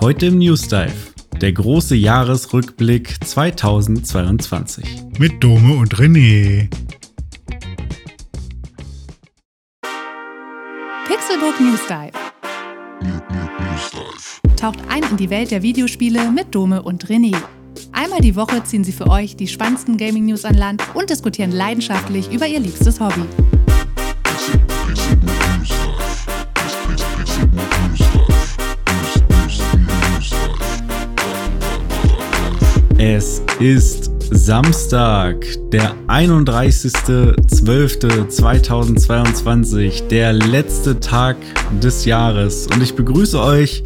Heute im News Dive. Der große Jahresrückblick 2022. Mit Dome und René. Pixelbook News Dive. Taucht ein in die Welt der Videospiele mit Dome und René. Einmal die Woche ziehen sie für euch die spannendsten Gaming News an Land und diskutieren leidenschaftlich über ihr liebstes Hobby. Es ist Samstag, der 31.12.2022, der letzte Tag des Jahres. Und ich begrüße euch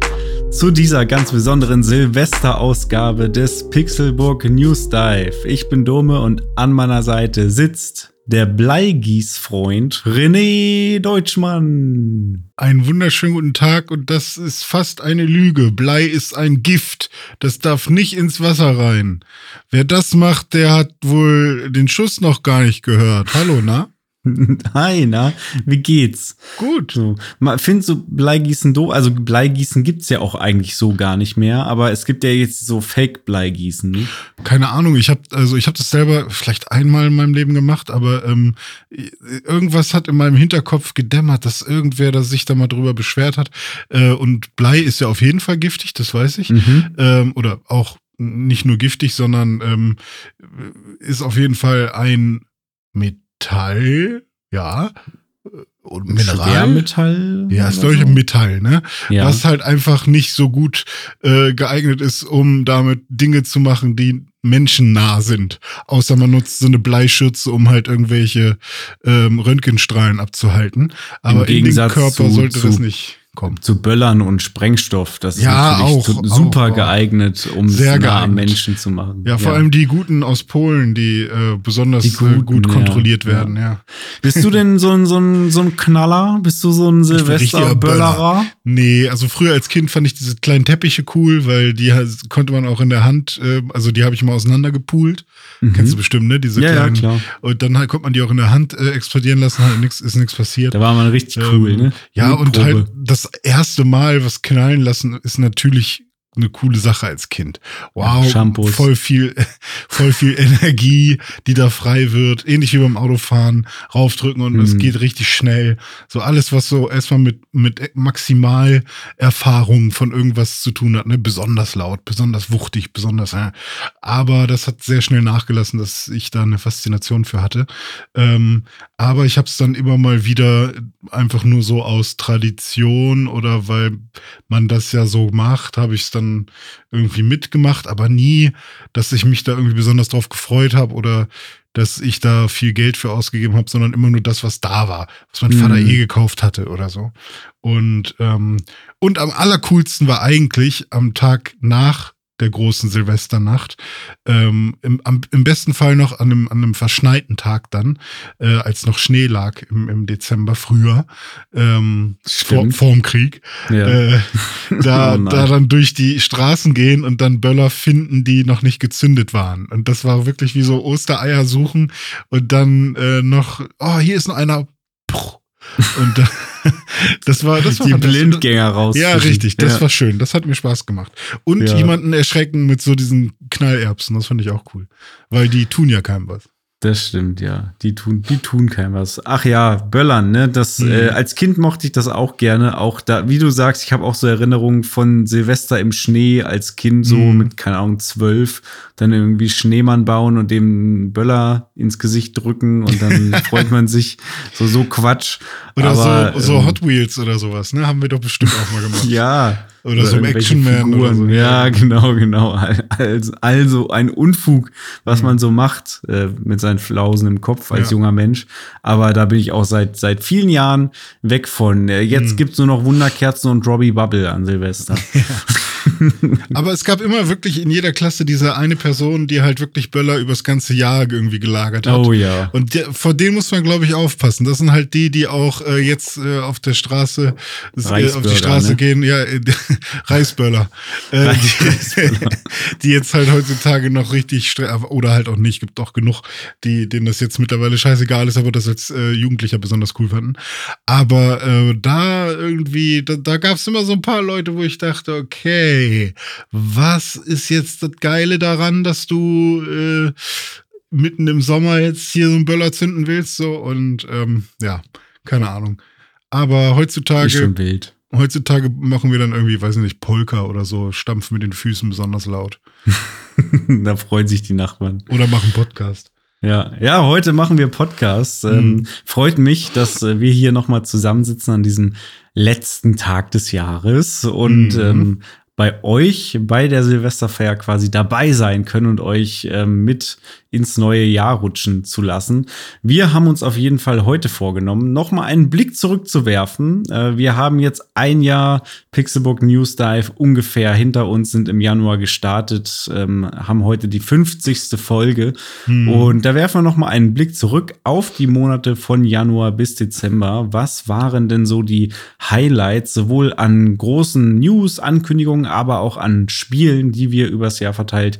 zu dieser ganz besonderen Silvesterausgabe des Pixelburg News Dive. Ich bin Dome und an meiner Seite sitzt der Bleigießfreund René Deutschmann. Einen wunderschönen guten Tag und das ist fast eine Lüge. Blei ist ein Gift. Das darf nicht ins Wasser rein. Wer das macht, der hat wohl den Schuss noch gar nicht gehört. Hallo, na? Hi, na, wie geht's? Gut. So, findest du Bleigießen doof? Also Bleigießen gibt's ja auch eigentlich so gar nicht mehr, aber es gibt ja jetzt so Fake-Bleigießen. Ne? Keine Ahnung, ich habe also ich habe das selber vielleicht einmal in meinem Leben gemacht, aber ähm, irgendwas hat in meinem Hinterkopf gedämmert, dass irgendwer da sich da mal drüber beschwert hat. Äh, und Blei ist ja auf jeden Fall giftig, das weiß ich. Mhm. Ähm, oder auch nicht nur giftig, sondern ähm, ist auf jeden Fall ein Metall. Metall, ja. Und Mineral. Schwermetall? Ja, ist glaube ich Metall, ne? Ja. Was halt einfach nicht so gut äh, geeignet ist, um damit Dinge zu machen, die menschennah sind. Außer man nutzt so eine Bleischütze, um halt irgendwelche ähm, Röntgenstrahlen abzuhalten. Aber in den Körper zu, sollte zu, das nicht kommen. Zu Böllern und Sprengstoff. Das ja, ist natürlich auch, super auch, geeignet, um sehr es nah am Menschen zu machen. Ja, vor ja. allem die Guten aus Polen, die äh, besonders die Guten, gut kontrolliert ja, werden, ja. Bist du denn so ein, so ein, so ein Knaller? Bist du so ein Silvester-Böllerer? Nee, also früher als Kind fand ich diese kleinen Teppiche cool, weil die konnte man auch in der Hand, äh, also die habe ich mal auseinandergepult. Mhm. Kennst du bestimmt, ne? Diese ja, kleinen. Ja, klar. Und dann halt, konnte man die auch in der Hand äh, explodieren lassen, halt nix, ist nichts passiert. Da war man richtig cool, ähm, ne? Ja, und halt das erste Mal was knallen lassen ist natürlich eine coole Sache als Kind. Wow, Shampoos. voll viel, voll viel Energie, die da frei wird. Ähnlich wie beim Autofahren, raufdrücken und mhm. es geht richtig schnell. So alles, was so erstmal mit, mit Maximalerfahrung von irgendwas zu tun hat, ne? Besonders laut, besonders wuchtig, besonders, äh. aber das hat sehr schnell nachgelassen, dass ich da eine Faszination für hatte. Ähm, aber ich habe es dann immer mal wieder einfach nur so aus Tradition oder weil man das ja so macht, habe ich es dann irgendwie mitgemacht, aber nie, dass ich mich da irgendwie besonders drauf gefreut habe oder dass ich da viel Geld für ausgegeben habe, sondern immer nur das, was da war, was mein mhm. Vater eh gekauft hatte oder so. Und, ähm, und am allercoolsten war eigentlich am Tag nach der großen Silvesternacht. Ähm, im, am, Im besten Fall noch an einem, an einem verschneiten Tag dann, äh, als noch Schnee lag im, im Dezember früher, ähm, vor, vorm Krieg. Ja. Äh, da, oh da dann durch die Straßen gehen und dann Böller finden, die noch nicht gezündet waren. Und das war wirklich wie so Ostereier suchen und dann äh, noch, oh, hier ist noch einer. Und das war, das war die Blindgänger raus. Ja, richtig. Das ja. war schön. Das hat mir Spaß gemacht. Und ja. jemanden erschrecken mit so diesen Knallerbsen. Das fand ich auch cool. Weil die tun ja keinem was. Das stimmt, ja. Die tun, die tun kein was. Ach ja, Böllern, ne? Das, mhm. äh, als Kind mochte ich das auch gerne. Auch da, wie du sagst, ich habe auch so Erinnerungen von Silvester im Schnee als Kind, so mhm. mit, keine Ahnung, zwölf, dann irgendwie Schneemann bauen und dem Böller ins Gesicht drücken und dann freut man sich. So, so Quatsch. Oder Aber, so, so ähm, Hot Wheels oder sowas, ne? Haben wir doch bestimmt auch mal gemacht. ja. Oder, oder so ein Action Man oder so. Ja, genau, genau. Also, also ein Unfug, was mhm. man so macht äh, mit seinen Flausen im Kopf als ja. junger Mensch. Aber da bin ich auch seit seit vielen Jahren weg von. Äh, jetzt mhm. gibt's nur noch Wunderkerzen und Robbie Bubble an Silvester. Ja. Aber es gab immer wirklich in jeder Klasse diese eine Person, die halt wirklich Böller übers ganze Jahr irgendwie gelagert hat. Oh ja. Und der, vor denen muss man, glaube ich, aufpassen. Das sind halt die, die auch äh, jetzt äh, auf der Straße, äh, auf die Straße ne? gehen, ja, äh, Reisböller. Äh, die, die, jetzt halt heutzutage noch richtig oder halt auch nicht, gibt auch genug, die, denen das jetzt mittlerweile scheißegal ist, aber das als äh, Jugendlicher besonders cool fanden. Aber äh, da irgendwie, da, da gab es immer so ein paar Leute, wo ich dachte, okay, okay, was ist jetzt das Geile daran, dass du äh, mitten im Sommer jetzt hier so einen Böller zünden willst? So und ähm, ja, keine Ahnung. Aber heutzutage. Ist schon wild. Heutzutage machen wir dann irgendwie, weiß nicht, Polka oder so, stampfen mit den Füßen besonders laut. da freuen sich die Nachbarn. Oder machen Podcast. Ja, ja, heute machen wir Podcast. Mhm. Ähm, freut mich, dass äh, wir hier nochmal zusammensitzen an diesem letzten Tag des Jahres und mhm. ähm, bei euch bei der Silvesterfeier quasi dabei sein können und euch ähm, mit ins neue Jahr rutschen zu lassen. Wir haben uns auf jeden Fall heute vorgenommen, nochmal einen Blick zurückzuwerfen. Äh, wir haben jetzt ein Jahr Pixelbook News Dive ungefähr hinter uns, sind im Januar gestartet, ähm, haben heute die 50. Folge. Hm. Und da werfen wir nochmal einen Blick zurück auf die Monate von Januar bis Dezember. Was waren denn so die Highlights, sowohl an großen News, Ankündigungen, aber auch an Spielen, die wir übers Jahr verteilt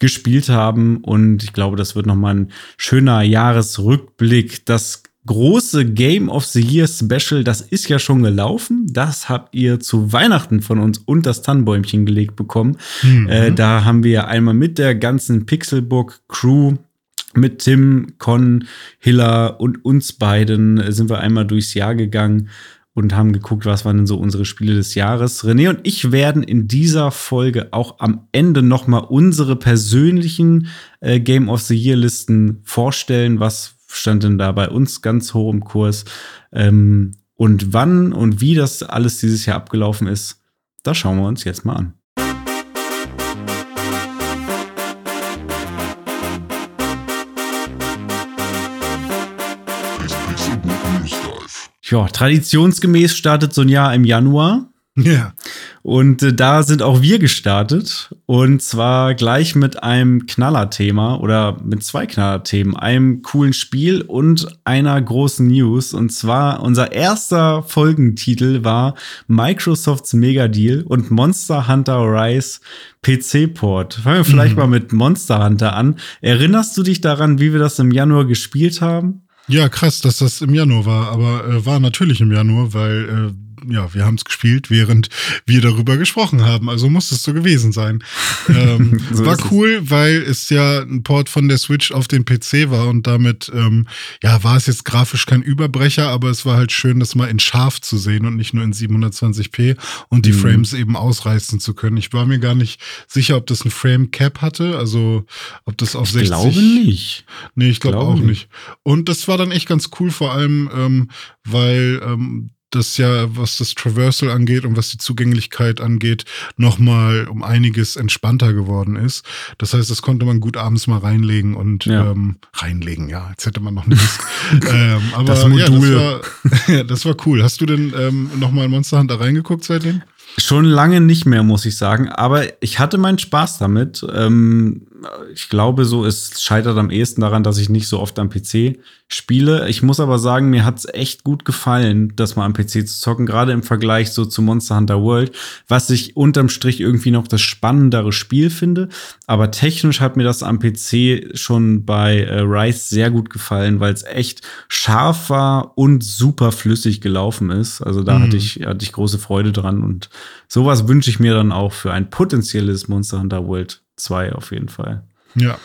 gespielt haben. Und ich glaube, das wird nochmal ein schöner Jahresrückblick. Das große Game of the Year Special, das ist ja schon gelaufen. Das habt ihr zu Weihnachten von uns und das Tannenbäumchen gelegt bekommen. Mhm. Äh, da haben wir einmal mit der ganzen Pixelbook Crew mit Tim, Con, Hiller und uns beiden sind wir einmal durchs Jahr gegangen und haben geguckt, was waren denn so unsere Spiele des Jahres. René und ich werden in dieser Folge auch am Ende noch mal unsere persönlichen äh, Game of the Year Listen vorstellen. Was stand denn da bei uns ganz hoch im Kurs? Ähm, und wann und wie das alles dieses Jahr abgelaufen ist, das schauen wir uns jetzt mal an. Ja, traditionsgemäß startet so ein Jahr im Januar. Ja. Und äh, da sind auch wir gestartet. Und zwar gleich mit einem Knallerthema oder mit zwei Knallerthemen. Einem coolen Spiel und einer großen News. Und zwar unser erster Folgentitel war Microsofts Mega Deal und Monster Hunter Rise PC-Port. Fangen wir vielleicht mhm. mal mit Monster Hunter an. Erinnerst du dich daran, wie wir das im Januar gespielt haben? Ja, krass, dass das im Januar war, aber äh, war natürlich im Januar, weil äh, ja, wir haben es gespielt, während wir darüber gesprochen haben. Also muss es so gewesen sein. Ähm, so war cool, weil es ja ein Port von der Switch auf den PC war und damit, ähm, ja, war es jetzt grafisch kein Überbrecher, aber es war halt schön, das mal in scharf zu sehen und nicht nur in 720p und die mhm. Frames eben ausreißen zu können. Ich war mir gar nicht sicher, ob das ein Frame Cap hatte, also ob das auf ich 60. Ich glaube nicht. Nee, ich glaube glaub auch nicht. nicht. Und das war dann echt ganz cool, vor allem, ähm, weil ähm, das ja, was das Traversal angeht und was die Zugänglichkeit angeht, nochmal um einiges entspannter geworden ist. Das heißt, das konnte man gut abends mal reinlegen und ja. ähm, reinlegen, ja, jetzt hätte man noch eine Disk. ähm, aber das Modul. Ja, das, war, das war cool. Hast du denn ähm, nochmal in Monster Hunter reingeguckt seitdem? Schon lange nicht mehr, muss ich sagen. Aber ich hatte meinen Spaß damit. Ähm, ich glaube, so es scheitert am ehesten daran, dass ich nicht so oft am PC spiele. Ich muss aber sagen, mir hat's echt gut gefallen, das mal am PC zu zocken, gerade im Vergleich so zu Monster Hunter World, was ich unterm Strich irgendwie noch das spannendere Spiel finde. Aber technisch hat mir das am PC schon bei äh, Rise sehr gut gefallen, weil es echt scharf war und super flüssig gelaufen ist. Also da mhm. hatte ich hatte ich große Freude dran und sowas wünsche ich mir dann auch für ein potenzielles Monster Hunter World zwei auf jeden Fall. Ja,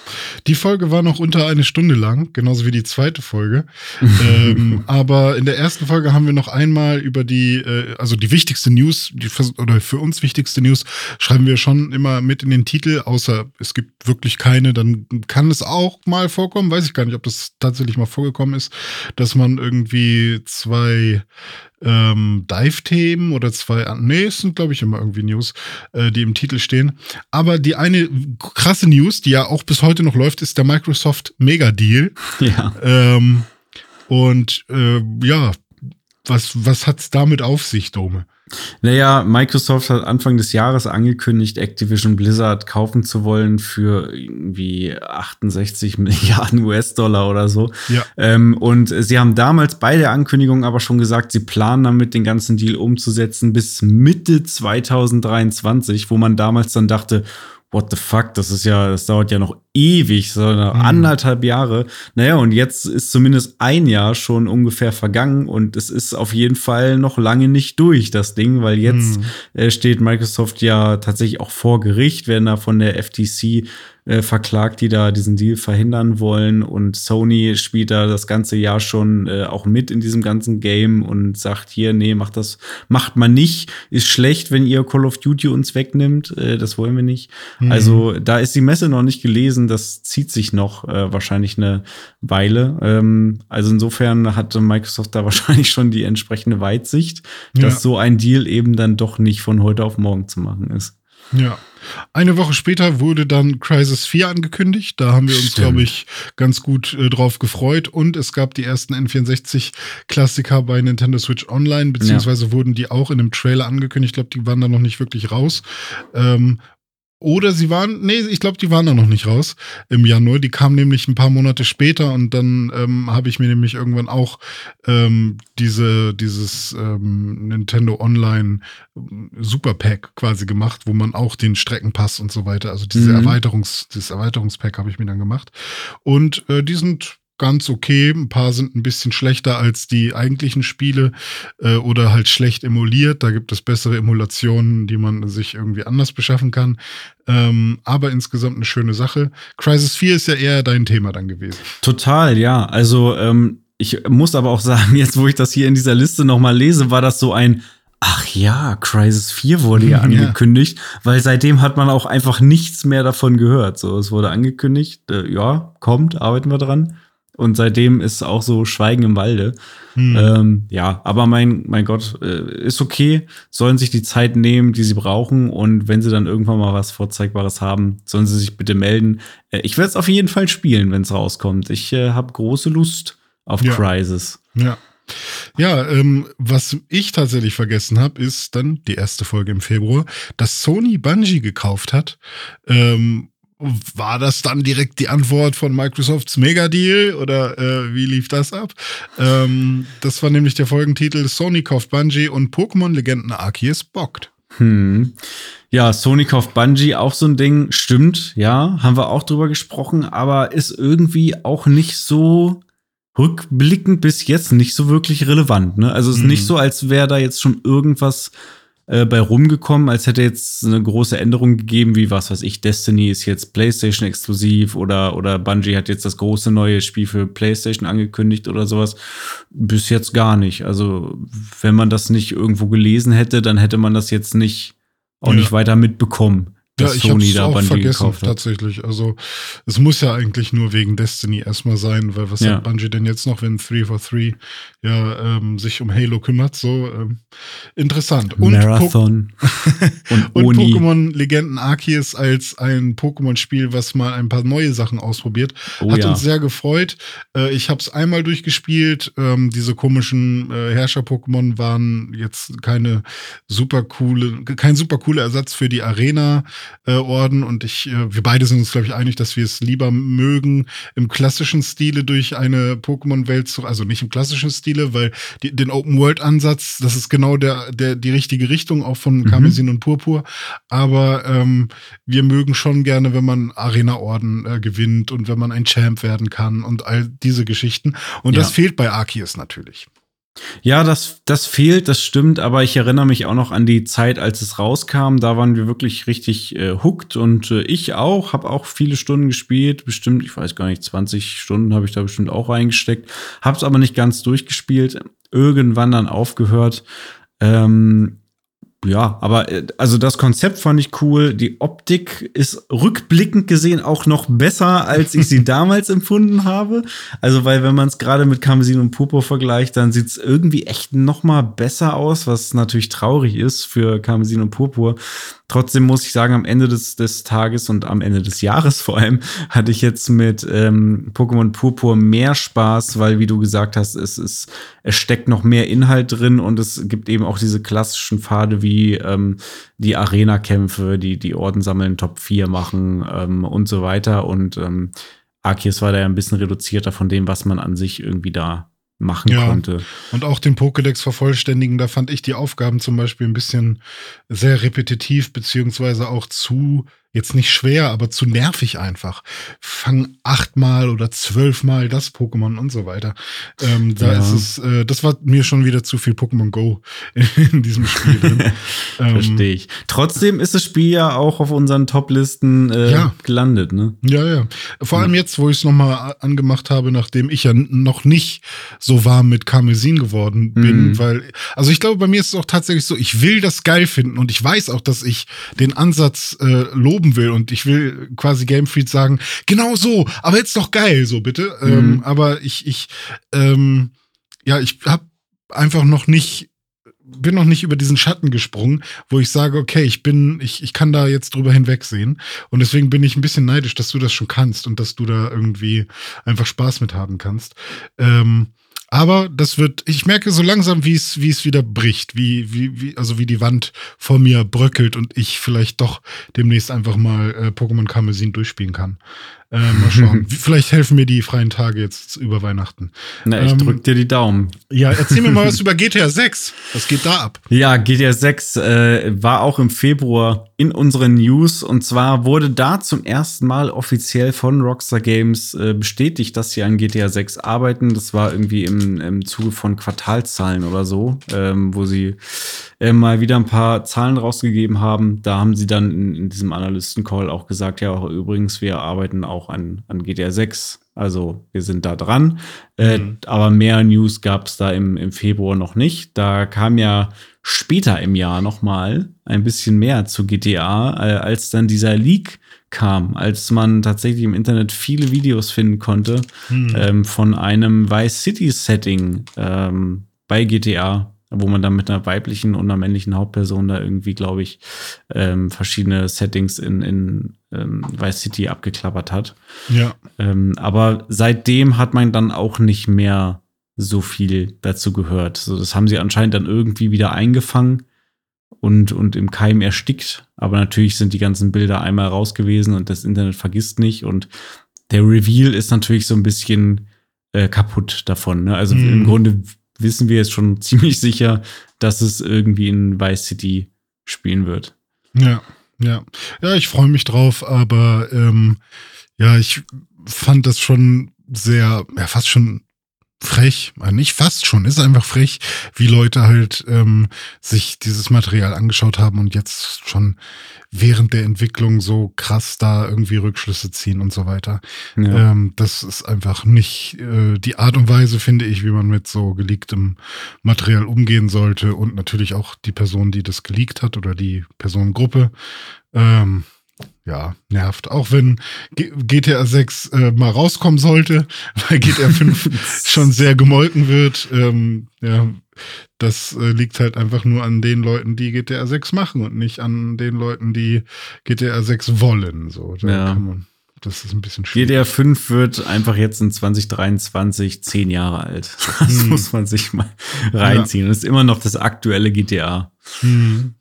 die Folge war noch unter eine Stunde lang, genauso wie die zweite Folge. ähm, aber in der ersten Folge haben wir noch einmal über die, äh, also die wichtigste News, die, oder für uns wichtigste News, schreiben wir schon immer mit in den Titel, außer es gibt wirklich keine, dann kann es auch mal vorkommen, weiß ich gar nicht, ob das tatsächlich mal vorgekommen ist, dass man irgendwie zwei ähm, Dive-Themen oder zwei, nee, es sind, glaube ich, immer irgendwie News, äh, die im Titel stehen. Aber die eine krasse News, die ja auch bis heute noch läuft, ist der Microsoft Mega Deal. Ja. Ähm, und äh, ja, was, was hat's damit auf sich, Dome? Naja, Microsoft hat Anfang des Jahres angekündigt, Activision Blizzard kaufen zu wollen für irgendwie 68 Milliarden US-Dollar oder so. Ja. Ähm, und sie haben damals bei der Ankündigung aber schon gesagt, sie planen damit den ganzen Deal umzusetzen bis Mitte 2023, wo man damals dann dachte, what the fuck, das ist ja, das dauert ja noch ewig, sondern mhm. anderthalb Jahre. Naja, und jetzt ist zumindest ein Jahr schon ungefähr vergangen und es ist auf jeden Fall noch lange nicht durch, das Ding, weil jetzt mhm. äh, steht Microsoft ja tatsächlich auch vor Gericht, werden da von der FTC äh, verklagt, die da diesen Deal verhindern wollen. Und Sony spielt da das ganze Jahr schon äh, auch mit in diesem ganzen Game und sagt hier, nee, macht das, macht man nicht. Ist schlecht, wenn ihr Call of Duty uns wegnimmt. Äh, das wollen wir nicht. Mhm. Also da ist die Messe noch nicht gelesen. Das zieht sich noch äh, wahrscheinlich eine Weile. Ähm, also insofern hatte Microsoft da wahrscheinlich schon die entsprechende Weitsicht, ja. dass so ein Deal eben dann doch nicht von heute auf morgen zu machen ist. Ja. Eine Woche später wurde dann Crisis 4 angekündigt. Da haben wir uns, glaube ich, ganz gut äh, drauf gefreut. Und es gab die ersten N64-Klassiker bei Nintendo Switch Online, beziehungsweise ja. wurden die auch in einem Trailer angekündigt. Ich glaube, die waren da noch nicht wirklich raus. Ähm, oder sie waren, nee, ich glaube, die waren da noch nicht raus im Januar. Die kamen nämlich ein paar Monate später und dann ähm, habe ich mir nämlich irgendwann auch ähm, diese, dieses ähm, Nintendo Online ähm, Super Pack quasi gemacht, wo man auch den Streckenpass und so weiter, also diese mhm. Erweiterungs, dieses Erweiterungspack habe ich mir dann gemacht. Und äh, die sind ganz okay. Ein paar sind ein bisschen schlechter als die eigentlichen Spiele äh, oder halt schlecht emuliert. Da gibt es bessere Emulationen, die man sich irgendwie anders beschaffen kann. Ähm, aber insgesamt eine schöne Sache. Crisis 4 ist ja eher dein Thema dann gewesen. Total, ja. Also ähm, ich muss aber auch sagen, jetzt wo ich das hier in dieser Liste nochmal lese, war das so ein Ach ja, Crisis 4 wurde ja angekündigt, ja. weil seitdem hat man auch einfach nichts mehr davon gehört. So, es wurde angekündigt, äh, ja, kommt, arbeiten wir dran. Und seitdem ist auch so Schweigen im Walde. Hm. Ähm, ja, aber mein, mein Gott, äh, ist okay. Sollen sich die Zeit nehmen, die sie brauchen. Und wenn sie dann irgendwann mal was Vorzeigbares haben, sollen sie sich bitte melden. Äh, ich werde es auf jeden Fall spielen, wenn es rauskommt. Ich äh, habe große Lust auf ja. Crisis. Ja. Ja, ähm, was ich tatsächlich vergessen habe, ist dann die erste Folge im Februar, dass Sony Bungie gekauft hat. Ähm, war das dann direkt die Antwort von Microsofts Mega-Deal oder äh, wie lief das ab? Ähm, das war nämlich der Folgentitel Sony kauft Bungie und Pokémon-Legenden Arceus bockt. Hm. Ja, Sony kauft Bungie, auch so ein Ding. Stimmt, ja, haben wir auch drüber gesprochen, aber ist irgendwie auch nicht so rückblickend bis jetzt nicht so wirklich relevant. Ne? Also es ist hm. nicht so, als wäre da jetzt schon irgendwas äh, bei rumgekommen, als hätte jetzt eine große Änderung gegeben, wie was weiß ich, Destiny ist jetzt PlayStation exklusiv oder, oder Bungie hat jetzt das große neue Spiel für PlayStation angekündigt oder sowas. Bis jetzt gar nicht. Also, wenn man das nicht irgendwo gelesen hätte, dann hätte man das jetzt nicht auch ja. nicht weiter mitbekommen dass ja, ich Sony da Bungie vergessen, gekauft hat. Tatsächlich. Also es muss ja eigentlich nur wegen Destiny erstmal sein, weil was ja. hat Bungie denn jetzt noch, wenn 343 ja ähm, sich um Halo kümmert? So ähm, interessant. Und Marathon und, und Pokémon Legenden Arceus als ein Pokémon-Spiel, was mal ein paar neue Sachen ausprobiert, oh, hat ja. uns sehr gefreut. Äh, ich habe es einmal durchgespielt. Ähm, diese komischen äh, Herrscher-Pokémon waren jetzt keine super coole, kein super cooler Ersatz für die Arena äh, Orden und ich, äh, wir beide sind uns, glaube ich, einig, dass wir es lieber mögen, im klassischen Stile durch eine Pokémon-Welt zu, also nicht im klassischen Stile, weil die, den Open-World-Ansatz, das ist genau der, der, die richtige Richtung, auch von mhm. Karmesin und Purpur. Aber ähm, wir mögen schon gerne, wenn man Arena-Orden äh, gewinnt und wenn man ein Champ werden kann und all diese Geschichten. Und ja. das fehlt bei Arceus natürlich. Ja, das, das fehlt, das stimmt, aber ich erinnere mich auch noch an die Zeit, als es rauskam. Da waren wir wirklich richtig äh, hooked und äh, ich auch, habe auch viele Stunden gespielt, bestimmt, ich weiß gar nicht, 20 Stunden habe ich da bestimmt auch reingesteckt, habe es aber nicht ganz durchgespielt, irgendwann dann aufgehört. Ähm, ja, aber äh, also das Konzept fand ich cool. Die Optik ist rückblickend gesehen auch noch besser, als ich sie damals empfunden habe. Also, weil wenn man es gerade mit Karmesin und Purpur vergleicht, dann sieht es irgendwie echt noch mal besser aus, was natürlich traurig ist für Karmesin und Purpur. Trotzdem muss ich sagen, am Ende des, des Tages und am Ende des Jahres vor allem hatte ich jetzt mit ähm, Pokémon Purpur mehr Spaß, weil, wie du gesagt hast, es, ist, es steckt noch mehr Inhalt drin und es gibt eben auch diese klassischen Pfade wie ähm, die Arena-Kämpfe, die die Orden sammeln, Top 4 machen ähm, und so weiter. Und ähm, Arceus war da ja ein bisschen reduzierter von dem, was man an sich irgendwie da machen ja, konnte. Und auch den Pokédex vervollständigen, da fand ich die Aufgaben zum Beispiel ein bisschen sehr repetitiv, beziehungsweise auch zu jetzt nicht schwer, aber zu nervig einfach. Fang achtmal oder zwölfmal das Pokémon und so weiter. Ähm, da ja. ist es, äh, das war mir schon wieder zu viel Pokémon Go in diesem Spiel drin. ähm, Verstehe ich. Trotzdem ist das Spiel ja auch auf unseren Top-Listen äh, ja. gelandet, ne? Ja, ja. Vor allem jetzt, wo ich es nochmal angemacht habe, nachdem ich ja noch nicht so warm mit Karmesin geworden bin, mhm. weil, also ich glaube, bei mir ist es auch tatsächlich so, ich will das geil finden und ich weiß auch, dass ich den Ansatz äh, lobe loben will und ich will quasi Game Freak sagen, genau so, aber jetzt doch geil, so bitte. Mhm. Ähm, aber ich, ich, ähm, ja, ich habe einfach noch nicht bin noch nicht über diesen Schatten gesprungen, wo ich sage, okay, ich bin, ich, ich kann da jetzt drüber hinwegsehen. Und deswegen bin ich ein bisschen neidisch, dass du das schon kannst und dass du da irgendwie einfach Spaß mit haben kannst. Ähm, aber das wird, ich merke so langsam, wie es, wie es wieder bricht, wie, wie, wie, also wie die Wand vor mir bröckelt und ich vielleicht doch demnächst einfach mal äh, Pokémon Karmesin durchspielen kann. Äh, mal schauen. Vielleicht helfen mir die freien Tage jetzt über Weihnachten. Na, ich ähm, drück dir die Daumen. Ja, erzähl mir mal was über GTA 6. Was geht da ab? Ja, GTA 6 äh, war auch im Februar in unseren News. Und zwar wurde da zum ersten Mal offiziell von Rockstar Games äh, bestätigt, dass sie an GTA 6 arbeiten. Das war irgendwie im, im Zuge von Quartalzahlen oder so, ähm, wo sie äh, mal wieder ein paar Zahlen rausgegeben haben. Da haben sie dann in, in diesem Analysten-Call auch gesagt, ja, übrigens, wir arbeiten auch an, an GTA 6. Also wir sind da dran. Äh, mhm. Äh, aber mehr News gab es da im, im Februar noch nicht. Da kam ja später im Jahr noch mal ein bisschen mehr zu GTA, äh, als dann dieser Leak kam, als man tatsächlich im Internet viele Videos finden konnte mhm. ähm, von einem Vice City Setting ähm, bei GTA wo man dann mit einer weiblichen und einer männlichen Hauptperson da irgendwie, glaube ich, ähm, verschiedene Settings in, in ähm, Vice City abgeklappert hat. Ja. Ähm, aber seitdem hat man dann auch nicht mehr so viel dazu gehört. So, das haben sie anscheinend dann irgendwie wieder eingefangen und, und im Keim erstickt. Aber natürlich sind die ganzen Bilder einmal raus gewesen und das Internet vergisst nicht. Und der Reveal ist natürlich so ein bisschen äh, kaputt davon. Ne? Also mhm. im Grunde wissen wir jetzt schon ziemlich sicher, dass es irgendwie in Vice City spielen wird. Ja, ja. Ja, ich freue mich drauf, aber ähm, ja, ich fand das schon sehr, ja, fast schon frech, äh, nicht fast schon, ist einfach frech, wie Leute halt ähm, sich dieses Material angeschaut haben und jetzt schon während der Entwicklung so krass da irgendwie Rückschlüsse ziehen und so weiter. Ja. Ähm, das ist einfach nicht äh, die Art und Weise, finde ich, wie man mit so geleaktem Material umgehen sollte und natürlich auch die Person, die das geleakt hat oder die Personengruppe. Ähm, ja, nervt. Auch wenn G GTA 6 äh, mal rauskommen sollte, weil GTA 5 schon sehr gemolken wird. Ähm, ja, das äh, liegt halt einfach nur an den Leuten, die GTA 6 machen und nicht an den Leuten, die GTA 6 wollen. So, da ja. kann man, das ist ein bisschen schwierig. GTA 5 wird einfach jetzt in 2023 zehn Jahre alt. Das hm. muss man sich mal reinziehen. Ja. Das ist immer noch das aktuelle GTA. Hm.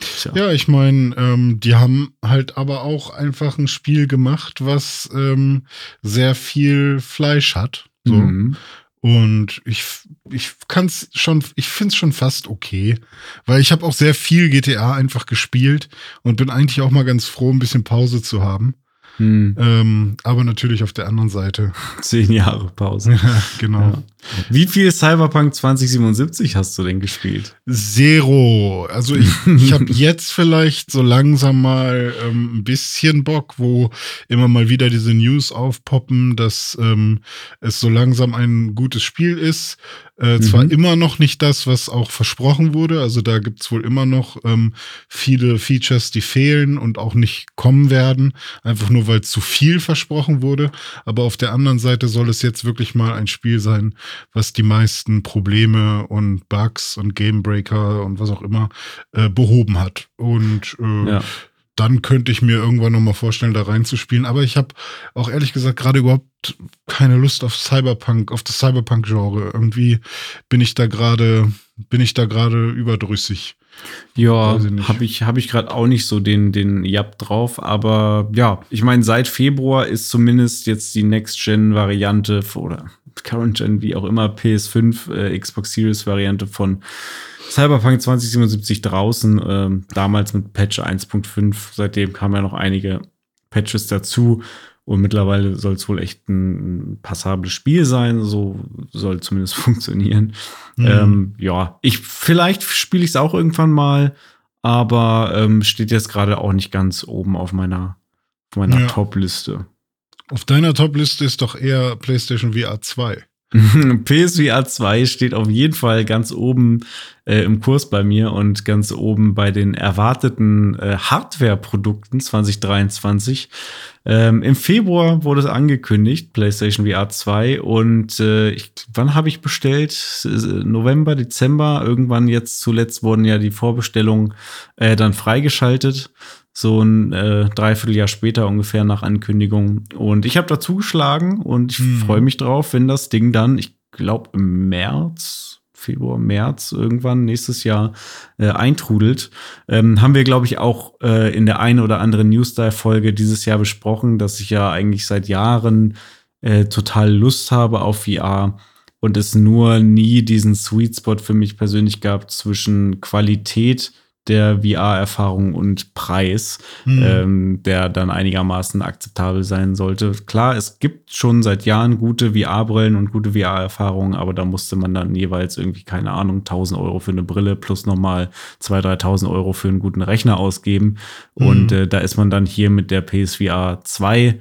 Tja. Ja, ich meine, ähm, die haben halt aber auch einfach ein Spiel gemacht, was ähm, sehr viel Fleisch hat. So. Mhm. Und ich, ich kann's schon, ich find's schon fast okay, weil ich habe auch sehr viel GTA einfach gespielt und bin eigentlich auch mal ganz froh, ein bisschen Pause zu haben. Hm. Ähm, aber natürlich auf der anderen Seite. Zehn Jahre Pause. ja, genau. Ja. Wie viel Cyberpunk 2077 hast du denn gespielt? Zero. Also ich, ich habe jetzt vielleicht so langsam mal ähm, ein bisschen Bock, wo immer mal wieder diese News aufpoppen, dass ähm, es so langsam ein gutes Spiel ist. Äh, mhm. Zwar immer noch nicht das, was auch versprochen wurde, also da gibt's wohl immer noch ähm, viele Features, die fehlen und auch nicht kommen werden, einfach nur weil zu viel versprochen wurde. Aber auf der anderen Seite soll es jetzt wirklich mal ein Spiel sein, was die meisten Probleme und Bugs und Gamebreaker und was auch immer äh, behoben hat. Und äh, ja. dann könnte ich mir irgendwann noch mal vorstellen, da reinzuspielen. Aber ich habe auch ehrlich gesagt gerade überhaupt keine Lust auf Cyberpunk, auf das Cyberpunk-Genre. Irgendwie bin ich da gerade, bin ich da gerade überdrüssig. Ja, habe ich, hab ich gerade auch nicht so den, den Jab drauf, aber ja, ich meine, seit Februar ist zumindest jetzt die Next-Gen-Variante oder Current Gen, wie auch immer, PS5, äh, Xbox Series Variante von Cyberpunk 2077 draußen, äh, damals mit Patch 1.5. Seitdem kamen ja noch einige Patches dazu. Und mittlerweile soll es wohl echt ein passables Spiel sein. So soll zumindest funktionieren. Mhm. Ähm, ja, ich vielleicht spiele ich es auch irgendwann mal, aber ähm, steht jetzt gerade auch nicht ganz oben auf meiner, auf meiner ja. Top-Liste. Auf deiner Top-Liste ist doch eher PlayStation VR 2. PSVR 2 steht auf jeden Fall ganz oben äh, im Kurs bei mir und ganz oben bei den erwarteten äh, Hardware-Produkten 2023. Ähm, Im Februar wurde es angekündigt, PlayStation VR 2. Und äh, ich, wann habe ich bestellt? November, Dezember. Irgendwann jetzt zuletzt wurden ja die Vorbestellungen äh, dann freigeschaltet so ein äh, Dreivierteljahr später ungefähr nach Ankündigung. Und ich habe da zugeschlagen und ich hm. freue mich drauf, wenn das Ding dann, ich glaube im März, Februar, März irgendwann nächstes Jahr äh, eintrudelt. Ähm, haben wir, glaube ich, auch äh, in der einen oder anderen Newsdive-Folge dieses Jahr besprochen, dass ich ja eigentlich seit Jahren äh, total Lust habe auf VR und es nur nie diesen Sweet Spot für mich persönlich gab zwischen Qualität der VR-Erfahrung und Preis, mhm. ähm, der dann einigermaßen akzeptabel sein sollte. Klar, es gibt schon seit Jahren gute VR-Brillen und gute VR-Erfahrungen, aber da musste man dann jeweils irgendwie, keine Ahnung, 1000 Euro für eine Brille plus nochmal 2.000, 3.000 Euro für einen guten Rechner ausgeben. Mhm. Und äh, da ist man dann hier mit der PSVR 2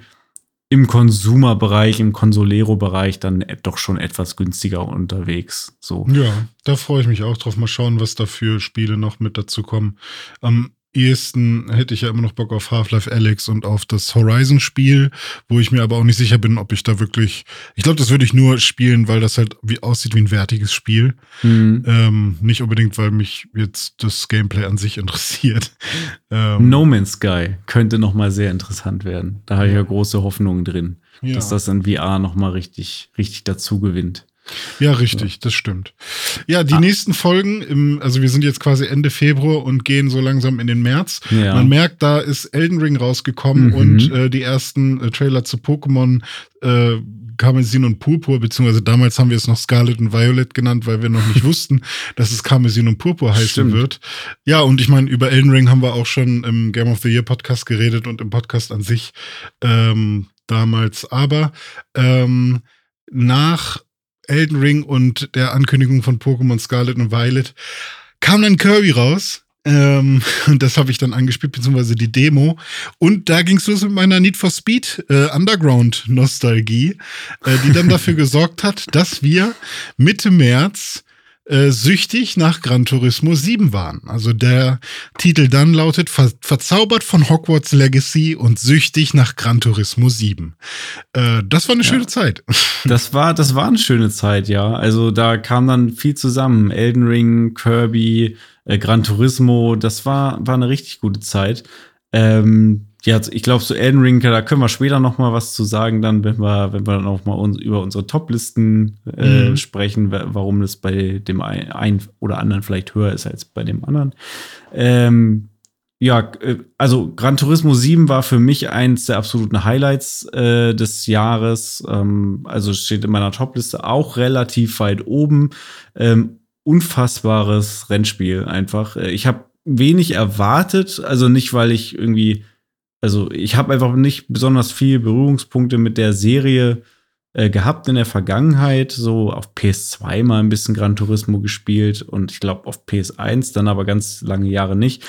im Konsumerbereich, im Consolero-Bereich dann doch schon etwas günstiger unterwegs. So. Ja, da freue ich mich auch drauf. Mal schauen, was da für Spiele noch mit dazu kommen. Am ehesten hätte ich ja immer noch Bock auf Half-Life Alex und auf das Horizon-Spiel, wo ich mir aber auch nicht sicher bin, ob ich da wirklich. Ich glaube, das würde ich nur spielen, weil das halt wie aussieht wie ein wertiges Spiel. Mhm. Ähm, nicht unbedingt, weil mich jetzt das Gameplay an sich interessiert. Ähm, no Man's Sky könnte noch mal sehr interessant werden. Da habe ich ja große Hoffnungen drin, ja. dass das in VR noch mal richtig, richtig dazu gewinnt. Ja, richtig, das stimmt. Ja, die ah. nächsten Folgen, im, also wir sind jetzt quasi Ende Februar und gehen so langsam in den März. Ja. Man merkt, da ist Elden Ring rausgekommen mhm. und äh, die ersten äh, Trailer zu Pokémon äh, Karmesin und Purpur, beziehungsweise damals haben wir es noch Scarlet und Violet genannt, weil wir noch nicht wussten, dass es Karmesin und Purpur heißen Stimmt. wird. Ja, und ich meine, über Elden Ring haben wir auch schon im Game of the Year Podcast geredet und im Podcast an sich ähm, damals. Aber ähm, nach Elden Ring und der Ankündigung von Pokémon Scarlet und Violet kam dann Kirby raus. Ähm, und das habe ich dann angespielt, beziehungsweise die Demo. Und da ging es los mit meiner Need for Speed äh, Underground-Nostalgie, äh, die dann dafür gesorgt hat, dass wir Mitte März äh, süchtig nach Gran Turismo 7 waren. Also der Titel dann lautet Ver Verzaubert von Hogwarts Legacy und süchtig nach Gran Turismo 7. Äh, das war eine ja. schöne Zeit. Das war, das war eine schöne Zeit, ja. Also da kam dann viel zusammen. Elden Ring, Kirby, äh, Gran Turismo, das war, war eine richtig gute Zeit. Ähm, ja, ich glaube, zu Elden Ring, da können wir später noch mal was zu sagen, dann, wenn wir, wenn wir dann auch mal uns, über unsere Top-Listen äh, mhm. sprechen, warum das bei dem einen oder anderen vielleicht höher ist als bei dem anderen. Ähm, ja, äh, also Gran Turismo 7 war für mich eins der absoluten Highlights äh, des Jahres. Ähm, also steht in meiner Top-Liste auch relativ weit oben. Ähm, unfassbares Rennspiel einfach. Äh, ich habe wenig erwartet, also nicht, weil ich irgendwie also ich habe einfach nicht besonders viel Berührungspunkte mit der Serie äh, gehabt in der Vergangenheit. So auf PS2 mal ein bisschen Gran Turismo gespielt und ich glaube auf PS1 dann aber ganz lange Jahre nicht.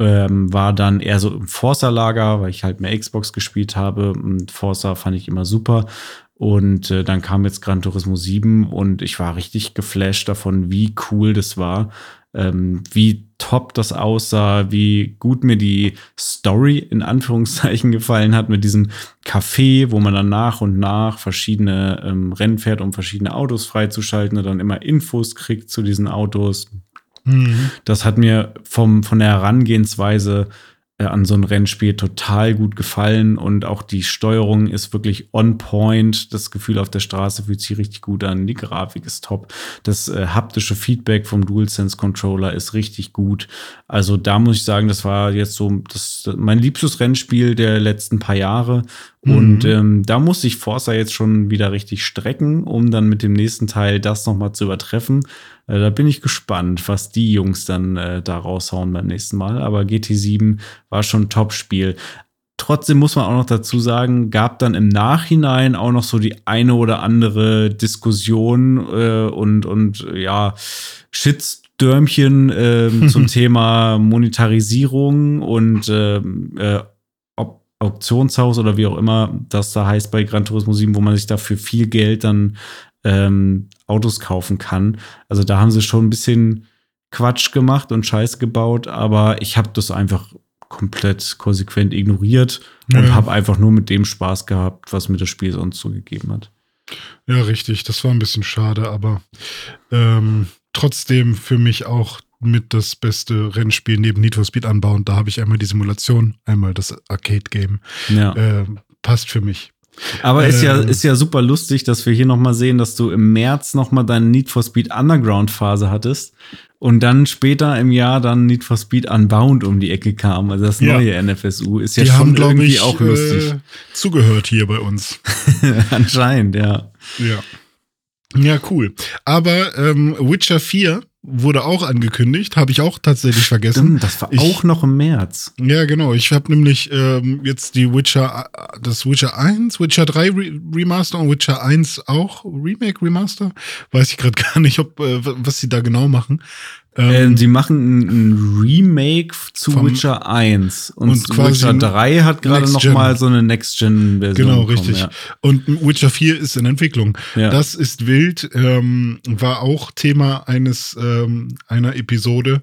Ähm, war dann eher so im Forza-Lager, weil ich halt mehr Xbox gespielt habe. Und Forza fand ich immer super. Und äh, dann kam jetzt Gran Turismo 7 und ich war richtig geflasht davon, wie cool das war ähm, wie top das aussah, wie gut mir die Story in Anführungszeichen gefallen hat mit diesem Café, wo man dann nach und nach verschiedene ähm, Rennen fährt, um verschiedene Autos freizuschalten und dann immer Infos kriegt zu diesen Autos. Mhm. Das hat mir vom, von der Herangehensweise an so ein Rennspiel total gut gefallen und auch die Steuerung ist wirklich on point. Das Gefühl auf der Straße fühlt sich richtig gut an. Die Grafik ist top. Das äh, haptische Feedback vom DualSense Controller ist richtig gut. Also da muss ich sagen, das war jetzt so das, mein liebstes Rennspiel der letzten paar Jahre. Mhm. Und ähm, da muss sich Forza jetzt schon wieder richtig strecken, um dann mit dem nächsten Teil das nochmal zu übertreffen. Äh, da bin ich gespannt, was die Jungs dann äh, da raushauen beim nächsten Mal. Aber GT7 war schon ein Top-Spiel. Trotzdem muss man auch noch dazu sagen, gab dann im Nachhinein auch noch so die eine oder andere Diskussion äh, und, und ja, Shitstürmchen äh, zum Thema Monetarisierung und ähm, äh, Auktionshaus oder wie auch immer das da heißt bei Gran Turismo 7, wo man sich dafür viel Geld dann ähm, Autos kaufen kann. Also da haben sie schon ein bisschen Quatsch gemacht und Scheiß gebaut, aber ich habe das einfach komplett konsequent ignoriert ja. und habe einfach nur mit dem Spaß gehabt, was mir das Spiel sonst so gegeben hat. Ja, richtig. Das war ein bisschen schade, aber ähm, trotzdem für mich auch mit das beste Rennspiel neben Need for Speed anbauen. Da habe ich einmal die Simulation, einmal das Arcade-Game. Ja. Äh, passt für mich. Aber ist ja, ähm. ist ja super lustig, dass wir hier nochmal sehen, dass du im März nochmal deine Need for Speed Underground Phase hattest und dann später im Jahr dann Need for Speed Unbound um die Ecke kam. Also das neue ja. NFSU ist ja die schon haben, irgendwie ich, auch lustig. Äh, zugehört hier bei uns. Anscheinend, ja. Ja. Ja, cool. Aber ähm, Witcher 4 wurde auch angekündigt, habe ich auch tatsächlich vergessen. Stimmt, das war ich, auch noch im März. Ja, genau. Ich habe nämlich ähm, jetzt die Witcher, das Witcher 1, Witcher 3 Re Remaster und Witcher 1 auch Remake, Remaster. Weiß ich gerade gar nicht, ob äh, was sie da genau machen. Ähm, sie machen ein, Remake zu vom, Witcher 1 und, und Witcher 3 hat gerade noch mal so eine Next-Gen-Version. Genau, bekommen, richtig. Ja. Und Witcher 4 ist in Entwicklung. Ja. Das ist wild, ähm, war auch Thema eines ähm, einer Episode,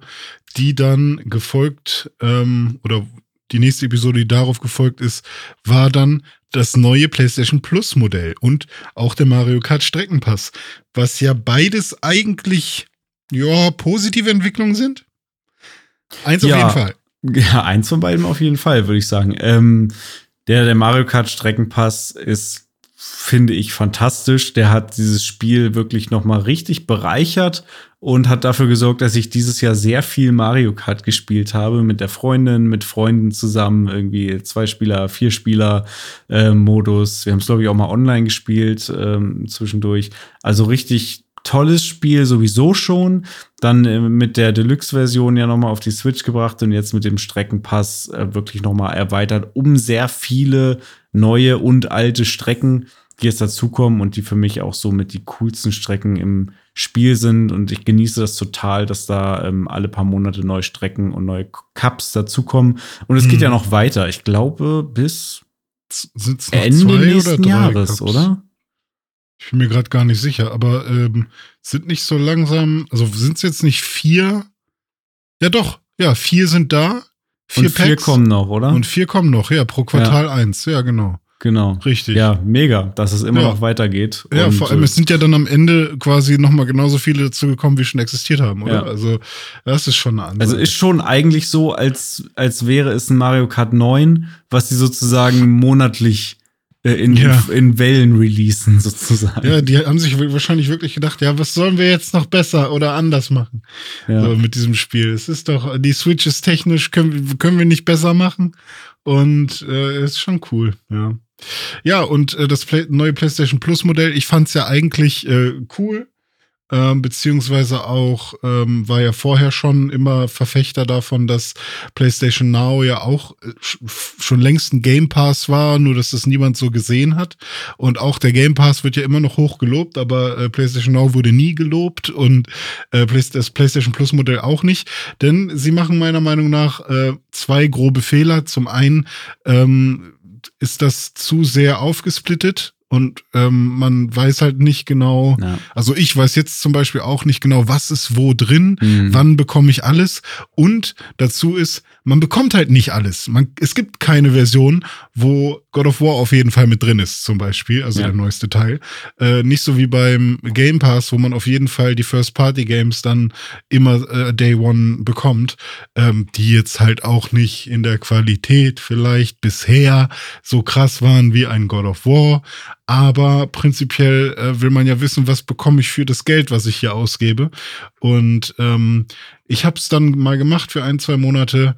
die dann gefolgt ähm, oder die nächste Episode, die darauf gefolgt ist, war dann das neue PlayStation Plus Modell und auch der Mario Kart Streckenpass, was ja beides eigentlich ja, positive Entwicklungen sind? Eins ja, auf jeden Fall. Ja, eins von beiden auf jeden Fall, würde ich sagen. Ähm, der, der Mario Kart Streckenpass ist, finde ich, fantastisch. Der hat dieses Spiel wirklich nochmal richtig bereichert und hat dafür gesorgt, dass ich dieses Jahr sehr viel Mario Kart gespielt habe mit der Freundin, mit Freunden zusammen, irgendwie zwei Spieler, vier Spieler äh, Modus. Wir haben es glaube ich auch mal online gespielt ähm, zwischendurch. Also richtig tolles Spiel sowieso schon. Dann äh, mit der Deluxe-Version ja nochmal auf die Switch gebracht und jetzt mit dem Streckenpass äh, wirklich nochmal erweitert, um sehr viele neue und alte Strecken, die jetzt dazukommen und die für mich auch so mit die coolsten Strecken im Spiel sind. Und ich genieße das total, dass da ähm, alle paar Monate neue Strecken und neue Cups dazukommen. Und es mhm. geht ja noch weiter. Ich glaube, bis Ende nächsten Jahres, Cups? oder? Ich bin mir gerade gar nicht sicher, aber ähm, sind nicht so langsam, also sind es jetzt nicht vier? Ja, doch, ja, vier sind da. Vier und vier kommen noch, oder? Und vier kommen noch, ja, pro Quartal ja. eins, ja, genau. Genau. Richtig. Ja, mega, dass es immer ja. noch weitergeht. Ja, vor allem, es sind ja dann am Ende quasi nochmal genauso viele dazu gekommen, wie schon existiert haben, oder? Ja. Also, das ist schon eine andere. Also, ist schon eigentlich so, als, als wäre es ein Mario Kart 9, was sie sozusagen monatlich äh, in, ja. in Wellen releasen, sozusagen. Ja, die haben sich wahrscheinlich wirklich gedacht, ja, was sollen wir jetzt noch besser oder anders machen? Ja. So, mit diesem Spiel. Es ist doch, die Switch ist technisch, können, können wir nicht besser machen. Und äh, ist schon cool, ja. Ja, und äh, das Play neue PlayStation Plus Modell, ich fand's ja eigentlich äh, cool ähm, beziehungsweise auch ähm, war ja vorher schon immer Verfechter davon, dass PlayStation Now ja auch äh, schon längst ein Game Pass war, nur dass das niemand so gesehen hat. Und auch der Game Pass wird ja immer noch hoch gelobt, aber äh, PlayStation Now wurde nie gelobt und äh, das PlayStation Plus Modell auch nicht, denn sie machen meiner Meinung nach äh, zwei grobe Fehler. Zum einen ähm, ist das zu sehr aufgesplittet und ähm, man weiß halt nicht genau, Ja. also ich weiß jetzt zum Beispiel auch nicht genau, was ist wo drin, Mhm. wann bekomme ich alles und dazu ist, man bekommt halt nicht alles. Man, es gibt keine Version, wo God of War auf jeden Fall mit drin ist, zum Beispiel, also Ja. der neueste Teil. Äh, nicht so wie beim Game Pass, wo man auf jeden Fall die First-Party-Games dann immer äh, Day One bekommt, ähm, die jetzt halt auch nicht in der Qualität vielleicht bisher so krass waren wie ein God of War. Aber prinzipiell äh, will man ja wissen, was bekomme ich für das Geld, was ich hier ausgebe. Und ähm, ich habe es dann mal gemacht für ein, zwei Monate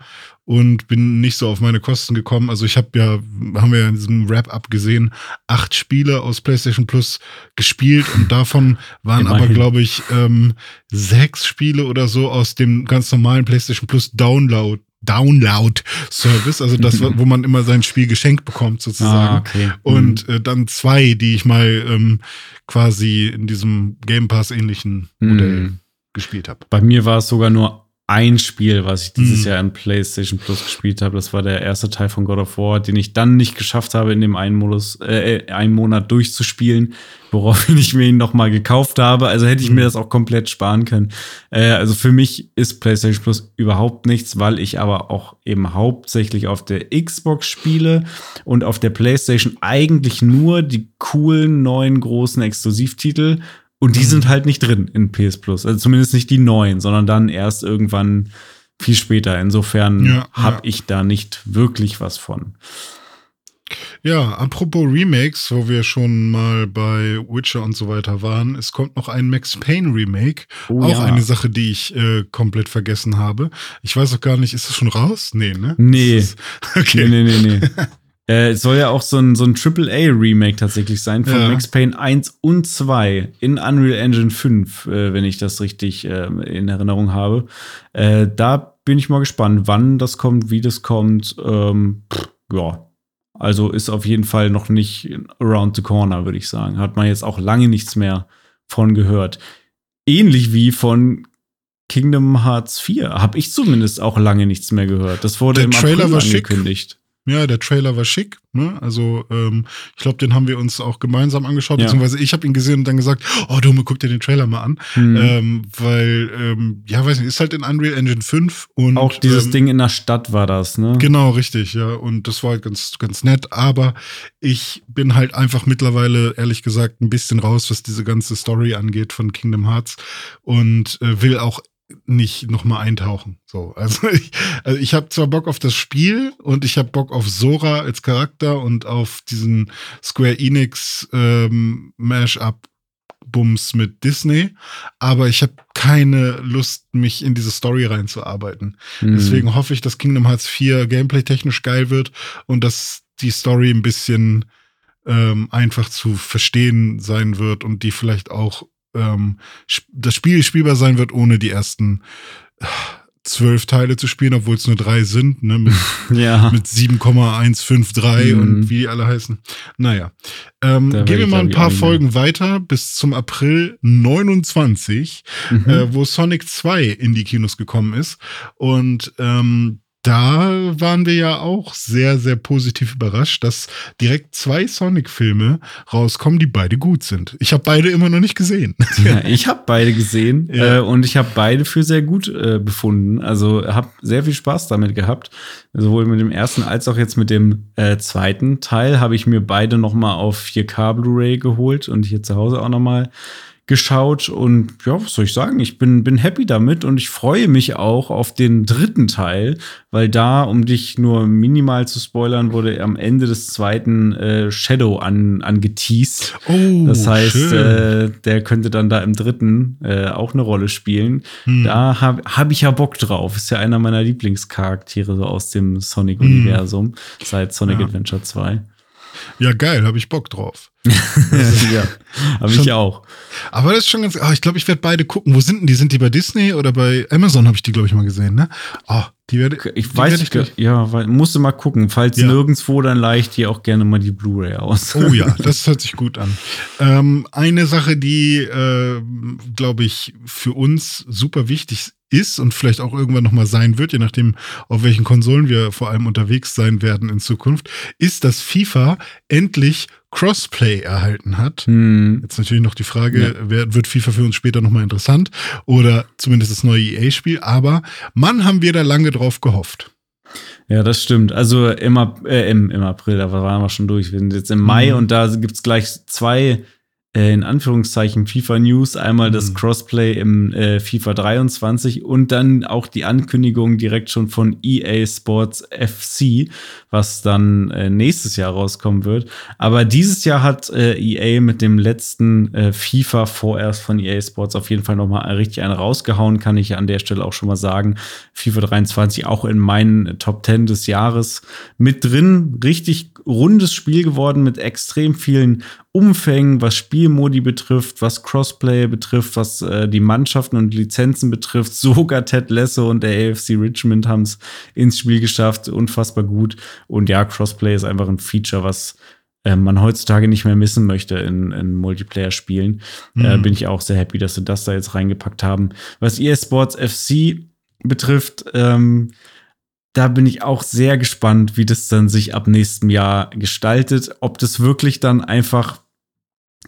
und bin nicht so auf meine Kosten gekommen. Also ich habe ja, haben wir ja in diesem Wrap-up gesehen, acht Spiele aus PlayStation Plus gespielt und davon waren aber, Immerhin. glaube ich, ähm, sechs Spiele oder so aus dem ganz normalen PlayStation Plus Download. Download-Service, also das, wo man immer sein Spiel geschenkt bekommt, sozusagen. Ah, okay. Und äh, dann zwei, die ich mal ähm, quasi in diesem Game Pass-ähnlichen Mhm. Modell gespielt habe. Bei mir war es sogar nur ein Spiel, was ich dieses Mhm. Jahr in PlayStation Plus gespielt habe. Das war der erste Teil von God of War, den ich dann nicht geschafft habe, in dem einen Modus, äh, äh, einen Monat durchzuspielen, woraufhin ich mir ihn noch mal gekauft habe. Also hätte ich mir Mhm. das auch komplett sparen können. Äh, also für mich ist PlayStation Plus überhaupt nichts, weil ich aber auch eben hauptsächlich auf der Xbox spiele und auf der PlayStation eigentlich nur die coolen neuen großen Exklusivtitel und die Mhm. sind halt nicht drin in PS Plus. Also zumindest nicht die neuen, sondern dann erst irgendwann viel später. Insofern Ja, habe ja. ich da nicht wirklich was von. Ja, apropos Remakes, wo wir schon mal bei Witcher und so weiter waren, es kommt noch ein Max Payne Remake. Oh auch ja. eine Sache, die ich äh, komplett vergessen habe. Ich weiß auch gar nicht, ist es schon raus? Nee, ne? Nee. Ist- Okay. Nee, nee, nee, nee. äh, es soll ja auch so ein, so ein AAA-Remake tatsächlich sein von Ja. Max Payne 1 und 2 in Unreal Engine 5, äh, wenn ich das richtig äh, in Erinnerung habe. Äh, da bin ich mal gespannt, wann das kommt, wie das kommt. Ähm, pff, ja. Also ist auf jeden Fall noch nicht around the corner, würde ich sagen. Hat man jetzt auch lange nichts mehr von gehört. Ähnlich wie von Kingdom Hearts 4. Habe ich zumindest auch lange nichts mehr gehört. Das wurde Der im Trailer April angekündigt. Ja, der Trailer war schick. Ne? Also ähm, ich glaube, den haben wir uns auch gemeinsam angeschaut, Ja. beziehungsweise ich habe ihn gesehen und dann gesagt, oh Dumme, guck dir den Trailer mal an. Hm. Ähm, weil, ähm, ja, weiß nicht, ist halt in Unreal Engine 5 und auch dieses ähm, Ding in der Stadt war das, ne? Genau, richtig, ja. Und das war halt ganz, ganz nett. Aber ich bin halt einfach mittlerweile, ehrlich gesagt, ein bisschen raus, was diese ganze Story angeht von Kingdom Hearts und äh, will auch nicht nochmal eintauchen. So, also ich, also ich habe zwar Bock auf das Spiel und ich habe Bock auf Sora als Charakter und auf diesen Square Enix ähm, Mash-up Bums mit Disney, aber ich habe keine Lust, mich in diese Story reinzuarbeiten. Hm. Deswegen hoffe ich, dass Kingdom Hearts 4 gameplay-technisch geil wird und dass die Story ein bisschen ähm, einfach zu verstehen sein wird und die vielleicht auch ähm, das Spiel spielbar sein wird, ohne die ersten äh, zwölf Teile zu spielen, obwohl es nur drei sind, ne, mit, ja. mit 7,153 Mhm. und wie die alle heißen. Naja. Ähm, gehen wir mal ein paar. Folgen weiter bis zum April 29 Mhm. äh, wo Sonic 2 in die Kinos gekommen ist. Und ähm, da waren wir ja auch sehr, sehr positiv überrascht, dass direkt zwei Sonic-Filme rauskommen, die beide gut sind. Ich habe beide immer noch nicht gesehen. Ja, ich habe beide gesehen Ja. äh, und ich habe beide für sehr gut äh, befunden. Also habe sehr viel Spaß damit gehabt. Sowohl mit dem ersten als auch jetzt mit dem äh, zweiten Teil habe ich mir beide noch mal auf 4K Blu-ray geholt und hier zu Hause auch noch mal geschaut und ja, was soll ich sagen? Ich bin, bin happy damit und ich freue mich auch auf den dritten Teil, weil da, um dich nur minimal zu spoilern, wurde am Ende des zweiten äh, Shadow an, angeteased. Oh, Das heißt, äh, der könnte dann da im dritten äh, auch eine Rolle spielen. Hm. Da habe hab ich ja Bock drauf. Ist ja einer meiner Lieblingscharaktere so aus dem Sonic-Universum seit Sonic Ja. Adventure 2. ja, geil, habe ich Bock drauf. ja, habe ich auch. Aber das ist schon ganz. Ah, ich glaube, ich werde beide gucken. Wo sind denn die? Sind die bei Disney oder bei Amazon? Habe ich die, glaube ich, mal gesehen, ne? Oh, die werde Ich die weiß werd nicht, gleich- ja, weil, musst du mal gucken. Falls Ja. nirgendwo, dann leicht hier auch gerne mal die Blu-ray aus. Oh ja, das hört sich gut an. Ähm, eine Sache, die, äh, glaube ich, für uns super wichtig ist und vielleicht auch irgendwann nochmal sein wird, je nachdem, auf welchen Konsolen wir vor allem unterwegs sein werden in Zukunft, ist, dass FIFA endlich Crossplay erhalten hat. Hm. Jetzt natürlich noch die Frage, ja. wer, wird FIFA für uns später nochmal interessant oder zumindest das neue EA-Spiel, aber Mann, haben wir da lange drauf gehofft. Ja, das stimmt. Also im, äh, im, im April, da waren wir schon durch. Wir sind jetzt im Mai mhm. und da gibt's gleich zwei äh, in Anführungszeichen FIFA News. Einmal das mhm. Crossplay im äh, FIFA 23 und dann auch die Ankündigung direkt schon von EA Sports FC, was dann äh, nächstes Jahr rauskommen wird. Aber dieses Jahr hat äh, EA mit dem letzten äh, FIFA vorerst von EA Sports auf jeden Fall noch mal richtig einen rausgehauen, kann ich an der Stelle auch schon mal sagen. FIFA 23 auch in meinen Top 10 des Jahres mit drin. Richtig rundes Spiel geworden mit extrem vielen Umfängen, was Spielmodi betrifft, was Crossplay betrifft, was äh, die Mannschaften und Lizenzen betrifft. Sogar Ted Lasso und der AFC Richmond haben es ins Spiel geschafft. Unfassbar gut. Und ja, Crossplay ist einfach ein Feature, was äh, man heutzutage nicht mehr missen möchte in, in Multiplayer-Spielen. Äh, mhm. Äh, bin ich auch sehr happy, dass sie das da jetzt reingepackt haben. Was EA Sports FC betrifft, ähm, da bin ich auch sehr gespannt, wie das dann sich ab nächstem Jahr gestaltet. Ob das wirklich dann einfach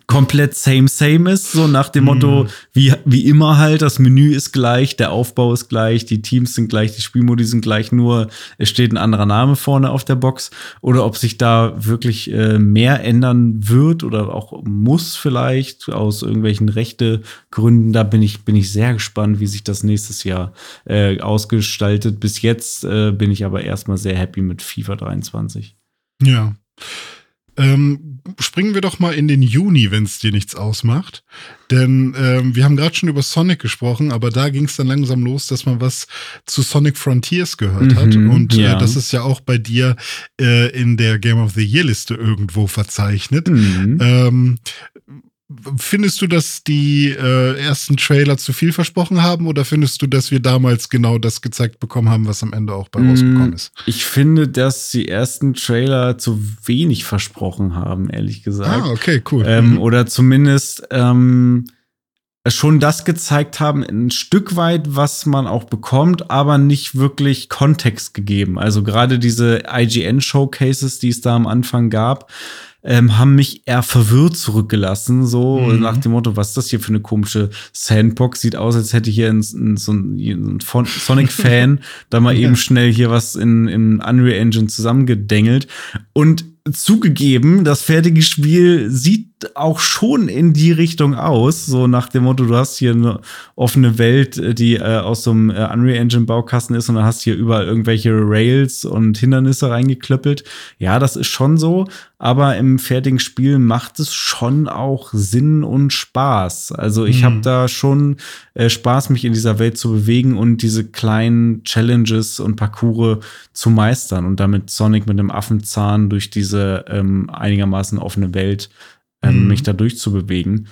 komplett same same ist, so nach dem Motto, mhm. wie, wie immer halt, das Menü ist gleich, der Aufbau ist gleich, die Teams sind gleich, die Spielmodi sind gleich, nur es steht ein anderer Name vorne auf der Box oder ob sich da wirklich äh, mehr ändern wird oder auch muss vielleicht aus irgendwelchen rechte Gründen, da bin ich, bin ich sehr gespannt, wie sich das nächstes Jahr äh, ausgestaltet. Bis jetzt äh, bin ich aber erstmal sehr happy mit FIFA 23. Ja. Ähm, springen wir doch mal in den Juni, wenn es dir nichts ausmacht. Denn ähm, wir haben gerade schon über Sonic gesprochen, aber da ging es dann langsam los, dass man was zu Sonic Frontiers gehört mhm, hat. Und äh, ja. äh, das ist ja auch bei dir äh, in der Game of the Year Liste irgendwo verzeichnet. Mhm. Ähm, Findest du, dass die äh, ersten Trailer zu viel versprochen haben oder findest du, dass wir damals genau das gezeigt bekommen haben, was am Ende auch bei rausgekommen ist? Ich finde, dass die ersten Trailer zu wenig versprochen haben, ehrlich gesagt. Ah, okay, cool. Ähm, mhm. Oder zumindest ähm, schon das gezeigt haben, ein Stück weit, was man auch bekommt, aber nicht wirklich Kontext gegeben. Also gerade diese IGN-Showcases, die es da am Anfang gab, ähm, haben mich eher verwirrt zurückgelassen. So mhm. nach dem Motto, was ist das hier für eine komische Sandbox? Sieht aus, als hätte hier ein, ein, so ein, ein Sonic-Fan da mal eben schnell hier was in, in Unreal Engine zusammengedengelt. Und zugegeben, das fertige Spiel sieht auch schon in die Richtung aus, so nach dem Motto, du hast hier eine offene Welt, die äh, aus so einem äh, Unreal Engine Baukasten ist und dann hast hier überall irgendwelche Rails und Hindernisse reingeklöppelt. Ja, das ist schon so, aber im fertigen Spiel macht es schon auch Sinn und Spaß. Also ich mhm. habe da schon äh, Spaß, mich in dieser Welt zu bewegen und diese kleinen Challenges und Parcours zu meistern und damit Sonic mit dem Affenzahn durch diese ähm, einigermaßen offene Welt ähm, mhm. mich da durchzubewegen.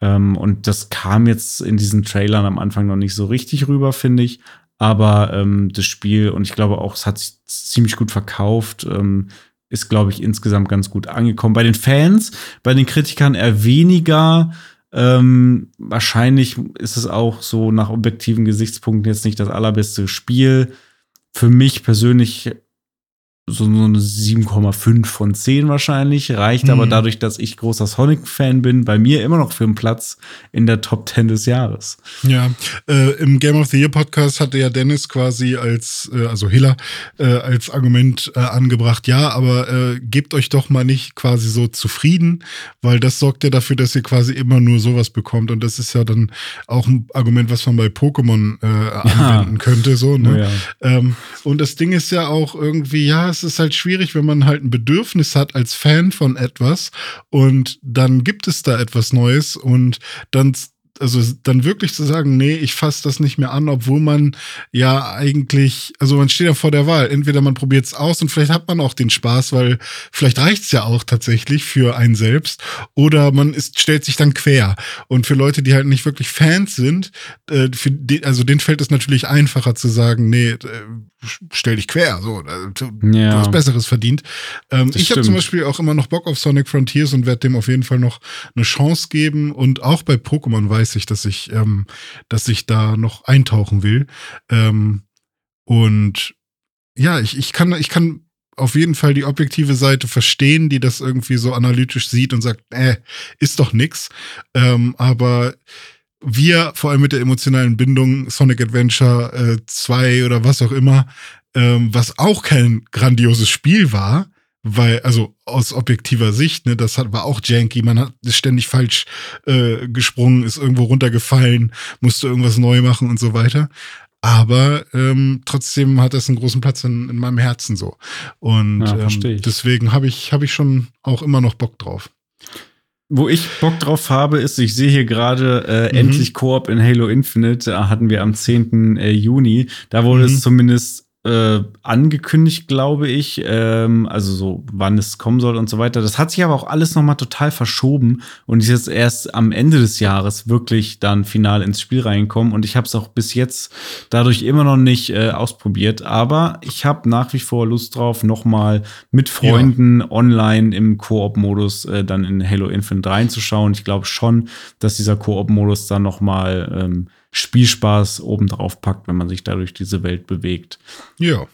Ähm, und das kam jetzt in diesen Trailern am Anfang noch nicht so richtig rüber, finde ich. Aber ähm, das Spiel, und ich glaube auch, es hat sich ziemlich gut verkauft, ähm, ist, glaube ich, insgesamt ganz gut angekommen. Bei den Fans, bei den Kritikern eher weniger. Ähm, wahrscheinlich ist es auch so nach objektiven Gesichtspunkten jetzt nicht das allerbeste Spiel. Für mich persönlich so, so eine 7,5 von 10 wahrscheinlich. Reicht mhm. aber dadurch, dass ich großer Sonic-Fan bin, bei mir immer noch für einen Platz in der Top 10 des Jahres. Ja, äh, im Game of the Year Podcast hatte ja Dennis quasi als, äh, also Hiller, äh, als Argument äh, angebracht, ja, aber äh, gebt euch doch mal nicht quasi so zufrieden, weil das sorgt ja dafür, dass ihr quasi immer nur sowas bekommt. Und das ist ja dann auch ein Argument, was man bei Pokémon äh, anwenden ja. könnte. So, ne? Oh ja. ähm, und das Ding ist ja auch irgendwie, ja, es ist halt schwierig, wenn man halt ein Bedürfnis hat als Fan von etwas und dann gibt es da etwas Neues und dann also dann wirklich zu sagen, nee, ich fasse das nicht mehr an, obwohl man ja eigentlich, also man steht ja vor der Wahl. Entweder man probiert es aus und vielleicht hat man auch den Spaß, weil vielleicht reicht es ja auch tatsächlich für einen selbst. Oder man ist, stellt sich dann quer. Und für Leute, die halt nicht wirklich Fans sind, äh, die, also denen fällt es natürlich einfacher zu sagen, nee, äh, stell dich quer, so, du, ja. du hast Besseres verdient. Ähm, ich habe zum Beispiel auch immer noch Bock auf Sonic Frontiers und werde dem auf jeden Fall noch eine Chance geben. Und auch bei Pokémon weiß ich, dass ich, ähm, dass ich da noch eintauchen will. Ähm, und ja, ich, ich kann, ich kann auf jeden Fall die objektive Seite verstehen, die das irgendwie so analytisch sieht und sagt, äh, ist doch nix. Ähm, aber wir, vor allem mit der emotionalen Bindung, Sonic Adventure äh, 2 oder was auch immer, ähm, was auch kein grandioses Spiel war, weil, also aus objektiver Sicht, ne, das hat, war auch janky, man hat ist ständig falsch äh, gesprungen, ist irgendwo runtergefallen, musste irgendwas neu machen und so weiter. Aber ähm, trotzdem hat das einen großen Platz in, in meinem Herzen so. Und Ja, ähm, deswegen habe ich, hab ich schon auch immer noch Bock drauf. Wo ich Bock drauf habe, ist, ich sehe hier gerade äh, Mhm. endlich Koop in Halo Infinite, da hatten wir am 10. äh, Juni. Da wurde Mhm. es zumindest äh, angekündigt, glaube ich. Ähm, also so, wann es kommen soll und so weiter. Das hat sich aber auch alles noch mal total verschoben und ist jetzt erst am Ende des Jahres wirklich dann final ins Spiel reinkommen. Und ich habe es auch bis jetzt dadurch immer noch nicht äh, ausprobiert. Aber ich habe nach wie vor Lust drauf, noch mal mit Freunden online im Koop-Modus äh, dann in Halo Infinite reinzuschauen. Ich glaube schon, dass dieser Koop-Modus dann noch mal ähm, Spielspaß obendrauf packt, wenn man sich da durch diese Welt bewegt. Ja.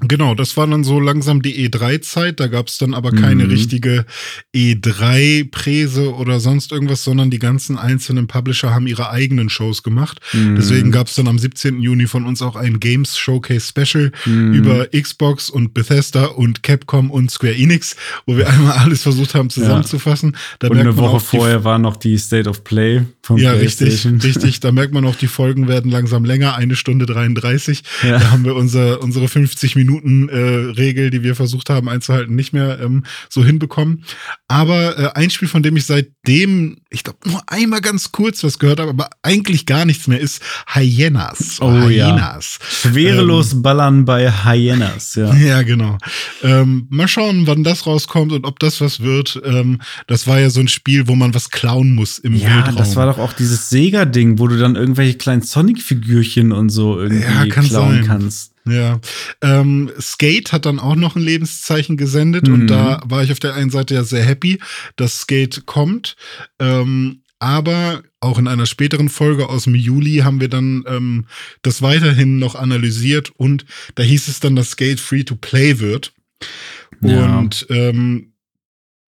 Genau, das war dann so langsam die E3-Zeit. Da gab es dann aber keine Mhm. richtige E3-Präse oder sonst irgendwas, sondern die ganzen einzelnen Publisher haben ihre eigenen Shows gemacht. Mhm. Deswegen gab es dann am 17. Juni von uns auch ein Games Showcase Special Mhm. über Xbox und Bethesda und Capcom und Square Enix, wo wir einmal alles versucht haben zusammenzufassen. Da Und eine Woche vorher war noch die State of Play von ja, richtig, richtig. Da merkt man auch, die Folgen werden langsam länger, eine Stunde 33. Ja. Da haben wir unser, unsere 50 Minuten äh, Regel, die wir versucht haben einzuhalten, nicht mehr ähm, so hinbekommen. Aber äh, ein Spiel, von dem ich seitdem, ich glaube, nur einmal ganz kurz was gehört habe, aber eigentlich gar nichts mehr, ist Hyenas. Oh, ja. Hyenas. Schwerelos ballern bei Hyenas, ja. Ja, genau. Ähm, mal schauen, wann das rauskommt und ob das was wird. Ähm, das war ja so ein Spiel, wo man was klauen muss im Ja, Weltraum. das war doch auch dieses Sega-Ding, wo du dann irgendwelche kleinen Sonic-Figürchen und so irgendwie Ja, kann klauen sein. kannst. Ja, ähm, Skate hat dann auch noch ein Lebenszeichen gesendet Mhm. und da war ich auf der einen Seite ja sehr happy, dass Skate kommt. Ähm, aber auch in einer späteren Folge aus dem Juli haben wir dann ähm, das weiterhin noch analysiert und da hieß es dann, dass Skate free to play wird. Ja. Und ähm,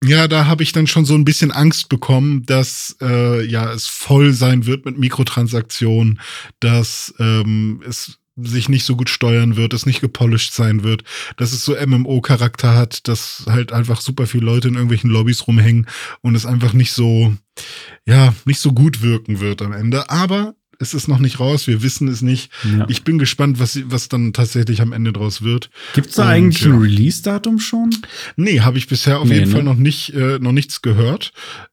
ja, da habe ich dann schon so ein bisschen Angst bekommen, dass äh, ja es voll sein wird mit Mikrotransaktionen, dass ähm, es sich nicht so gut steuern wird, es nicht gepolished sein wird, dass es so MMO-Charakter hat, dass halt einfach super viele Leute in irgendwelchen Lobbys rumhängen und es einfach nicht so, ja, nicht so gut wirken wird am Ende. Aber es ist noch nicht raus, wir wissen es nicht. Ja. Ich bin gespannt, was, was dann tatsächlich am Ende draus wird. Gibt's da Und, eigentlich ein Release-Datum schon? Nee, habe ich bisher auf Nee, jeden ne? Fall noch nicht, äh, noch nichts gehört.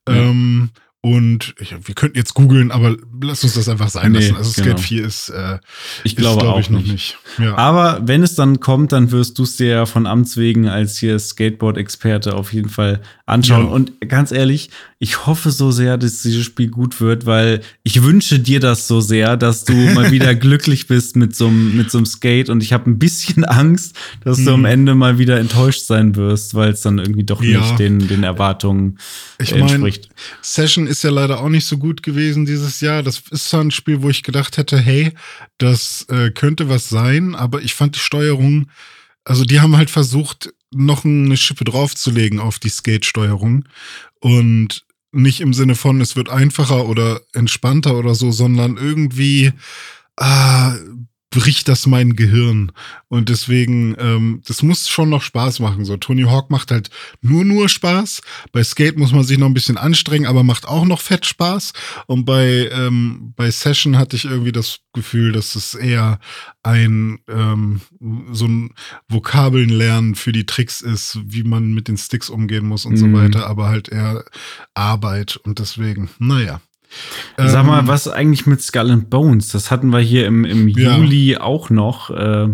Ja. Ähm, und ich, wir könnten jetzt googeln, aber lass uns das einfach sein Nee, lassen. Also Skate genau. 4 ist, äh, Ich ist, glaube glaub auch ich, noch nicht. nicht. Ja. Aber wenn es dann kommt, dann wirst du es dir ja von Amts wegen als hier Skateboard-Experte auf jeden Fall anschauen. Ja. Und ganz ehrlich, ich hoffe so sehr, dass dieses Spiel gut wird, weil ich wünsche dir das so sehr, dass du mal wieder glücklich bist mit so einem mit so einem Skate. Und ich habe ein bisschen Angst, dass du Hm. am Ende mal wieder enttäuscht sein wirst, weil es dann irgendwie doch Ja. nicht den, den Erwartungen Ich äh, mein, entspricht. Session ist ja leider auch nicht so gut gewesen dieses Jahr. Das ist zwar ein Spiel, wo ich gedacht hätte, hey, das äh, könnte was sein, aber ich fand die Steuerung, also die haben halt versucht, noch eine Schippe draufzulegen auf die Skate-Steuerung und nicht im Sinne von, es wird einfacher oder entspannter oder so, sondern irgendwie ah, bricht das mein Gehirn. Und deswegen, ähm, das muss schon noch Spaß machen. So, Tony Hawk macht halt nur, nur Spaß. Bei Skate muss man sich noch ein bisschen anstrengen, aber macht auch noch fett Spaß. Und bei, ähm, bei Session hatte ich irgendwie das Gefühl, dass es eher ein, ähm, so ein Vokabeln lernen für die Tricks ist, wie man mit den Sticks umgehen muss und so Mhm. weiter, aber halt eher Arbeit. Und deswegen, naja. Sag mal, Ähm, was eigentlich mit Skull and Bones? Das hatten wir hier im, im Ja. Juli auch noch äh,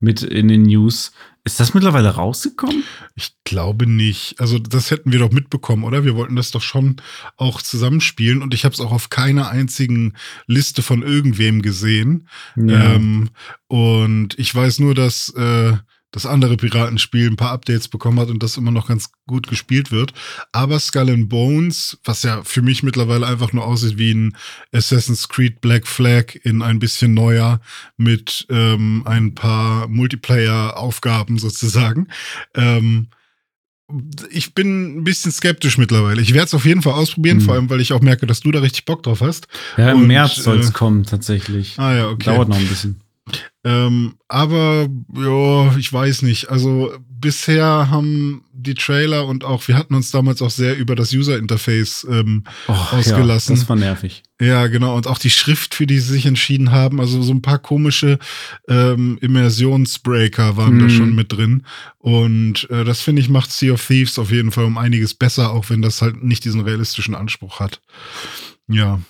mit in den News. Ist das mittlerweile rausgekommen? Ich glaube nicht. Also das hätten wir doch mitbekommen, oder? Wir wollten das doch schon auch zusammenspielen und ich habe es auch auf keiner einzigen Liste von irgendwem gesehen. Ähm, und ich weiß nur, dass äh, das andere Piratenspiel ein paar Updates bekommen hat und das immer noch ganz gut gespielt wird. Aber Skull and Bones, was ja für mich mittlerweile einfach nur aussieht wie ein Assassin's Creed Black Flag in ein bisschen neuer mit ähm, ein paar Multiplayer-Aufgaben sozusagen. Ähm, ich bin ein bisschen skeptisch mittlerweile. Ich werde es auf jeden Fall ausprobieren, hm. vor allem, weil ich auch merke, dass du da richtig Bock drauf hast. Ja, im Und, März soll es äh, kommen, tatsächlich. Ah ja, okay. Dauert noch ein bisschen. Ähm, aber ja, ich weiß nicht. Also bisher haben die Trailer und auch, wir hatten uns damals auch sehr über das User-Interface ähm, oh, ausgelassen. Ja, das war nervig. Ja, genau. Und auch die Schrift, für die sie sich entschieden haben. Also so ein paar komische ähm, Immersionsbreaker waren mm. da mhm. schon mit drin. Und äh, das finde ich macht Sea of Thieves auf jeden Fall um einiges besser, auch wenn das halt nicht diesen realistischen Anspruch hat. Ja.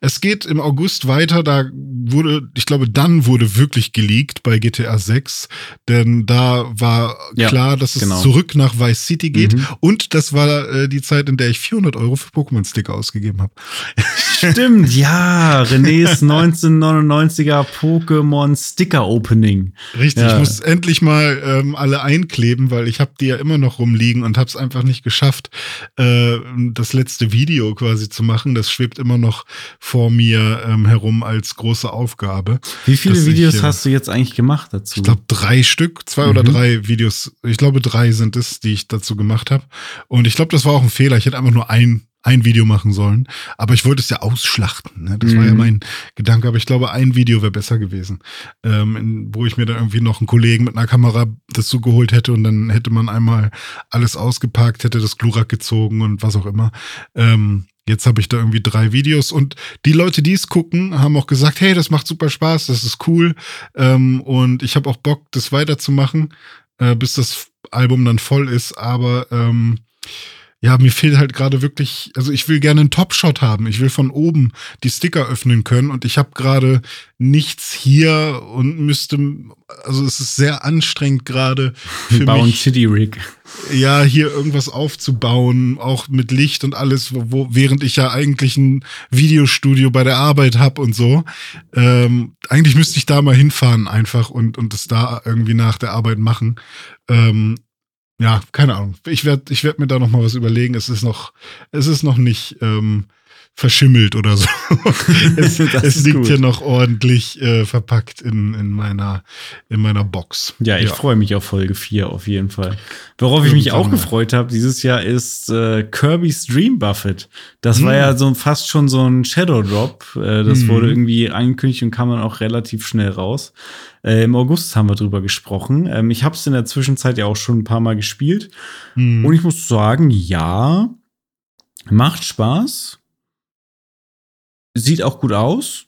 Es geht im August weiter, da wurde, ich glaube, dann wurde wirklich geleakt bei GTA 6, denn da war ja, klar, dass es genau. zurück nach Vice City geht mhm. und das war äh, die Zeit, in der ich 400 Euro für Pokémon-Sticker ausgegeben habe. Stimmt, ja, Renés 1999er Pokémon Sticker Opening. Richtig, ja. ich muss endlich mal ähm, alle einkleben, weil ich habe die ja immer noch rumliegen und habe es einfach nicht geschafft, äh, das letzte Video quasi zu machen. Das schwebt immer noch vor mir ähm, herum als große Aufgabe. Wie viele Videos ich, äh, hast du jetzt eigentlich gemacht dazu? Ich glaube drei Stück, zwei mhm. oder drei Videos. Ich glaube drei sind es, die ich dazu gemacht habe. Und ich glaube, das war auch ein Fehler. Ich hätte einfach nur ein ein Video machen sollen. Aber ich wollte es ja ausschlachten. Ne? Das mhm. war ja mhm. mein Gedanke. Aber ich glaube, ein Video wäre besser gewesen. Ähm, in, wo ich mir dann irgendwie noch einen Kollegen mit einer Kamera dazu geholt hätte und dann hätte man einmal alles ausgepackt, hätte das Glurak gezogen und was auch immer. Ähm, Jetzt habe ich da irgendwie drei Videos und die Leute, die es gucken, haben auch gesagt, hey, das macht super Spaß, das ist cool ähm, und ich habe auch Bock, das weiterzumachen, äh, bis das Album dann voll ist. Aber ähm, ja, mir fehlt halt gerade wirklich, also ich will gerne einen Top-Shot haben. Ich will von oben die Sticker öffnen können und ich habe gerade nichts hier und müsste, also es ist sehr anstrengend gerade für Bauen mich. City Rig. Ja, hier irgendwas aufzubauen, auch mit Licht und alles, wo, während ich ja eigentlich ein Videostudio bei der Arbeit habe und so. Ähm, eigentlich müsste ich da mal hinfahren einfach und und es da irgendwie nach der Arbeit machen. Ähm, ja, keine Ahnung. Ich werde ich werd mir da noch mal was überlegen. Es ist noch, es ist noch nicht ähm, verschimmelt oder so. es, es liegt gut. hier noch ordentlich äh, verpackt in, in, meiner, in meiner Box. Ja, ich ja. freue mich auf Folge 4 auf jeden Fall. Worauf Irgendwann ich mich auch mal. gefreut habe dieses Jahr ist äh, Kirby's Dream Buffet. Das mhm. war ja so fast schon so ein Shadow Drop. Äh, das mhm. wurde irgendwie angekündigt und kam dann auch relativ schnell raus. Äh, Im August haben wir drüber gesprochen. Ähm, ich habe es in der Zwischenzeit ja auch schon ein paar Mal gespielt. Mhm. Und ich muss sagen, ja, macht Spaß sieht auch gut aus,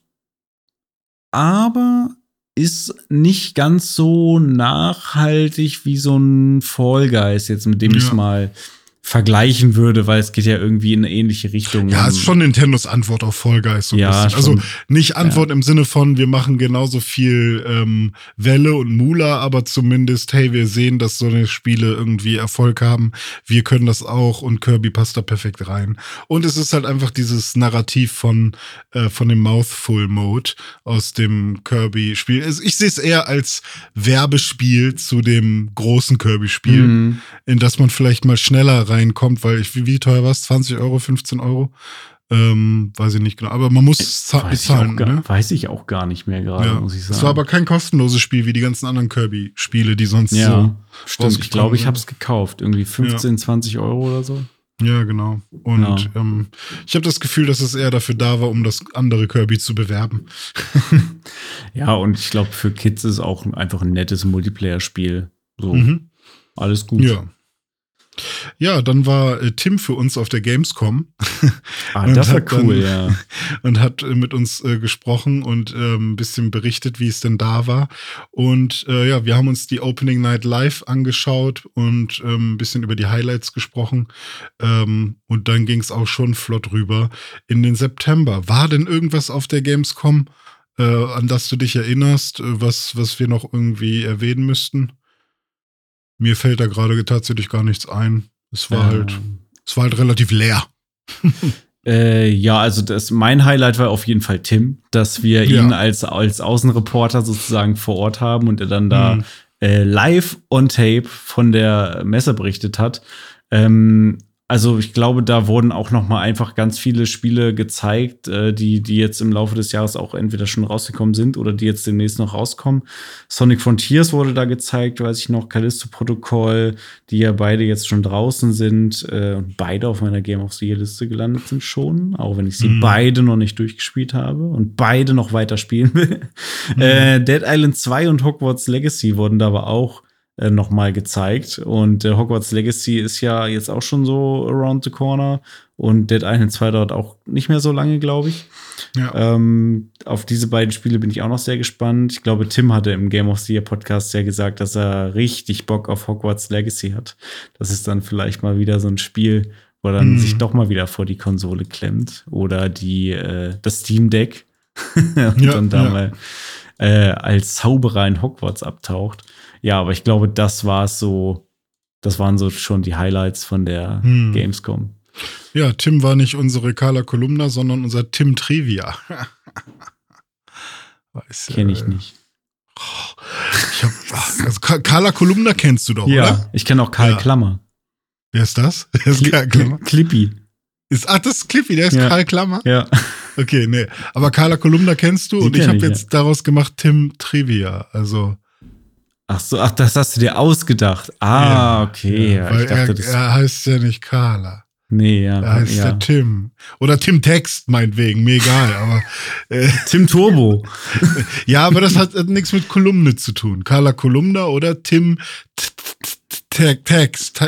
aber ist nicht ganz so nachhaltig wie so ein Fall Guys jetzt, mit dem ja. ich mal vergleichen würde, weil es geht ja irgendwie in eine ähnliche Richtung. Ja, ist schon Nintendos Antwort auf Fall Guys. So ja, also nicht Antwort ja. im Sinne von, wir machen genauso viel ähm, Welle und Mula, aber zumindest, hey, wir sehen, dass so eine Spiele irgendwie Erfolg haben. Wir können das auch und Kirby passt da perfekt rein. Und es ist halt einfach dieses Narrativ von, äh, von dem Mouthful Mode aus dem Kirby-Spiel. Ich sehe es eher als Werbespiel zu dem großen Kirby-Spiel, mhm. in das man vielleicht mal schneller rein reinkommt, weil ich, wie, wie teuer war es? 20 Euro, 15 Euro? Ähm, weiß ich nicht genau. Aber man muss weiß bezahlen. Gar, ne? Weiß ich auch gar nicht mehr gerade, ja. muss ich sagen. Es war aber kein kostenloses Spiel wie die ganzen anderen Kirby-Spiele, die sonst ja, so. Stimmt, ich glaube, ich habe es gekauft. Irgendwie 15, ja. 20 Euro oder so. Ja, genau. Und ja. Ähm, ich habe das Gefühl, dass es eher dafür da war, um das andere Kirby zu bewerben. ja, und ich glaube, für Kids ist es auch einfach ein nettes Multiplayer-Spiel. So, mhm. alles gut. Ja. Ja, dann war äh, Tim für uns auf der Gamescom. Ah, das war cool, dann, ja. Und hat äh, mit uns äh, gesprochen und äh, ein bisschen berichtet, wie es denn da war. Und äh, ja, wir haben uns die Opening Night live angeschaut und ähm, ein bisschen über die Highlights gesprochen. Ähm, und dann ging es auch schon flott rüber in den September. War denn irgendwas auf der Gamescom, äh, an das du dich erinnerst, was, was wir noch irgendwie erwähnen müssten? Mir fällt da gerade tatsächlich gar nichts ein. Es war ähm. halt, es war halt relativ leer. Äh, ja, also das, mein Highlight war auf jeden Fall Tim, dass wir ja. ihn als, als Außenreporter sozusagen vor Ort haben und er dann da mhm. äh, live on tape von der Messe berichtet hat. Ähm, also ich glaube, da wurden auch noch mal einfach ganz viele Spiele gezeigt, äh, die, die jetzt im Laufe des Jahres auch entweder schon rausgekommen sind oder die jetzt demnächst noch rauskommen. Sonic Frontiers wurde da gezeigt, weiß ich noch, Callisto Protocol, die ja beide jetzt schon draußen sind äh, und beide auf meiner Game of the Year Liste gelandet sind schon, auch wenn ich sie mhm. beide noch nicht durchgespielt habe und beide noch weiter spielen will. Mhm. Äh, Dead Island 2 und Hogwarts Legacy wurden da aber auch äh, nochmal gezeigt. Und äh, Hogwarts Legacy ist ja jetzt auch schon so around the corner. Und Dead Island 2 dauert auch nicht mehr so lange, glaube ich. Ja. Ähm, auf diese beiden Spiele bin ich auch noch sehr gespannt. Ich glaube, Tim hatte im Game of the Year Podcast ja gesagt, dass er richtig Bock auf Hogwarts Legacy hat. Das ist dann vielleicht mal wieder so ein Spiel, wo er dann mhm. sich doch mal wieder vor die Konsole klemmt oder die äh, das Steam Deck und ja, dann da ja. mal äh, als Zauberer in Hogwarts abtaucht. Ja, aber ich glaube, das war so, das waren so schon die Highlights von der hm. Gamescom. Ja, Tim war nicht unsere Carla Kolumna, sondern unser Tim Trivia. Kenne ich nicht. Ich hab, also Carla Kolumna kennst du doch, ja, oder? ich kenne auch Karl ja. Klammer. Wer ist das? Wer ist Karl Klammer? Clippy. Ist, ach, das ist Clippy, der ist ja. Karl Klammer? Ja. Okay, nee. Aber Carla Kolumna kennst du Die und ich habe jetzt ja. daraus gemacht Tim Trivia. Also Ach so, ach, das hast du dir ausgedacht. Ah, ja, okay. Ja, weil dachte, er, er, heißt ja nicht Carla. Nee, ja. Er heißt ja. der Tim. Oder Tim Text, meinetwegen, mir egal, aber. Äh, Tim Turbo. ja, aber das hat, hat nichts mit Kolumne zu tun. Carla Kolumna oder Tim Text,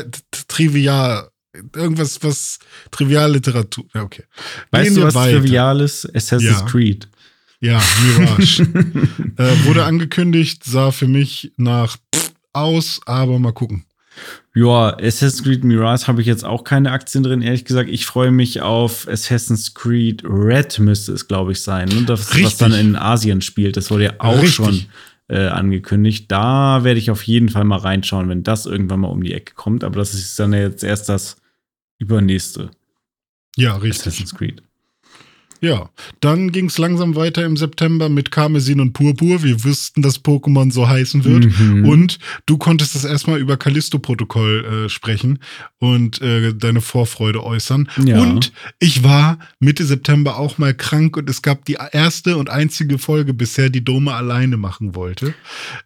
Trivial. Irgendwas, was Trivialliteratur. Ja, okay. Weißt du, was weiter. trivial ist? Assassin's Creed. Ja, Mirage. äh, wurde angekündigt, sah für mich nach aus, aber mal gucken. Ja, Assassin's Creed Mirage habe ich jetzt auch keine Aktien drin, ehrlich gesagt. Ich freue mich auf Assassin's Creed Red, müsste es, glaube ich, sein. Und ne? das, Richtig. was dann in Asien spielt. Das wurde ja auch Richtig. schon äh, angekündigt. Da werde ich auf jeden Fall mal reinschauen, wenn das irgendwann mal um die Ecke kommt. Aber das ist dann jetzt erst das übernächste. Ja, richtig. Assassin's Creed. Ja, dann ging es langsam weiter im September mit Karmesin und Purpur. Wir wussten, dass Pokémon so heißen wird. Mhm. Und du konntest das erstmal über Callisto-Protokoll äh, sprechen und äh, deine Vorfreude äußern. Ja. Und ich war Mitte September auch mal krank und es gab die erste und einzige Folge bisher, die Dome alleine machen wollte.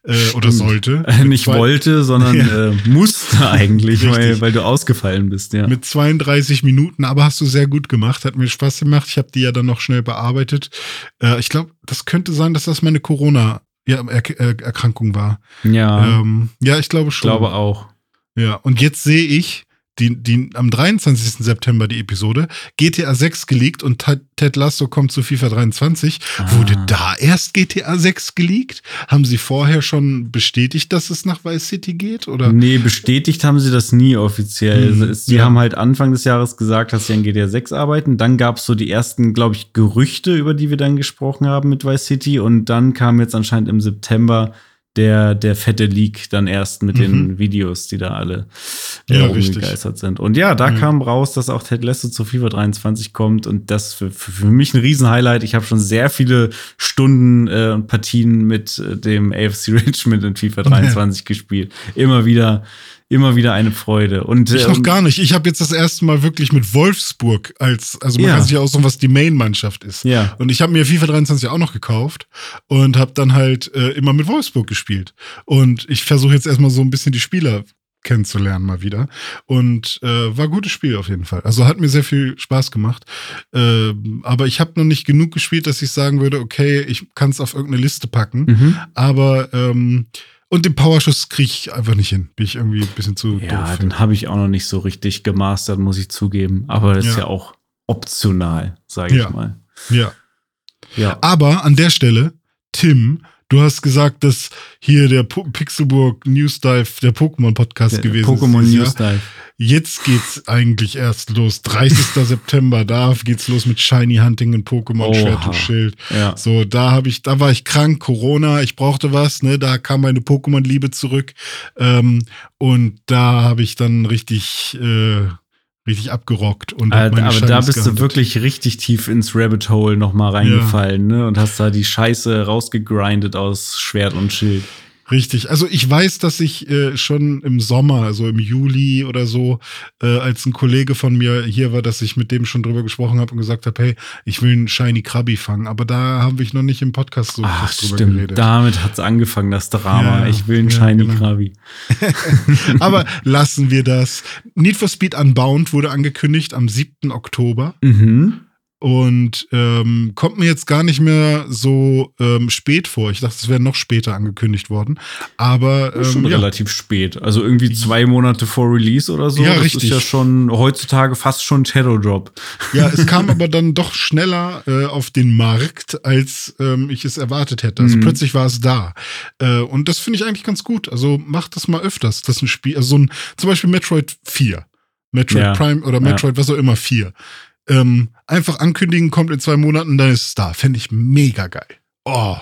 Äh, oder sollte. Nicht wollte, sondern ja. äh, musste eigentlich, weil, weil du ausgefallen bist. Ja. Mit 32 Minuten, aber hast du sehr gut gemacht. Hat mir Spaß gemacht. Ich habe die ja dann noch schnell bearbeitet. Äh, ich glaube, das könnte sein, dass das meine Corona-Erkrankung war. Ja. Ähm, ja, ich glaube schon. Ich glaube auch. Ja, und jetzt sehe ich, die, die am 23. September die Episode, GTA 6 geleakt und Ted Lasso kommt zu FIFA 23. Ah. Wurde da erst GTA 6 geleakt? Haben sie vorher schon bestätigt, dass es nach Vice City geht? Oder? Nee, bestätigt haben sie das nie offiziell. Hm, also sie ja. haben halt Anfang des Jahres gesagt, dass sie an GTA 6 arbeiten. Dann gab es so die ersten, glaube ich, Gerüchte, über die wir dann gesprochen haben mit Vice City. Und dann kam jetzt anscheinend im September der, der fette Leak dann erst mit mhm. den Videos, die da alle äh, ja, umgegeistert sind. Und ja, da mhm. kam raus, dass auch Ted Lasso zu FIFA 23 kommt und das für, für, für mich ein Riesenhighlight. Ich habe schon sehr viele Stunden äh, und Partien mit äh, dem AFC Richmond in FIFA 23 ja. gespielt. Immer wieder immer wieder eine Freude. Und, ich noch ähm, gar nicht. Ich habe jetzt das erste Mal wirklich mit Wolfsburg als, also man ja. kann sich ja aussuchen, was die Main-Mannschaft ist. Ja. Und ich habe mir FIFA 23 auch noch gekauft und habe dann halt äh, immer mit Wolfsburg gespielt. Und ich versuche jetzt erstmal so ein bisschen die Spieler kennenzulernen mal wieder. Und äh, war gutes Spiel auf jeden Fall. Also hat mir sehr viel Spaß gemacht. Äh, aber ich habe noch nicht genug gespielt, dass ich sagen würde, okay, ich kann es auf irgendeine Liste packen. Mhm. Aber ähm, und den Powerschuss kriege ich einfach nicht hin. Bin ich irgendwie ein bisschen zu ja, doof. Ja, den habe ich auch noch nicht so richtig gemastert, muss ich zugeben. Aber das ja. ist ja auch optional, sage ich ja. mal. Ja. Ja. Aber an der Stelle, Tim, Du hast gesagt, dass hier der po Pixelburg News Dive der Pokémon-Podcast gewesen Pokémon ist. Pokémon News Dive. Jetzt geht's eigentlich erst los. 30. September, da geht's los mit Shiny Hunting und Pokémon Schwert und Schild. Ja. So, da habe ich, da war ich krank, Corona, ich brauchte was, ne? Da kam meine Pokémon-Liebe zurück. Ähm, und da habe ich dann richtig äh, richtig abgerockt. Und äh, aber da bist gehandelt. du wirklich richtig tief ins Rabbit Hole nochmal reingefallen, ja. ne? Und hast da die Scheiße rausgegrindet aus Schwert und Schild. Richtig. Also ich weiß, dass ich äh, schon im Sommer, also im Juli oder so, äh, als ein Kollege von mir hier war, dass ich mit dem schon drüber gesprochen habe und gesagt habe, hey, ich will einen Shiny Krabby fangen. Aber da habe ich noch nicht im Podcast so Ach, drüber stimmt. geredet. Damit hat's angefangen, das Drama. Ja, ich will einen ja, Shiny genau. Krabby. Aber lassen wir das. Need for Speed Unbound wurde angekündigt am 7. Oktober. Mhm. Und ähm, kommt mir jetzt gar nicht mehr so ähm, spät vor. Ich dachte, es wäre noch später angekündigt worden. Aber ähm, schon ja. relativ spät. Also irgendwie zwei Monate vor Release oder so. Ja, das richtig. ist ja schon heutzutage fast schon Shadow Drop. Ja, es kam aber dann doch schneller äh, auf den Markt, als ähm, ich es erwartet hätte. Also mhm. plötzlich war es da. Äh, und das finde ich eigentlich ganz gut. Also macht das mal öfters. Das ist ein Spiel, also so ein, zum Beispiel Metroid 4. Metroid ja. Prime oder Metroid, ja. was auch immer, 4 ähm, einfach ankündigen, kommt in zwei Monaten, dann ist es da. Fände ich mega geil. Oh,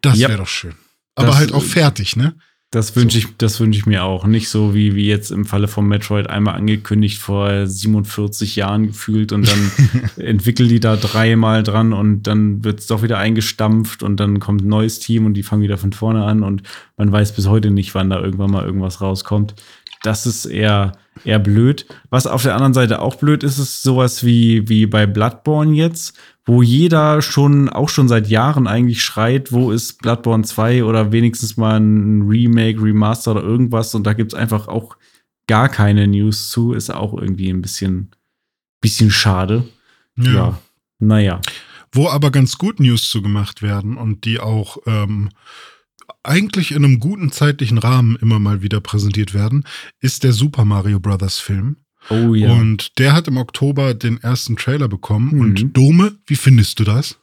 das wäre doch schön. Aber das, halt auch fertig, ne? Das wünsche so. ich, das wünsche ich mir auch. Nicht so wie, wie jetzt im Falle von Metroid einmal angekündigt vor 47 Jahren gefühlt und dann entwickeln die da dreimal dran und dann wird es doch wieder eingestampft und dann kommt ein neues Team und die fangen wieder von vorne an und man weiß bis heute nicht, wann da irgendwann mal irgendwas rauskommt. Das ist eher, eher blöd. Was auf der anderen Seite auch blöd ist, ist sowas wie, wie bei Bloodborne jetzt, wo jeder schon, auch schon seit Jahren eigentlich schreit, wo ist Bloodborne 2 oder wenigstens mal ein Remake, Remaster oder irgendwas. Und da gibt es einfach auch gar keine News zu. Ist auch irgendwie ein bisschen, bisschen schade. Ja. ja. Naja. Wo aber ganz gut News zu gemacht werden und die auch ähm, eigentlich in einem guten zeitlichen Rahmen immer mal wieder präsentiert werden, ist der Super Mario Brothers Film. Oh ja. Und der hat im Oktober den ersten Trailer bekommen. Mhm. Und Dome, wie findest du das?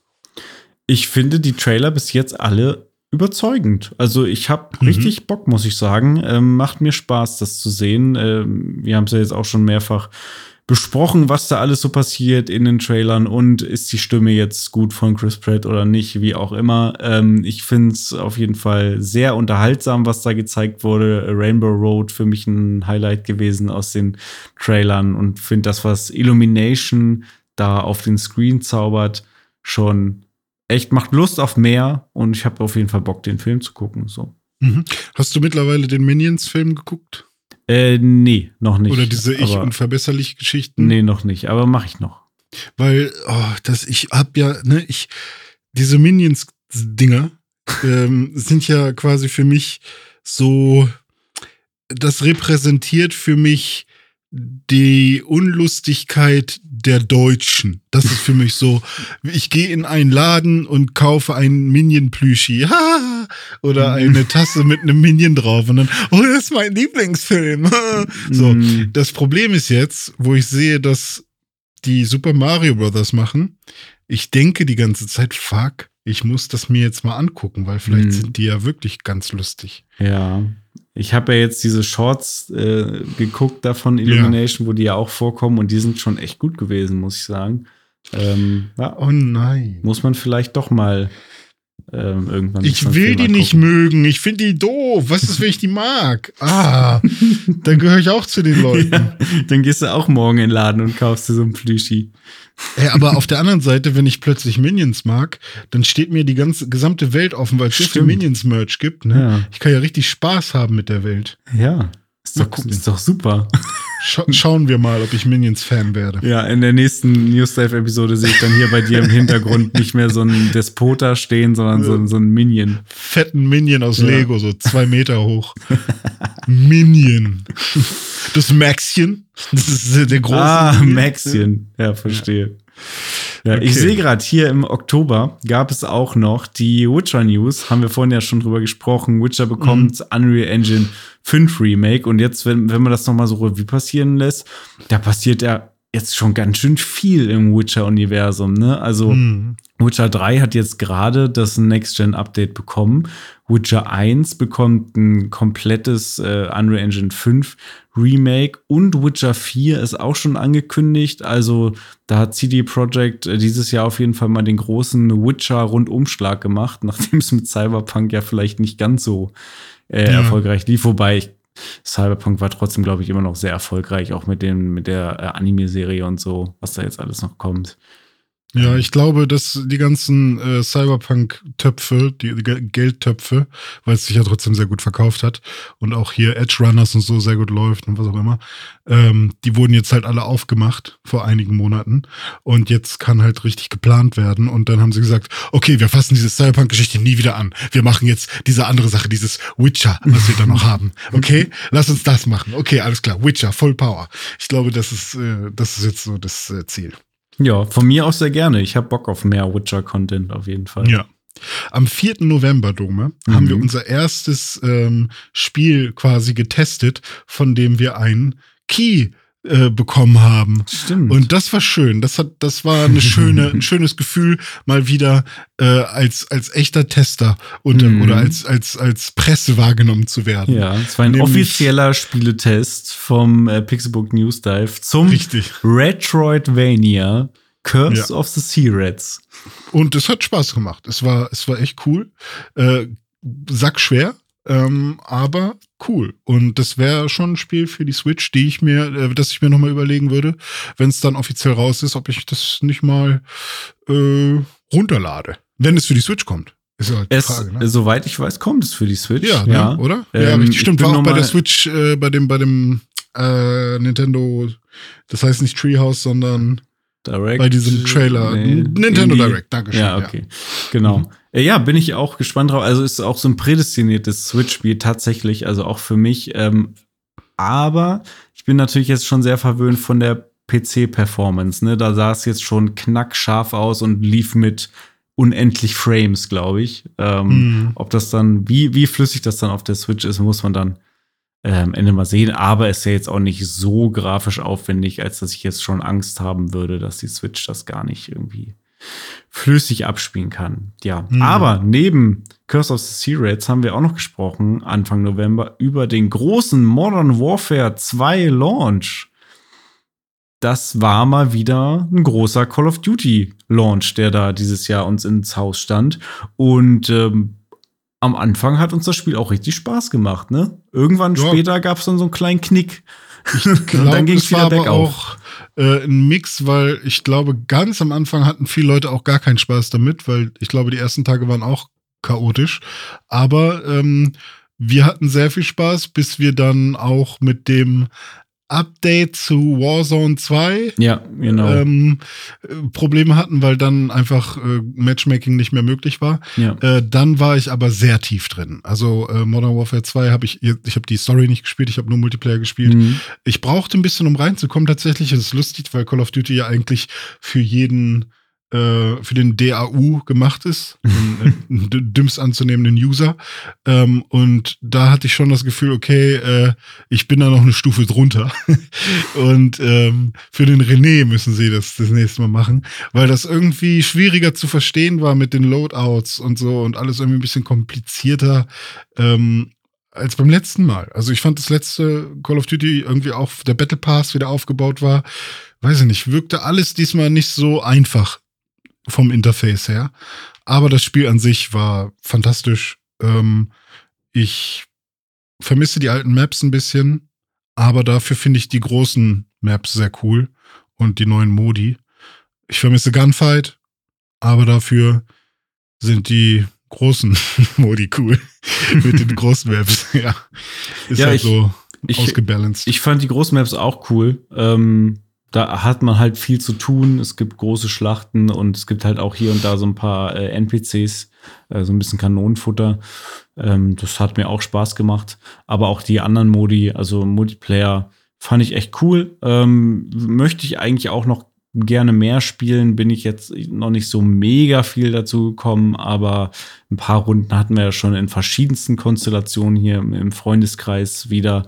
Ich finde die Trailer bis jetzt alle überzeugend. Also ich habe mhm. richtig Bock, muss ich sagen. Ähm, macht mir Spaß, das zu sehen. Ähm, wir haben es ja jetzt auch schon mehrfach besprochen, was da alles so passiert in den Trailern und ist die Stimme jetzt gut von Chris Pratt oder nicht, wie auch immer. Ähm, ich finde es auf jeden Fall sehr unterhaltsam, was da gezeigt wurde. Rainbow Road für mich ein Highlight gewesen aus den Trailern und finde das, was Illumination da auf den Screen zaubert, schon echt macht Lust auf mehr und ich habe auf jeden Fall Bock, den Film zu gucken. So. Mhm. Hast du mittlerweile den Minions-Film geguckt? Äh, nee, noch nicht. Oder diese Ich- unverbesserliche Geschichten? Nee, noch nicht, aber mache ich noch. Weil, oh, das, ich hab ja, ne, ich, diese Minions-Dinger ähm, sind ja quasi für mich so, das repräsentiert für mich die Unlustigkeit der Deutschen. Das ist für mich so, ich gehe in einen Laden und kaufe einen Minion-Plüschi oder mhm. eine Tasse mit einem Minion drauf und dann, oh, das ist mein Lieblingsfilm. so, mhm. das Problem ist jetzt, wo ich sehe, dass die Super Mario Brothers machen, ich denke die ganze Zeit, fuck, ich muss das mir jetzt mal angucken, weil vielleicht mhm. sind die ja wirklich ganz lustig. Ja, ich habe ja jetzt diese Shorts äh, geguckt davon Illumination, ja. wo die ja auch vorkommen und die sind schon echt gut gewesen, muss ich sagen. Ähm, ja, oh nein. Muss man vielleicht doch mal ähm, irgendwann. Ich will die nicht mögen. Ich finde die doof. Was ist, wenn ich die mag? Ah, dann gehöre ich auch zu den Leuten. Ja, dann gehst du auch morgen in den Laden und kaufst dir so ein Plüschi. Ey, aber auf der anderen Seite, wenn ich plötzlich Minions mag, dann steht mir die ganze gesamte Welt offen, weil es so viel Minions-Merch gibt. Ne? Ja. Ich kann ja richtig Spaß haben mit der Welt. Ja. Ist doch, ist doch super. Scha schauen wir mal, ob ich Minions-Fan werde. Ja, in der nächsten Newslife-Episode sehe ich dann hier bei dir im Hintergrund nicht mehr so einen Despota stehen, sondern so, so einen Minion. Fetten Minion aus ja. Lego, so zwei Meter hoch. Minion. Das Maxchen. Das ist der große. Ah, Maxchen. Ja, verstehe. Ja, okay. ich sehe gerade hier im Oktober gab es auch noch die Witcher News. Haben wir vorhin ja schon drüber gesprochen. Witcher bekommt mhm. Unreal Engine 5 Remake. Und jetzt, wenn, wenn man das nochmal so Revue passieren lässt, da passiert ja jetzt schon ganz schön viel im Witcher-Universum. Ne? Also mhm. Witcher 3 hat jetzt gerade das Next-Gen-Update bekommen. Witcher 1 bekommt ein komplettes äh, Unreal Engine 5 Remake und Witcher 4 ist auch schon angekündigt. Also da hat CD Projekt äh, dieses Jahr auf jeden Fall mal den großen Witcher-Rundumschlag gemacht, nachdem es mit Cyberpunk ja vielleicht nicht ganz so äh, ja. erfolgreich lief. Wobei ich Cyberpunk war trotzdem, glaube ich, immer noch sehr erfolgreich, auch mit dem, mit der äh, Anime-Serie und so, was da jetzt alles noch kommt. Ja, ich glaube, dass die ganzen äh, Cyberpunk-Töpfe, die, die Geldtöpfe, weil es sich ja trotzdem sehr gut verkauft hat und auch hier Edge Runners und so sehr gut läuft und was auch immer, ähm, die wurden jetzt halt alle aufgemacht vor einigen Monaten und jetzt kann halt richtig geplant werden und dann haben sie gesagt, okay, wir fassen diese Cyberpunk-Geschichte nie wieder an. Wir machen jetzt diese andere Sache, dieses Witcher, was wir da noch haben. Okay, lass uns das machen. Okay, alles klar, Witcher, Full Power. Ich glaube, das ist, äh, das ist jetzt so das äh, Ziel. Ja, von mir aus sehr gerne. Ich habe Bock auf mehr Witcher-Content auf jeden Fall. Ja. Am 4. November, Dome, mhm. haben wir unser erstes ähm, Spiel quasi getestet, von dem wir einen Key äh, bekommen haben. Stimmt. Und das war schön. Das hat, das war eine schöne, ein schönes Gefühl, mal wieder äh, als als echter Tester und, mhm. oder als als als Presse wahrgenommen zu werden. Ja, es war ein Nämlich, offizieller Spieletest vom äh, Pixelbook News Dive zum richtig. Retroidvania Curse ja. of the Sea Rats. Und es hat Spaß gemacht. Es war es war echt cool. Äh, sackschwer, ähm, aber cool. Und das wäre schon ein Spiel für die Switch, die ich mir, äh, das ich mir nochmal überlegen würde, wenn es dann offiziell raus ist, ob ich das nicht mal äh, runterlade. Wenn es für die Switch kommt. Ist halt die es, Frage, ne? Soweit ich weiß, kommt es für die Switch. Ja, ne? ja. oder? Ähm, ja, richtig. Stimmt, war auch bei der Switch, äh, bei dem, bei dem äh, Nintendo, das heißt nicht Treehouse, sondern Direct. Bei diesem Trailer. Nee, Nintendo Direct, Dankeschön. Ja, okay. Ja. Genau. Mhm. Äh, ja, bin ich auch gespannt drauf. Also ist auch so ein prädestiniertes Switch-Spiel tatsächlich, also auch für mich. Ähm, aber ich bin natürlich jetzt schon sehr verwöhnt von der PC-Performance. Ne? Da sah es jetzt schon knackscharf aus und lief mit unendlich Frames, glaube ich. Ähm, mhm. Ob das dann, wie, wie flüssig das dann auf der Switch ist, muss man dann ähm, Ende mal sehen. Aber es ist ja jetzt auch nicht so grafisch aufwendig, als dass ich jetzt schon Angst haben würde, dass die Switch das gar nicht irgendwie flüssig abspielen kann. Ja, mhm. aber neben Curse of the Sea Raids haben wir auch noch gesprochen, Anfang November, über den großen Modern Warfare 2 Launch. Das war mal wieder ein großer Call of Duty Launch, der da dieses Jahr uns ins Haus stand. Und ähm, am Anfang hat uns das Spiel auch richtig Spaß gemacht, ne? Irgendwann ja. später gab es dann so einen kleinen Knick. Ich glaube, dann ging es wieder aber auch äh, ein Mix, weil ich glaube, ganz am Anfang hatten viele Leute auch gar keinen Spaß damit, weil ich glaube, die ersten Tage waren auch chaotisch. Aber ähm, wir hatten sehr viel Spaß, bis wir dann auch mit dem Update zu Warzone 2 ja, genau. ähm, Probleme hatten, weil dann einfach äh, Matchmaking nicht mehr möglich war. Ja. Äh, dann war ich aber sehr tief drin. Also äh, Modern Warfare 2 habe ich, ich habe die Story nicht gespielt, ich habe nur Multiplayer gespielt. Mhm. Ich brauchte ein bisschen, um reinzukommen tatsächlich. Es ist lustig, weil Call of Duty ja eigentlich für jeden für den DAU gemacht ist, einen dümmst anzunehmenden User. Ähm, und da hatte ich schon das Gefühl, okay, äh, ich bin da noch eine Stufe drunter. und ähm, für den René müssen sie das das nächste Mal machen, weil das irgendwie schwieriger zu verstehen war mit den Loadouts und so und alles irgendwie ein bisschen komplizierter. Ähm, als beim letzten Mal. Also ich fand das letzte Call of Duty irgendwie auch der Battle Pass wieder aufgebaut war. Weiß ich nicht, wirkte alles diesmal nicht so einfach vom Interface her. Aber das Spiel an sich war fantastisch. Ähm, ich vermisse die alten Maps ein bisschen, aber dafür finde ich die großen Maps sehr cool und die neuen Modi. Ich vermisse Gunfight, aber dafür sind die großen Modi cool. Mit den großen Maps, ja. Ist ja, halt ich, so ich, ausgebalanced. Ich fand die großen Maps auch cool. Ähm, da hat man halt viel zu tun. Es gibt große Schlachten und es gibt halt auch hier und da so ein paar äh, NPCs, äh, so ein bisschen Kanonenfutter. Ähm, das hat mir auch Spaß gemacht. Aber auch die anderen Modi, also Multiplayer, fand ich echt cool. Ähm, möchte ich eigentlich auch noch gerne mehr spielen, bin ich jetzt noch nicht so mega viel dazu gekommen, aber ein paar Runden hatten wir ja schon in verschiedensten Konstellationen hier im Freundeskreis wieder.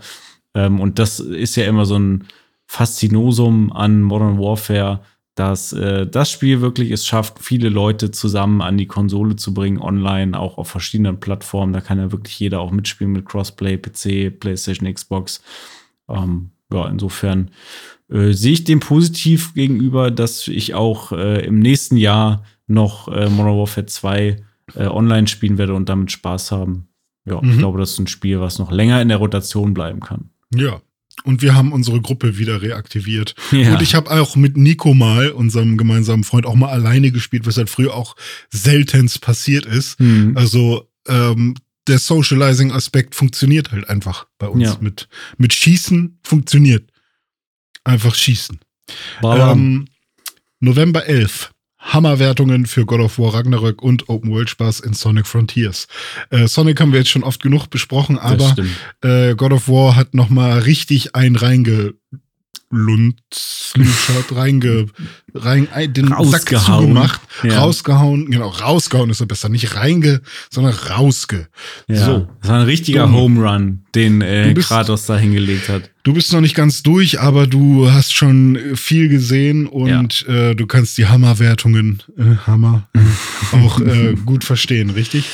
Ähm, und das ist ja immer so ein Faszinosum an Modern Warfare, dass äh, das Spiel wirklich es schafft, viele Leute zusammen an die Konsole zu bringen, online, auch auf verschiedenen Plattformen. Da kann ja wirklich jeder auch mitspielen mit Crossplay, PC, PlayStation, Xbox. Ähm, ja, insofern äh, sehe ich dem positiv gegenüber, dass ich auch äh, im nächsten Jahr noch äh, Modern Warfare 2 äh, online spielen werde und damit Spaß haben. Ja, mhm. ich glaube, das ist ein Spiel, was noch länger in der Rotation bleiben kann. Ja, und wir haben unsere Gruppe wieder reaktiviert. Ja. Und ich habe auch mit Nico mal, unserem gemeinsamen Freund, auch mal alleine gespielt, was halt früher auch seltenst passiert ist. Hm. Also ähm, der Socializing-Aspekt funktioniert halt einfach bei uns. Ja. Mit, mit Schießen funktioniert. Einfach schießen. Ähm, November 11. Hammerwertungen für God of War Ragnarök und Open World Spaß in Sonic Frontiers. Äh, Sonic haben wir jetzt schon oft genug besprochen, aber äh, God of War hat noch mal richtig ein reingelunzt, reinge, rein, ein, den Sack zugemacht, Ja. rausgehauen, genau, rausgehauen ist ja besser, nicht reinge, sondern rausge. Ja. So. Das war ein richtiger. Home Run, den äh, Kratos da hingelegt hat. Du bist noch nicht ganz durch, aber du hast schon äh, viel gesehen und äh, du kannst die Hammerwertungen, äh, Hammer, auch äh, gut verstehen, richtig?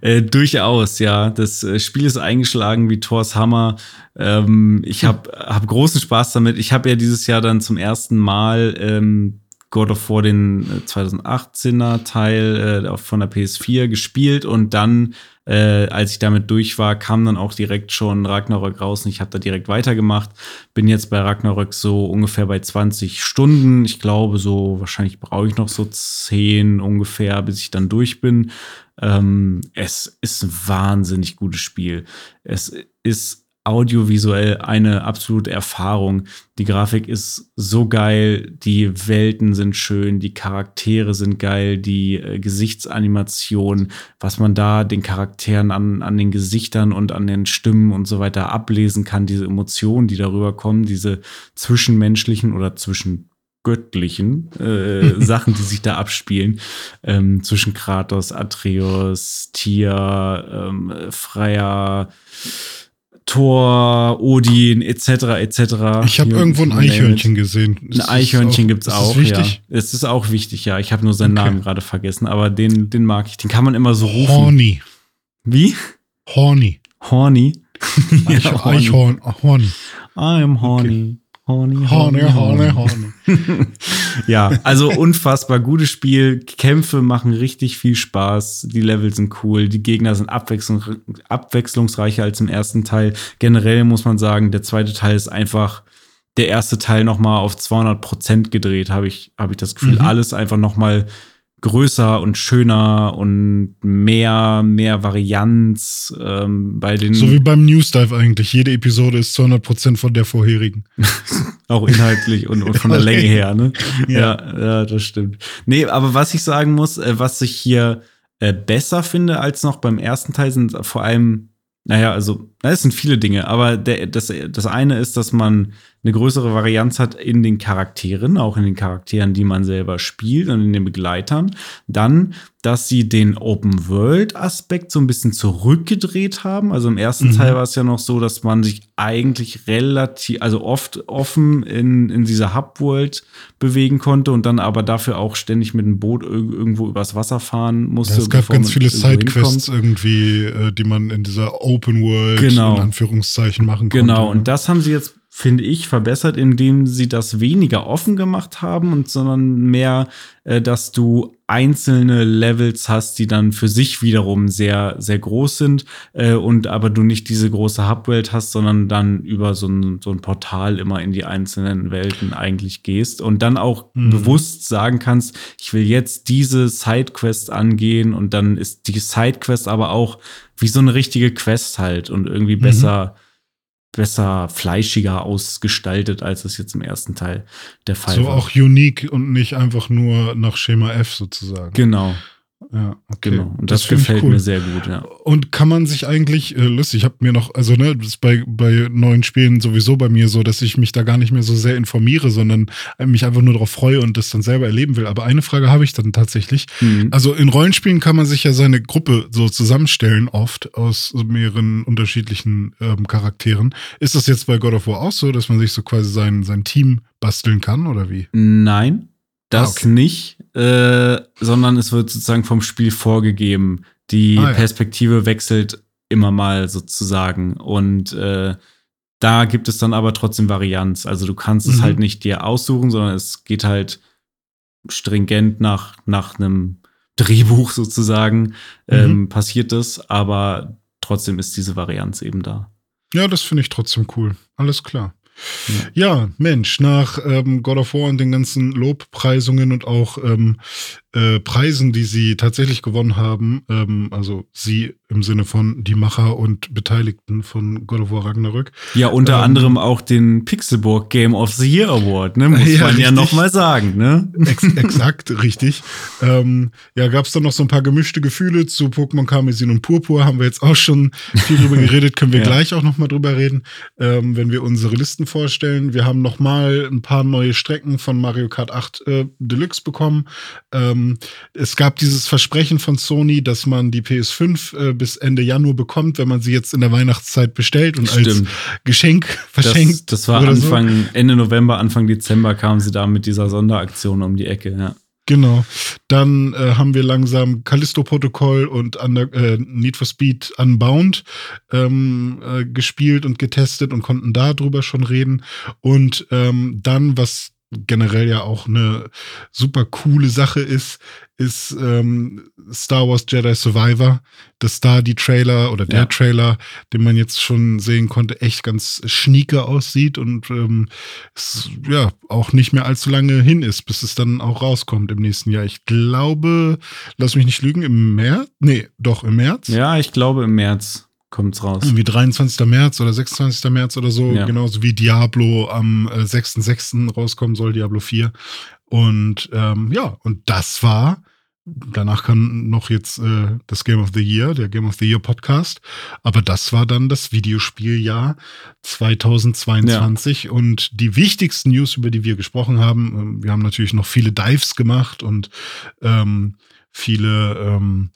Äh, durchaus, ja. Das äh, Spiel ist eingeschlagen wie Thors Hammer. Ähm, ich habe hab großen Spaß damit. Ich habe ja dieses Jahr dann zum ersten Mal ähm, God of War den äh, 2018er Teil äh, von der PS4 gespielt und dann, äh, als ich damit durch war, kam dann auch direkt schon Ragnarök raus und ich habe da direkt weitergemacht. Bin jetzt bei Ragnarök so ungefähr bei 20 Stunden. Ich glaube, so wahrscheinlich brauche ich noch so 10 ungefähr, bis ich dann durch bin. Ähm, es ist ein wahnsinnig gutes Spiel. Es ist audiovisuell eine absolute Erfahrung. Die Grafik ist so geil, die Welten sind schön, die Charaktere sind geil, die äh, Gesichtsanimation, was man da den Charakteren an, an den Gesichtern und an den Stimmen und so weiter ablesen kann, diese Emotionen, die darüber kommen, diese zwischenmenschlichen oder zwischen göttlichen äh, Sachen, die sich da abspielen, ähm, zwischen Kratos, Atreus, Tyr, ähm, Freya, Thor, Odin, etc., etc. Ich habe irgendwo ein. Eichhörnchen gesehen. Ein Eichhörnchen gibt's ist das auch, wichtig? ja. Es ist auch wichtig, ja. Ich habe nur seinen Okay. Namen gerade vergessen, aber den, den mag ich. Den kann man immer so rufen. Horny. Wie? Horny. Horny. Ja. Eichhorn, horny. I am horny. Horny, Horny, horny, horny. Ja, also unfassbar gutes Spiel. Kämpfe machen richtig viel Spaß. Die Level sind cool. Die Gegner sind abwechslung, abwechslungsreicher als im ersten Teil. Generell muss man sagen, der zweite Teil ist einfach der erste Teil noch mal auf 200 Prozent gedreht, habe ich, habe ich das Gefühl. Mhm. Alles einfach noch mal größer und schöner und mehr, mehr Varianz ähm, bei den So wie beim News Dive eigentlich. Jede Episode ist 200% von der vorherigen. Auch inhaltlich und, und von der Länge her, ne? Ja. Ja. ja, das stimmt. Nee, aber was ich sagen muss, äh, was ich hier äh, besser finde als noch beim ersten Teil, sind vor allem, naja, also, na, es sind viele Dinge, aber der, das, das eine ist, dass man eine größere Varianz hat in den Charakteren, auch in den Charakteren, die man selber spielt und in den Begleitern. Dann, dass sie den Open-World-Aspekt so ein bisschen zurückgedreht haben. Also im ersten Mhm. Teil war es ja noch so, dass man sich eigentlich relativ, also oft offen in, in dieser Hub-World bewegen konnte und dann aber dafür auch ständig mit dem Boot ir- irgendwo übers Wasser fahren musste. es gab ganz viele Sidequests irgendwie, äh, die man in dieser Open World Genau. in Anführungszeichen machen konnte. Genau, und das haben sie jetzt, finde ich, verbessert, indem sie das weniger offen gemacht haben und sondern mehr, äh, dass du einzelne Levels hast, die dann für sich wiederum sehr, sehr groß sind äh, und aber du nicht diese große Hubwelt hast, sondern dann über so ein, so ein Portal immer in die einzelnen Welten eigentlich gehst und dann auch Mhm. bewusst sagen kannst, ich will jetzt diese Sidequest angehen und dann ist die Sidequest aber auch wie so eine richtige Quest halt und irgendwie Mhm. Besser fleischiger ausgestaltet, als es jetzt im ersten Teil der Fall So war. auch unique und nicht einfach nur nach Schema F sozusagen. Genau, ja, okay. genau. Und das, ich gefällt cool. mir sehr gut, ja. Und kann man sich eigentlich, äh, lustig, ich habe mir noch, also ne, das ist bei, bei neuen Spielen sowieso bei mir so, dass ich mich da gar nicht mehr so sehr informiere, sondern mich einfach nur darauf freue und das dann selber erleben will. Aber eine Frage habe ich dann tatsächlich. Mhm. Also in Rollenspielen kann man sich ja seine Gruppe so zusammenstellen, oft aus mehreren unterschiedlichen ähm, Charakteren. Ist das jetzt bei God of War auch so, dass man sich so quasi sein, sein Team basteln kann oder wie? Nein, das Ah, okay. nicht, äh, sondern es wird sozusagen vom Spiel vorgegeben. Die Ah, ja. Perspektive wechselt immer mal sozusagen. Und äh, da gibt es dann aber trotzdem Varianz. Also du kannst es Mhm. halt nicht dir aussuchen, sondern es geht halt stringent nach, nach einem Drehbuch sozusagen, ähm, passiert das, aber trotzdem ist diese Varianz eben da. Ja, das finde ich trotzdem cool. Alles klar. Ja, Mensch, nach ähm, God of War und den ganzen Lobpreisungen und auch ähm, äh, Preisen, die sie tatsächlich gewonnen haben, ähm, also sie im Sinne von die Macher und Beteiligten von God of War Ragnarök. Ja, unter ähm, anderem auch den Pixelburg Game of the Year Award, ne? Muss ja, man richtig. ja nochmal sagen, ne? Ex exakt, richtig. Ähm, ja, gab es dann noch so ein paar gemischte Gefühle zu Pokémon Karmesin und Purpur, haben wir jetzt auch schon viel drüber geredet, können wir ja. gleich auch nochmal drüber reden, ähm, wenn wir unsere Listen vorstellen. Wir haben nochmal ein paar neue Strecken von Mario Kart 8 äh, Deluxe bekommen. Ähm, es gab dieses Versprechen von Sony, dass man die PS5 äh, bis Ende Januar bekommt, wenn man sie jetzt in der Weihnachtszeit bestellt und Stimmt. als Geschenk verschenkt. Das, das war Anfang, so. Ende November, Anfang Dezember kamen sie da mit dieser Sonderaktion um die Ecke, ja. Genau. Dann äh, haben wir langsam Callisto-Protokoll und Under, äh, Need for Speed Unbound ähm, äh, gespielt und getestet und konnten darüber schon reden. Und ähm, dann, was generell ja auch eine super coole Sache ist, ist ähm, Star Wars Jedi Survivor, dass da die Trailer oder der ja. Trailer, den man jetzt schon sehen konnte, echt ganz schnieke aussieht und ähm, es, ja auch nicht mehr allzu lange hin ist, bis es dann auch rauskommt im nächsten Jahr. Ich glaube, lass mich nicht lügen, im März? Nee, doch im März. Ja, ich glaube im März kommt's raus. Irgendwie 23. März oder 26. März oder so, ja. genauso wie Diablo am äh, 6.6. rauskommen soll, Diablo 4. Und ähm, ja, und das war, danach kann noch jetzt äh, das Game of the Year, der Game of the Year Podcast, aber das war dann das Videospieljahr 2022 ja. und die wichtigsten News, über die wir gesprochen haben, äh, wir haben natürlich noch viele Dives gemacht und ähm, viele ähm,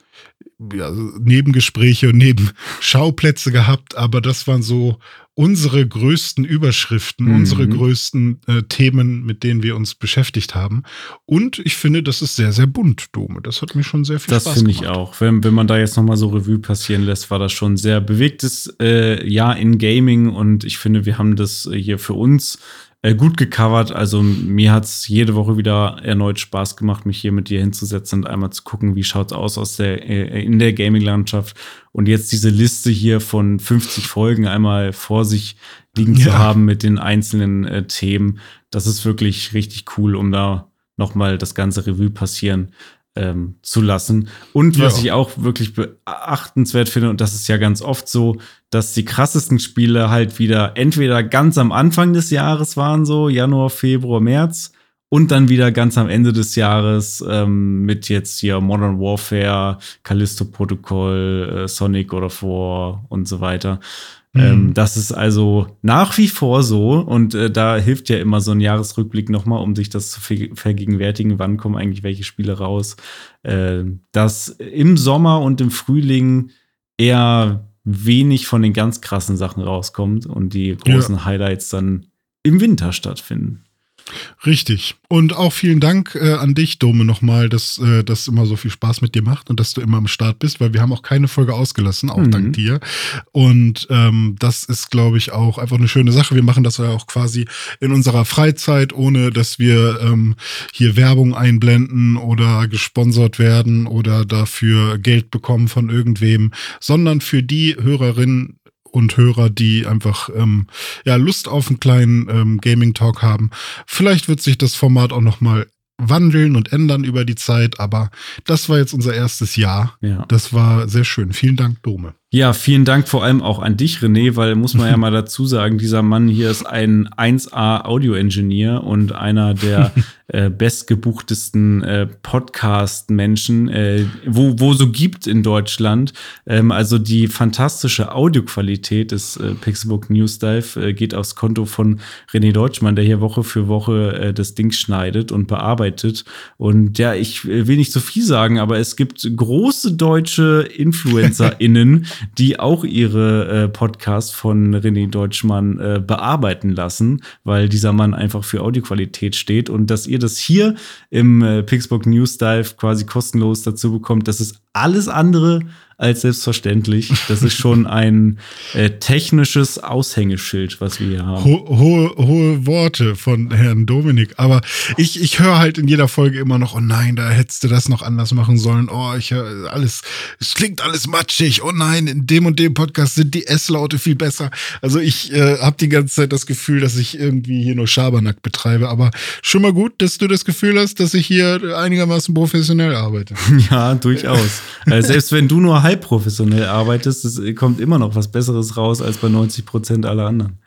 ja, Nebengespräche und Nebenschauplätze gehabt, aber das waren so unsere größten Überschriften, mhm. unsere größten äh, Themen, mit denen wir uns beschäftigt haben. Und ich finde, das ist sehr, sehr bunt, Dome. Das hat mir schon sehr viel das Spaß gemacht. Das finde ich auch. Wenn, wenn man da jetzt nochmal so Revue passieren lässt, war das schon ein sehr bewegtes äh, Jahr in Gaming und ich finde, wir haben das äh, hier für uns äh, gut gecovert. Also mir hat es jede Woche wieder erneut Spaß gemacht, mich hier mit dir hinzusetzen und einmal zu gucken, wie schaut's aus aus der äh, in der Gaming-Landschaft. Und jetzt diese Liste hier von 50 Folgen einmal vor sich liegen ja. zu haben mit den einzelnen äh, Themen, das ist wirklich richtig cool, um da nochmal das ganze Revue passieren ähm, zu lassen. Und was ja. ich auch wirklich beachtenswert finde, und das ist ja ganz oft so, dass die krassesten Spiele halt wieder entweder ganz am Anfang des Jahres waren, so Januar, Februar, März, und dann wieder ganz am Ende des Jahres ähm, mit jetzt hier Modern Warfare, Callisto Protocol, äh, Sonic oder War und so weiter. Mhm. Ähm, das ist also nach wie vor so und äh, da hilft ja immer so ein Jahresrückblick nochmal, um sich das zu vergegenwärtigen, wann kommen eigentlich welche Spiele raus. Äh, dass im Sommer und im Frühling eher wenig von den ganz krassen Sachen rauskommt und die großen ja. Highlights dann im Winter stattfinden. Richtig. Und auch vielen Dank äh, an dich, Dome, nochmal, dass äh, das immer so viel Spaß mit dir macht und dass du immer am Start bist, weil wir haben auch keine Folge ausgelassen, auch mhm. dank dir. Und ähm, das ist, glaube ich, auch einfach eine schöne Sache. Wir machen das ja auch quasi in unserer Freizeit, ohne dass wir ähm, hier Werbung einblenden oder gesponsert werden oder dafür Geld bekommen von irgendwem, sondern für die Hörerinnen und Hörer, die einfach ähm, ja Lust auf einen kleinen ähm, Gaming Talk haben. Vielleicht wird sich das Format auch noch mal wandeln und ändern über die Zeit, aber das war jetzt unser erstes Jahr. Ja. Das war sehr schön. Vielen Dank, Dome. Ja, vielen Dank vor allem auch an dich, René, weil muss man ja mal dazu sagen, dieser Mann hier ist ein 1A Audio-Engineer und einer der äh, bestgebuchtesten äh, Podcast-Menschen, äh, wo, wo so gibt in Deutschland. Ähm, also die fantastische Audioqualität des äh, Pixelbook News Dive äh, geht aufs Konto von René Deutschmann, der hier Woche für Woche äh, das Ding schneidet und bearbeitet. Und ja, ich äh, will nicht so viel sagen, aber es gibt große deutsche InfluencerInnen, die auch ihre äh, Podcasts von René Deutschmann äh, bearbeiten lassen, weil dieser Mann einfach für Audioqualität steht und dass ihr das hier im äh, Pixburg News Dive quasi kostenlos dazu bekommt, das ist alles andere als selbstverständlich. Das ist schon ein äh, technisches Aushängeschild, was wir hier haben. Ho hohe, hohe Worte von Herrn Dominik. Aber ich, ich höre halt in jeder Folge immer noch, oh nein, da hättest du das noch anders machen sollen. Oh, ich höre alles, es klingt alles matschig. Oh nein, in dem und dem Podcast sind die S-Laute viel besser. Also ich äh, habe die ganze Zeit das Gefühl, dass ich irgendwie hier nur Schabernack betreibe. Aber schon mal gut, dass du das Gefühl hast, dass ich hier einigermaßen professionell arbeite. Ja, durchaus. äh, selbst wenn du nur halb professionell arbeitest, es kommt immer noch was Besseres raus als bei 90 Prozent aller anderen.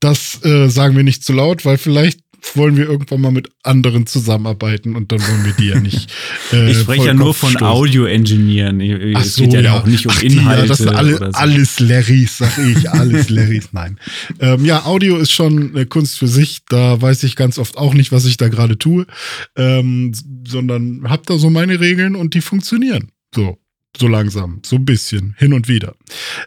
Das äh, sagen wir nicht zu laut, weil vielleicht wollen wir irgendwann mal mit anderen zusammenarbeiten und dann wollen wir die ja nicht. Äh, ich spreche ja nur von Audio-Engineeren. Es so, geht ja, ja, auch nicht um Inhalte. Ja, das sind alle, so. alles Larrys, sag ich, alles Larrys. Nein. Ähm, ja, Audio ist schon eine Kunst für sich. Da weiß ich ganz oft auch nicht, was ich da gerade tue, ähm, sondern hab da so meine Regeln und die funktionieren. So. So langsam, so ein bisschen, hin und wieder.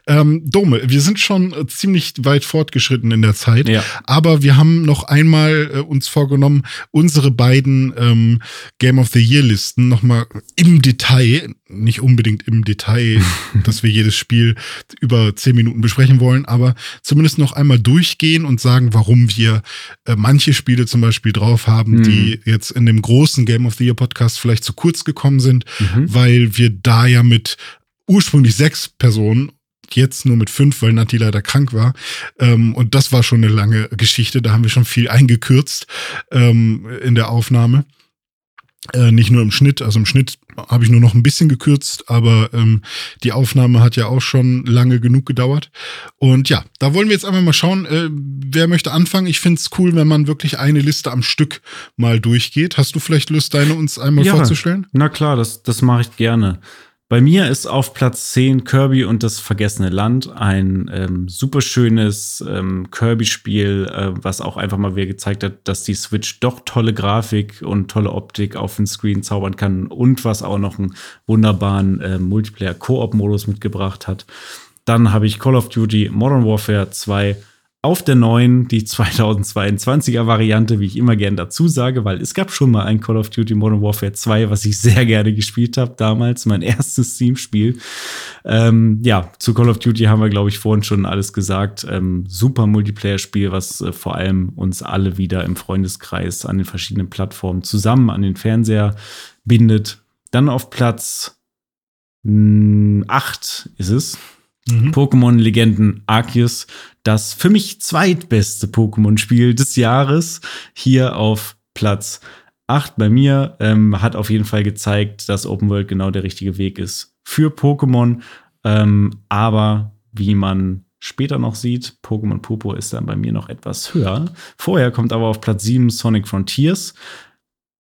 Ähm, Dome, wir sind schon äh, ziemlich weit fortgeschritten in der Zeit, ja. aber wir haben noch einmal äh, uns vorgenommen, unsere beiden ähm, Game of the Year Listen nochmal im Detail, nicht unbedingt im Detail, dass wir jedes Spiel über zehn Minuten besprechen wollen, aber zumindest noch einmal durchgehen und sagen, warum wir äh, manche Spiele zum Beispiel drauf haben, mhm. die jetzt in dem großen Game of the Year Podcast vielleicht zu kurz gekommen sind, mhm. weil wir da ja mit ursprünglich sechs Personen jetzt nur mit fünf, weil Nati leider krank war. Ähm, und das war schon eine lange Geschichte. Da haben wir schon viel eingekürzt ähm, in der Aufnahme. Äh, nicht nur im Schnitt, also im Schnitt habe ich nur noch ein bisschen gekürzt, aber ähm, die Aufnahme hat ja auch schon lange genug gedauert. Und ja, da wollen wir jetzt einfach mal schauen, äh, wer möchte anfangen. Ich finde es cool, wenn man wirklich eine Liste am Stück mal durchgeht. Hast du vielleicht Lust, deine uns einmal ja, vorzustellen? Na klar, das, das mache ich gerne. Bei mir ist auf Platz 10 Kirby und das vergessene Land ein ähm, super schönes ähm, Kirby-Spiel, äh, was auch einfach mal wieder gezeigt hat, dass die Switch doch tolle Grafik und tolle Optik auf den Screen zaubern kann und was auch noch einen wunderbaren äh, Multiplayer-Koop-Modus mitgebracht hat. Dann habe ich Call of Duty Modern Warfare 2 auf der neuen, die 2022er Variante, wie ich immer gern dazu sage, weil es gab schon mal ein Call of Duty Modern Warfare 2, was ich sehr gerne gespielt habe damals, mein erstes Steam-Spiel. Ähm, ja, zu Call of Duty haben wir, glaube ich, vorhin schon alles gesagt. Ähm, super Multiplayer-Spiel, was äh, vor allem uns alle wieder im Freundeskreis an den verschiedenen Plattformen zusammen an den Fernseher bindet. Dann auf Platz 8 hm, ist es. Mhm. Pokémon-Legenden Arceus, das für mich zweitbeste Pokémon-Spiel des Jahres, hier auf Platz 8 bei mir, ähm, hat auf jeden Fall gezeigt, dass Open World genau der richtige Weg ist für Pokémon. Ähm, aber wie man später noch sieht, Pokémon Popo ist dann bei mir noch etwas höher. Vorher kommt aber auf Platz 7 Sonic Frontiers.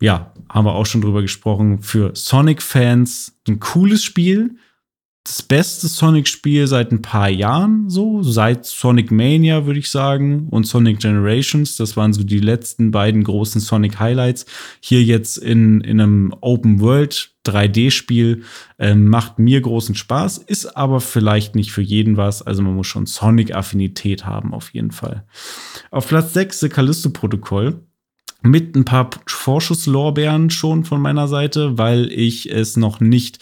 Ja, haben wir auch schon drüber gesprochen. Für Sonic-Fans ein cooles Spiel das beste Sonic-Spiel seit ein paar Jahren, so seit Sonic Mania, würde ich sagen, und Sonic Generations. Das waren so die letzten beiden großen Sonic Highlights. Hier jetzt in, in einem Open World 3D-Spiel ähm, macht mir großen Spaß, ist aber vielleicht nicht für jeden was. Also man muss schon Sonic-Affinität haben, auf jeden Fall. Auf Platz 6 The Callisto-Protokoll mit ein paar Vorschusslorbeeren schon von meiner Seite, weil ich es noch nicht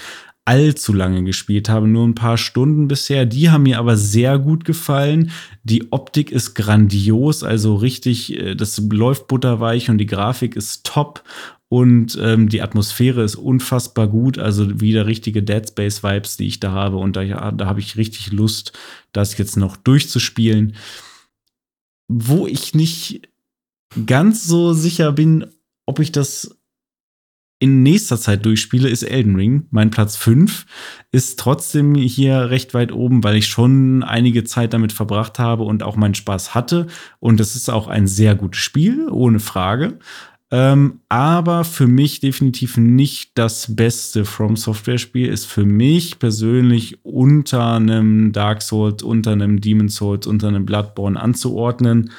allzu lange gespielt habe, nur ein paar Stunden bisher. Die haben mir aber sehr gut gefallen. Die Optik ist grandios, also richtig, äh, das läuft butterweich und die Grafik ist top. Und ähm, die Atmosphäre ist unfassbar gut, also wieder richtige Dead Space Vibes, die ich da habe. Und da, da habe ich richtig Lust, das jetzt noch durchzuspielen. Wo ich nicht ganz so sicher bin, ob ich das in nächster Zeit durchspiele, ist Elden Ring. Mein Platz 5 ist trotzdem hier recht weit oben, weil ich schon einige Zeit damit verbracht habe und auch meinen Spaß hatte. Und es ist auch ein sehr gutes Spiel, ohne Frage. Ähm, aber für mich definitiv nicht das beste From Software Spiel. Ist für mich persönlich unter einem Dark Souls, unter einem Demon Souls, unter einem Bloodborne anzuordnen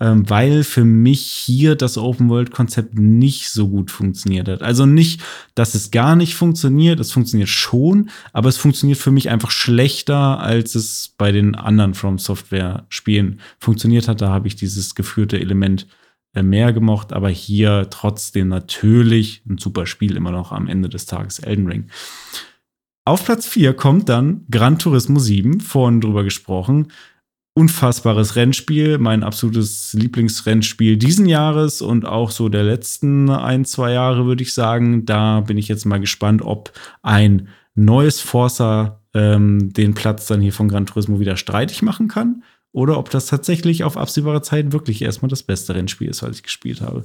ähm, weil für mich hier das Open-World-Konzept nicht so gut funktioniert hat. Also nicht, dass es gar nicht funktioniert, es funktioniert schon, aber es funktioniert für mich einfach schlechter, als es bei den anderen From Software-Spielen funktioniert hat. Da habe ich dieses geführte Element äh, mehr gemocht, aber hier trotzdem natürlich ein super Spiel immer noch am Ende des Tages Elden Ring. Auf Platz 4 kommt dann Gran Turismo 7, vorhin drüber gesprochen. Unfassbares Rennspiel, mein absolutes Lieblingsrennspiel diesen Jahres und auch so der letzten ein, zwei Jahre, würde ich sagen. Da bin ich jetzt mal gespannt, ob ein neues Forza ähm, den Platz dann hier von Gran Turismo wieder streitig machen kann oder ob das tatsächlich auf absehbare Zeit wirklich erstmal das beste Rennspiel ist, was ich gespielt habe.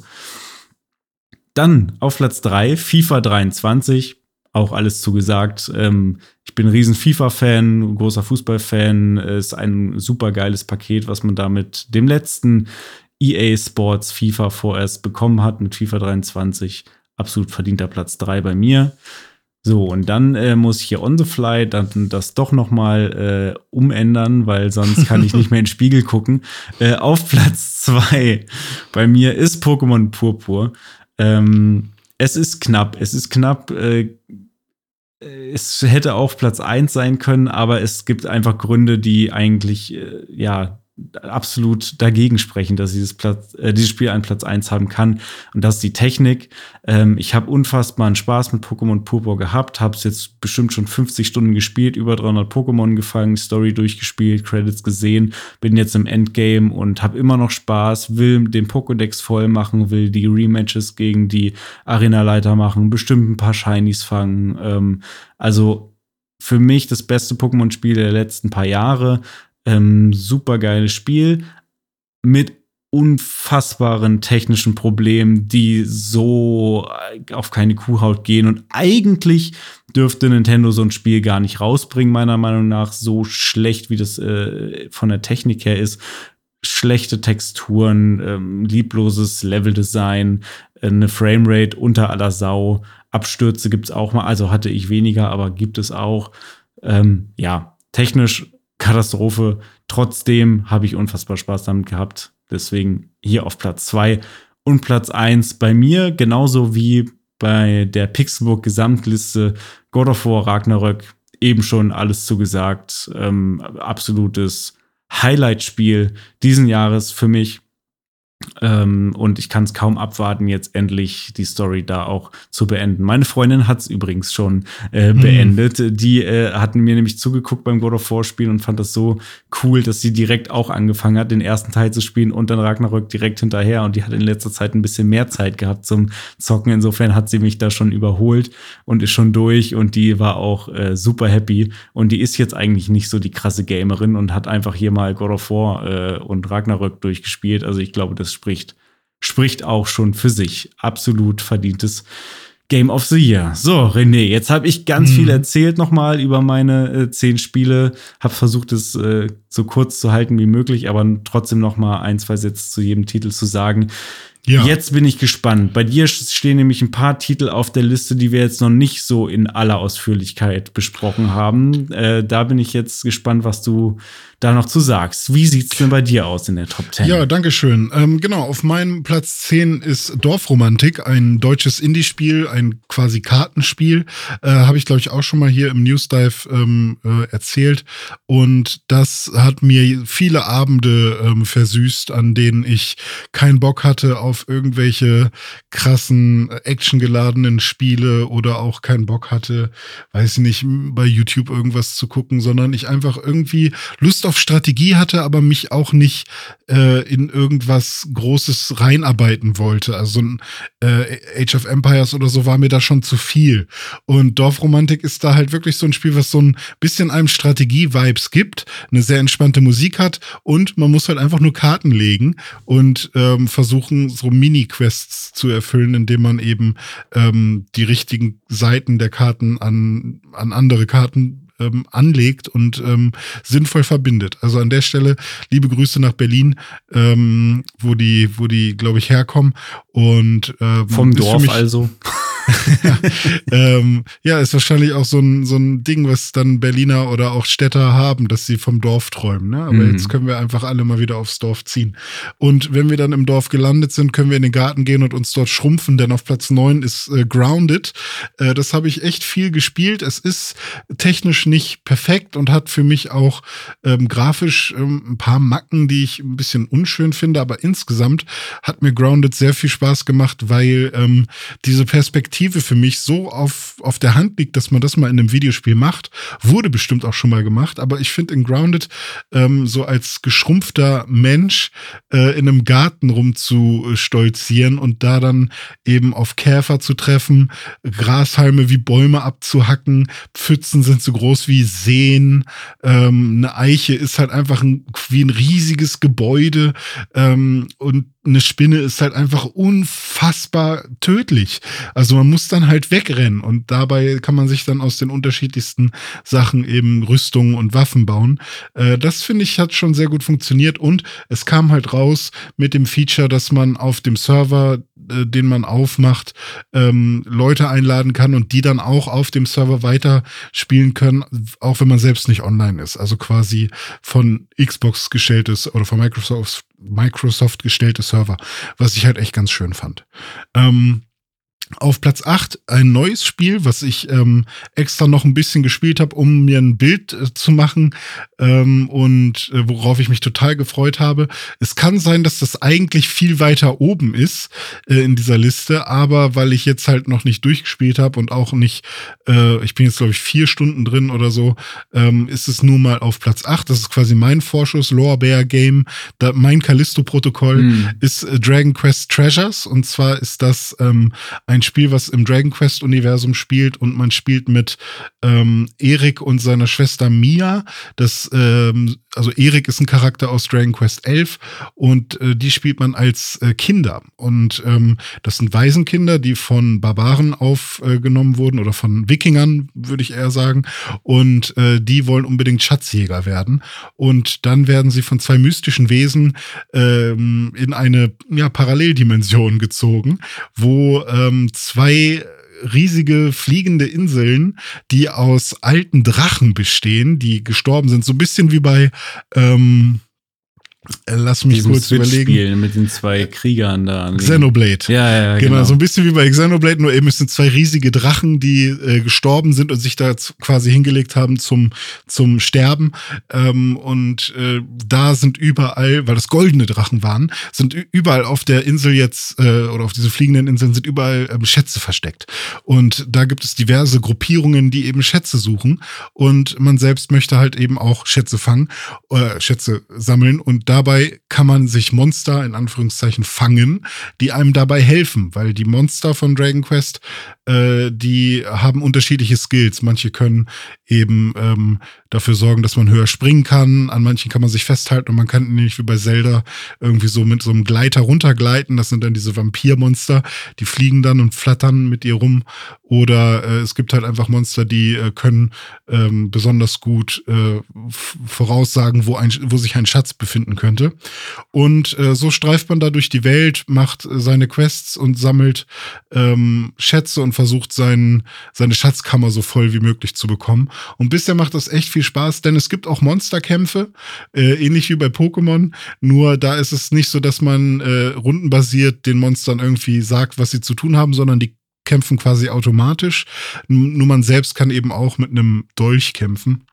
Dann auf Platz 3 FIFA 23, auch alles zugesagt. Ähm, ich bin ein riesen FIFA-Fan, großer Fußball-Fan. Ist ein super geiles Paket, was man da mit dem letzten EA Sports FIFA vorerst bekommen hat, mit FIFA 23. Absolut verdienter Platz 3 bei mir. So, und dann äh, muss ich hier on the fly dann das doch noch mal äh, umändern, weil sonst kann ich nicht mehr in den Spiegel gucken. Äh, auf Platz zwei bei mir ist Pokémon Purpur. Ähm, es ist knapp, es ist knapp. Äh, es hätte auch Platz eins sein können, aber es gibt einfach Gründe, die eigentlich, äh, ja, absolut dagegen sprechen, dass dieses, Platz, äh, dieses Spiel einen Platz 1 haben kann. Und das ist die Technik. Ähm, ich habe unfassbaren Spaß mit Pokémon Purpur gehabt, habe es jetzt bestimmt schon 50 Stunden gespielt, über 300 Pokémon gefangen, Story durchgespielt, Credits gesehen, bin jetzt im Endgame und habe immer noch Spaß, will den Pokédex voll machen, will die Rematches gegen die Arena-Leiter machen, bestimmt ein paar Shinies fangen. Ähm, also für mich das beste Pokémon-Spiel der letzten paar Jahre. Ähm, super geiles Spiel mit unfassbaren technischen Problemen, die so äh, auf keine Kuhhaut gehen. Und eigentlich dürfte Nintendo so ein Spiel gar nicht rausbringen, meiner Meinung nach. So schlecht, wie das äh, von der Technik her ist. Schlechte Texturen, ähm, liebloses Leveldesign, äh, eine Framerate unter aller Sau. Abstürze gibt es auch mal. Also hatte ich weniger, aber gibt es auch. Ähm, ja, technisch Katastrophe. Trotzdem habe ich unfassbar Spaß damit gehabt. Deswegen hier auf Platz 2 und Platz 1 bei mir, genauso wie bei der Pixelburg Gesamtliste God of War Ragnarök eben schon alles zugesagt. Ähm, absolutes Highlight-Spiel diesen Jahres für mich. Ähm, und ich kann es kaum abwarten, jetzt endlich die Story da auch zu beenden. Meine Freundin hat es übrigens schon äh, hm. beendet. Mhm. Die äh, hatten mir nämlich zugeguckt beim God of War Spielen und fand das so cool, dass sie direkt auch angefangen hat, den ersten Teil zu spielen und dann Ragnarök direkt hinterher. Und die hat in letzter Zeit ein bisschen mehr Zeit gehabt zum Zocken. Insofern hat sie mich da schon überholt und ist schon durch. Und die war auch äh, super happy. Und die ist jetzt eigentlich nicht so die krasse Gamerin und hat einfach hier mal God of War äh, und Ragnarök durchgespielt. Also ich glaube, das spricht, spricht auch schon für sich. Absolut verdientes Game of the Year. So, René, jetzt habe ich ganz mhm. viel erzählt nochmal über meine äh, zehn Spiele, habe versucht, es äh, so kurz zu halten wie möglich, aber trotzdem nochmal ein, zwei Sätze zu jedem Titel zu sagen. Ja. Jetzt bin ich gespannt. Bei dir stehen nämlich ein paar Titel auf der Liste, die wir jetzt noch nicht so in aller Ausführlichkeit besprochen haben. Äh, da bin ich jetzt gespannt, was du da noch zu sagst. Wie sieht's denn bei dir aus in der Top 10? Ja, danke schön. Ähm, genau, auf meinem Platz 10 ist Dorfromantik, ein deutsches Indie-Spiel, ein quasi Kartenspiel. Äh, Habe ich, glaube ich, auch schon mal hier im News Dive ähm, äh, erzählt. Und das hat mir viele Abende ähm, versüßt, an denen ich keinen Bock hatte auf irgendwelche krassen, äh, actiongeladenen Spiele oder auch keinen Bock hatte, weiß ich nicht, bei YouTube irgendwas zu gucken, sondern ich einfach irgendwie Lust auf Strategie hatte, aber mich auch nicht äh, in irgendwas Großes reinarbeiten wollte. Also ein äh, Age of Empires oder so war mir da schon zu viel. Und Dorfromantik ist da halt wirklich so ein Spiel, was so ein bisschen einem Strategie-Vibes gibt, eine sehr entspannte Musik hat und man muss halt einfach nur Karten legen und ähm, versuchen, so Mini-Quests zu erfüllen, indem man eben ähm, die richtigen Seiten der Karten an, an andere Karten ähm, anlegt und ähm, sinnvoll verbindet. Also an der Stelle liebe Grüße nach Berlin, ähm, wo die, wo die, glaube ich, herkommen. Und ähm, vom Dorf also. ähm, ja, ist wahrscheinlich auch so ein, so ein Ding, was dann Berliner oder auch Städter haben, dass sie vom Dorf träumen. Ne? Aber mhm. jetzt können wir einfach alle mal wieder aufs Dorf ziehen. Und wenn wir dann im Dorf gelandet sind, können wir in den Garten gehen und uns dort schrumpfen, denn auf Platz neun ist äh, Grounded. Äh, das habe ich echt viel gespielt. Es ist technisch nicht perfekt und hat für mich auch ähm, grafisch ähm, ein paar Macken, die ich ein bisschen unschön finde, aber insgesamt hat mir Grounded sehr viel Spaß gemacht, weil ähm, diese Perspektive für mich so auf, auf der Hand liegt, dass man das mal in einem Videospiel macht. Wurde bestimmt auch schon mal gemacht, aber ich finde in Grounded ähm, so als geschrumpfter Mensch äh, in einem Garten rumzustolzieren und da dann eben auf Käfer zu treffen, Grashalme wie Bäume abzuhacken, Pfützen sind so groß wie Seen, ähm, eine Eiche ist halt einfach ein, wie ein riesiges Gebäude ähm, und eine Spinne ist halt einfach unfassbar tödlich. Also man muss dann halt wegrennen und dabei kann man sich dann aus den unterschiedlichsten Sachen eben Rüstungen und Waffen bauen. Äh, das finde ich hat schon sehr gut funktioniert und es kam halt raus mit dem Feature, dass man auf dem Server, äh, den man aufmacht, ähm, Leute einladen kann und die dann auch auf dem Server weiter spielen können, auch wenn man selbst nicht online ist. Also quasi von Xbox gestelltes oder von Microsoft Microsoft gestellte Server, was ich halt echt ganz schön fand. Ähm, auf Platz 8 ein neues Spiel, was ich ähm, extra noch ein bisschen gespielt habe, um mir ein Bild äh, zu machen ähm, und äh, worauf ich mich total gefreut habe. Es kann sein, dass das eigentlich viel weiter oben ist äh, in dieser Liste, aber weil ich jetzt halt noch nicht durchgespielt habe und auch nicht, äh, ich bin jetzt glaube ich vier Stunden drin oder so, ähm, ist es nur mal auf Platz 8. Das ist quasi mein Vorschuss, Lorbeer Game. Da, mein Callisto-Protokoll mhm. ist äh, Dragon Quest Treasures und zwar ist das ähm, ein Spiel, was im Dragon Quest Universum spielt und man spielt mit ähm, Erik und seiner Schwester Mia. Das, ähm, also Erik ist ein Charakter aus Dragon Quest 11 und äh, die spielt man als äh, Kinder. Und ähm, das sind Waisenkinder, die von Barbaren aufgenommen wurden oder von Wikingern, würde ich eher sagen. Und äh, die wollen unbedingt Schatzjäger werden. Und dann werden sie von zwei mystischen Wesen ähm, in eine ja, Paralleldimension gezogen, wo ähm, zwei riesige fliegende Inseln, die aus alten Drachen bestehen, die gestorben sind. So ein bisschen wie bei ähm, äh, lass mich kurz überlegen. mit den zwei Kriegern da. Xenoblade. Ja, ja, genau. genau. So ein bisschen wie bei Xenoblade, nur eben es sind zwei riesige Drachen, die äh, gestorben sind und sich da quasi hingelegt haben zum, zum Sterben. Ähm, und äh, da sind überall, weil das goldene Drachen waren, sind überall auf der Insel jetzt, äh, oder auf diesen fliegenden Inseln sind überall ähm, Schätze versteckt. Und da gibt es diverse Gruppierungen, die eben Schätze suchen. Und man selbst möchte halt eben auch Schätze fangen, äh, Schätze sammeln. Und da dabei kann man sich Monster in Anführungszeichen fangen, die einem dabei helfen, weil die Monster von Dragon Quest, äh, die haben unterschiedliche Skills. Manche können eben ähm, dafür sorgen, dass man höher springen kann. An manchen kann man sich festhalten und man kann nämlich wie bei Zelda irgendwie so mit so einem Gleiter runtergleiten. Das sind dann diese Vampirmonster, die fliegen dann und flattern mit ihr rum. Oder äh, es gibt halt einfach Monster, die äh, können ähm, besonders gut äh, voraussagen, wo, ein, wo sich ein Schatz befinden könnte. Und äh, so streift man da durch die Welt, macht äh, seine Quests und sammelt ähm, Schätze und versucht seinen, seine Schatzkammer so voll wie möglich zu bekommen. Und bisher macht das echt viel Spaß, denn es gibt auch Monsterkämpfe, äh, ähnlich wie bei Pokémon. Nur da ist es nicht so, dass man äh, rundenbasiert den Monstern irgendwie sagt, was sie zu tun haben, sondern die kämpfen quasi automatisch. Nur man selbst kann eben auch mit einem Dolch kämpfen.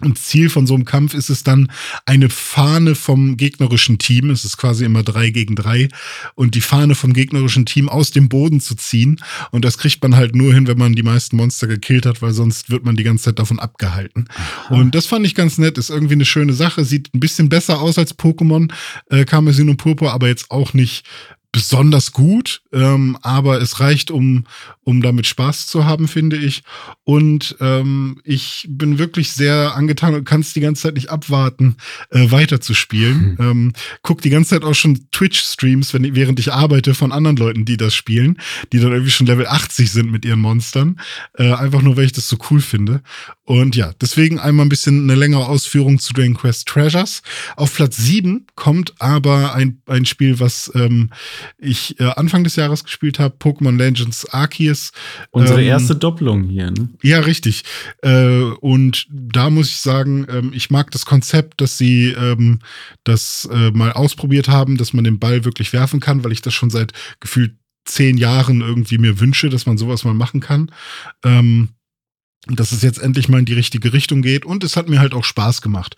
Und Ziel von so einem Kampf ist es dann, eine Fahne vom gegnerischen Team, es ist quasi immer drei gegen drei, und die Fahne vom gegnerischen Team aus dem Boden zu ziehen. Und das kriegt man halt nur hin, wenn man die meisten Monster gekillt hat, weil sonst wird man die ganze Zeit davon abgehalten. Aha. Und das fand ich ganz nett, ist irgendwie eine schöne Sache, sieht ein bisschen besser aus als Pokémon äh, Karmesin und Purpur, aber jetzt auch nicht besonders gut, ähm, aber es reicht, um, um damit Spaß zu haben, finde ich. Und ähm, ich bin wirklich sehr angetan und kann es die ganze Zeit nicht abwarten, äh, weiterzuspielen. Mhm. Ähm, guck die ganze Zeit auch schon Twitch-Streams, wenn, während ich arbeite, von anderen Leuten, die das spielen, die dann irgendwie schon Level 80 sind mit ihren Monstern. Äh, einfach nur, weil ich das so cool finde. Und ja, deswegen einmal ein bisschen eine längere Ausführung zu Dragon Quest Treasures. Auf Platz 7 kommt aber ein, ein Spiel, was ähm, ich äh, Anfang des Jahres gespielt habe, Pokémon Legends Arceus. Unsere ähm, erste Doppelung hier, ne? Ja, richtig. Äh, und da muss ich sagen, ähm, ich mag das Konzept, dass sie ähm, das äh, mal ausprobiert haben, dass man den Ball wirklich werfen kann, weil ich das schon seit gefühlt zehn Jahren irgendwie mir wünsche, dass man sowas mal machen kann. Ähm, dass es jetzt endlich mal in die richtige Richtung geht und es hat mir halt auch Spaß gemacht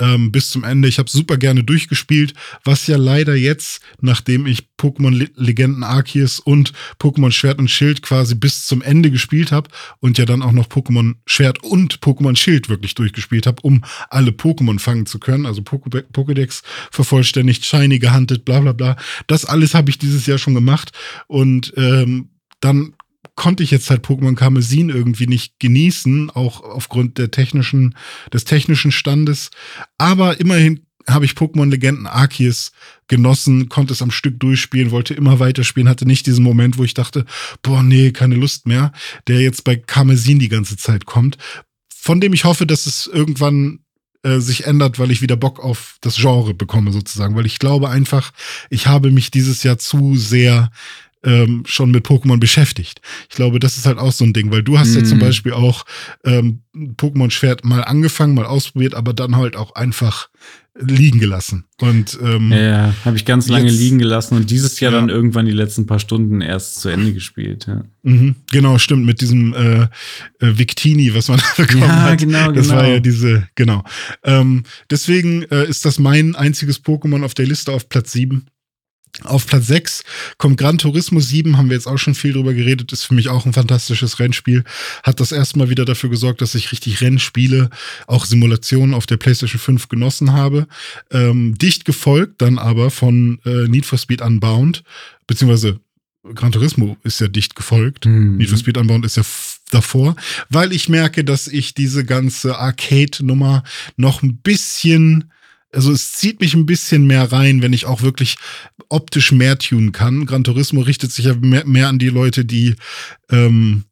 ähm, bis zum Ende. Ich habe super gerne durchgespielt, was ja leider jetzt, nachdem ich Pokémon Legenden Arceus und Pokémon Schwert und Schild quasi bis zum Ende gespielt habe und ja dann auch noch Pokémon Schwert und Pokémon Schild wirklich durchgespielt habe, um alle Pokémon fangen zu können, also Pokédex vervollständigt, Shiny gehandelt, bla bla bla. Das alles habe ich dieses Jahr schon gemacht und ähm, dann konnte ich jetzt halt Pokémon Karmesin irgendwie nicht genießen, auch aufgrund der technischen, des technischen Standes. Aber immerhin habe ich Pokémon Legenden Arceus genossen, konnte es am Stück durchspielen, wollte immer weiterspielen, hatte nicht diesen Moment, wo ich dachte, boah, nee, keine Lust mehr, der jetzt bei Karmesin die ganze Zeit kommt, von dem ich hoffe, dass es irgendwann äh, sich ändert, weil ich wieder Bock auf das Genre bekomme sozusagen, weil ich glaube einfach, ich habe mich dieses Jahr zu sehr ähm, schon mit Pokémon beschäftigt. Ich glaube, das ist halt auch so ein Ding, weil du hast mm. ja zum mhm. Beispiel auch ähm, Pokémon Schwert mal angefangen, mal ausprobiert, aber dann halt auch einfach liegen gelassen. Und ähm, ja, habe ich ganz lange jetzt, liegen gelassen und dieses Jahr ja. dann irgendwann die letzten paar Stunden erst zu Ende gespielt. Ja. Mhm, genau, stimmt, mit diesem äh, äh, Victini, was man bekommen ja, hat. Genau, das genau. war ja diese, genau. Ähm, deswegen äh, ist das mein einziges Pokémon auf der Liste auf Platz 7. Auf Platz 6 kommt Gran Turismo 7, haben wir jetzt auch schon viel drüber geredet, ist für mich auch ein fantastisches Rennspiel. Hat das erstmal wieder dafür gesorgt, dass ich richtig Rennspiele, auch Simulationen auf der PlayStation 5 genossen habe. Ähm, dicht gefolgt dann aber von äh, Need for Speed Unbound, beziehungsweise Gran Turismo ist ja dicht gefolgt. Mhm. Need for Speed Unbound ist ja davor, weil ich merke, dass ich diese ganze Arcade-Nummer noch ein bisschen also es zieht mich ein bisschen mehr rein, wenn ich auch wirklich optisch mehr tunen kann. Gran Turismo richtet sich ja mehr, mehr an die Leute, die ähm,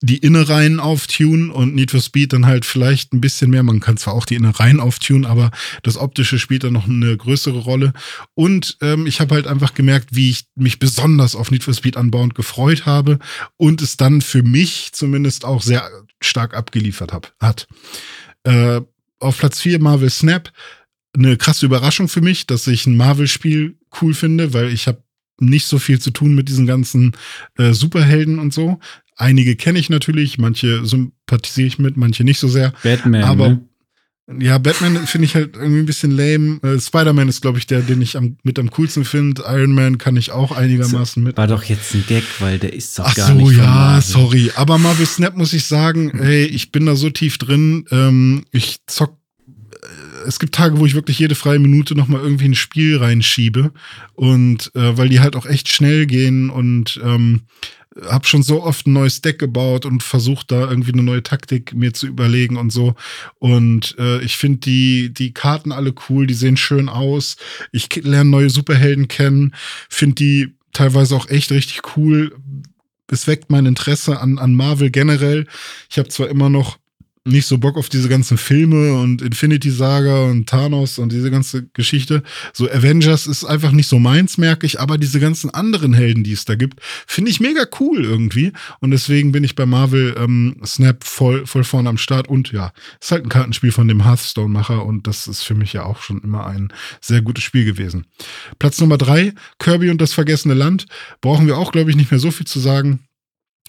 die Innereien auftunen und Need for Speed dann halt vielleicht ein bisschen mehr. Man kann zwar auch die Innereien auftunen, aber das Optische spielt dann noch eine größere Rolle. Und ähm, ich habe halt einfach gemerkt, wie ich mich besonders auf Need for Speed Unbound gefreut habe und es dann für mich zumindest auch sehr stark abgeliefert hab, hat. Äh, auf Platz 4 Marvel Snap eine krasse Überraschung für mich, dass ich ein Marvel-Spiel cool finde, weil ich habe nicht so viel zu tun mit diesen ganzen äh, Superhelden und so. Einige kenne ich natürlich, manche sympathisiere ich mit, manche nicht so sehr. Batman. Aber ne? ja, Batman finde ich halt irgendwie ein bisschen lame. Äh, Spider-Man ist, glaube ich, der, den ich am, mit am coolsten finde. Iron Man kann ich auch einigermaßen mit. War doch jetzt ein Gag, weil der ist doch Ach gar so, nicht. Ach so, ja, sorry. Aber Marvel Snap muss ich sagen, ey, ich bin da so tief drin. Ähm, ich zock es gibt Tage, wo ich wirklich jede freie Minute nochmal irgendwie ein Spiel reinschiebe. Und äh, weil die halt auch echt schnell gehen und ähm, habe schon so oft ein neues Deck gebaut und versucht da irgendwie eine neue Taktik mir zu überlegen und so. Und äh, ich finde die, die Karten alle cool, die sehen schön aus. Ich lerne neue Superhelden kennen, finde die teilweise auch echt richtig cool. Es weckt mein Interesse an, an Marvel generell. Ich habe zwar immer noch nicht so Bock auf diese ganzen Filme und Infinity Saga und Thanos und diese ganze Geschichte. So Avengers ist einfach nicht so meins, merke ich, aber diese ganzen anderen Helden, die es da gibt, finde ich mega cool irgendwie. Und deswegen bin ich bei Marvel ähm, Snap voll, voll vorne am Start. Und ja, ist halt ein Kartenspiel von dem Hearthstone-Macher und das ist für mich ja auch schon immer ein sehr gutes Spiel gewesen. Platz Nummer drei, Kirby und das vergessene Land. Brauchen wir auch, glaube ich, nicht mehr so viel zu sagen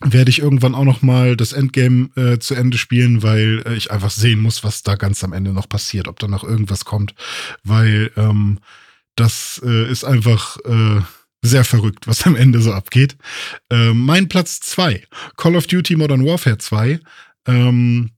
werde ich irgendwann auch noch mal das Endgame äh, zu Ende spielen, weil äh, ich einfach sehen muss, was da ganz am Ende noch passiert, ob da noch irgendwas kommt, weil ähm, das äh, ist einfach äh, sehr verrückt, was am Ende so abgeht. Äh, mein Platz zwei, Call of Duty Modern Warfare 2. Ähm,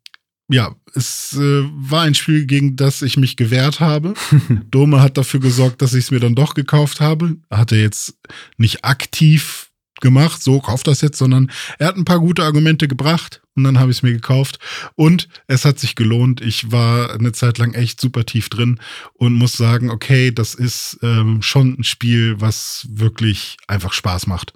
ja, es äh, war ein Spiel, gegen das ich mich gewehrt habe. Dome hat dafür gesorgt, dass ich es mir dann doch gekauft habe. Hat er jetzt nicht aktiv gemacht, so kauft das jetzt, sondern er hat ein paar gute Argumente gebracht und dann habe ich es mir gekauft und es hat sich gelohnt. Ich war eine Zeit lang echt super tief drin und muss sagen, okay, das ist ähm, schon ein Spiel, was wirklich einfach Spaß macht.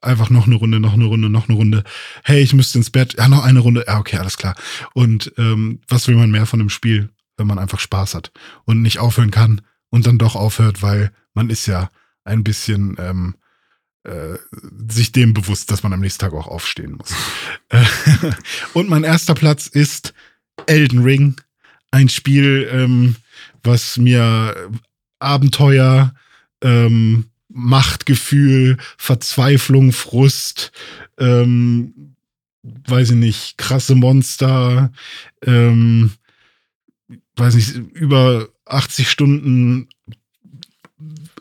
Einfach noch eine Runde, noch eine Runde, noch eine Runde. Hey, ich müsste ins Bett. Ja, noch eine Runde. Ja, okay, alles klar. Und ähm, was will man mehr von einem Spiel, wenn man einfach Spaß hat und nicht aufhören kann und dann doch aufhört, weil man ist ja ein bisschen ähm, äh, sich dem bewusst, dass man am nächsten Tag auch aufstehen muss. und mein erster Platz ist Elden Ring, ein Spiel, ähm, was mir Abenteuer, ähm, Machtgefühl, Verzweiflung, Frust, ähm, weiß ich nicht, krasse Monster, ähm, weiß nicht, über 80 Stunden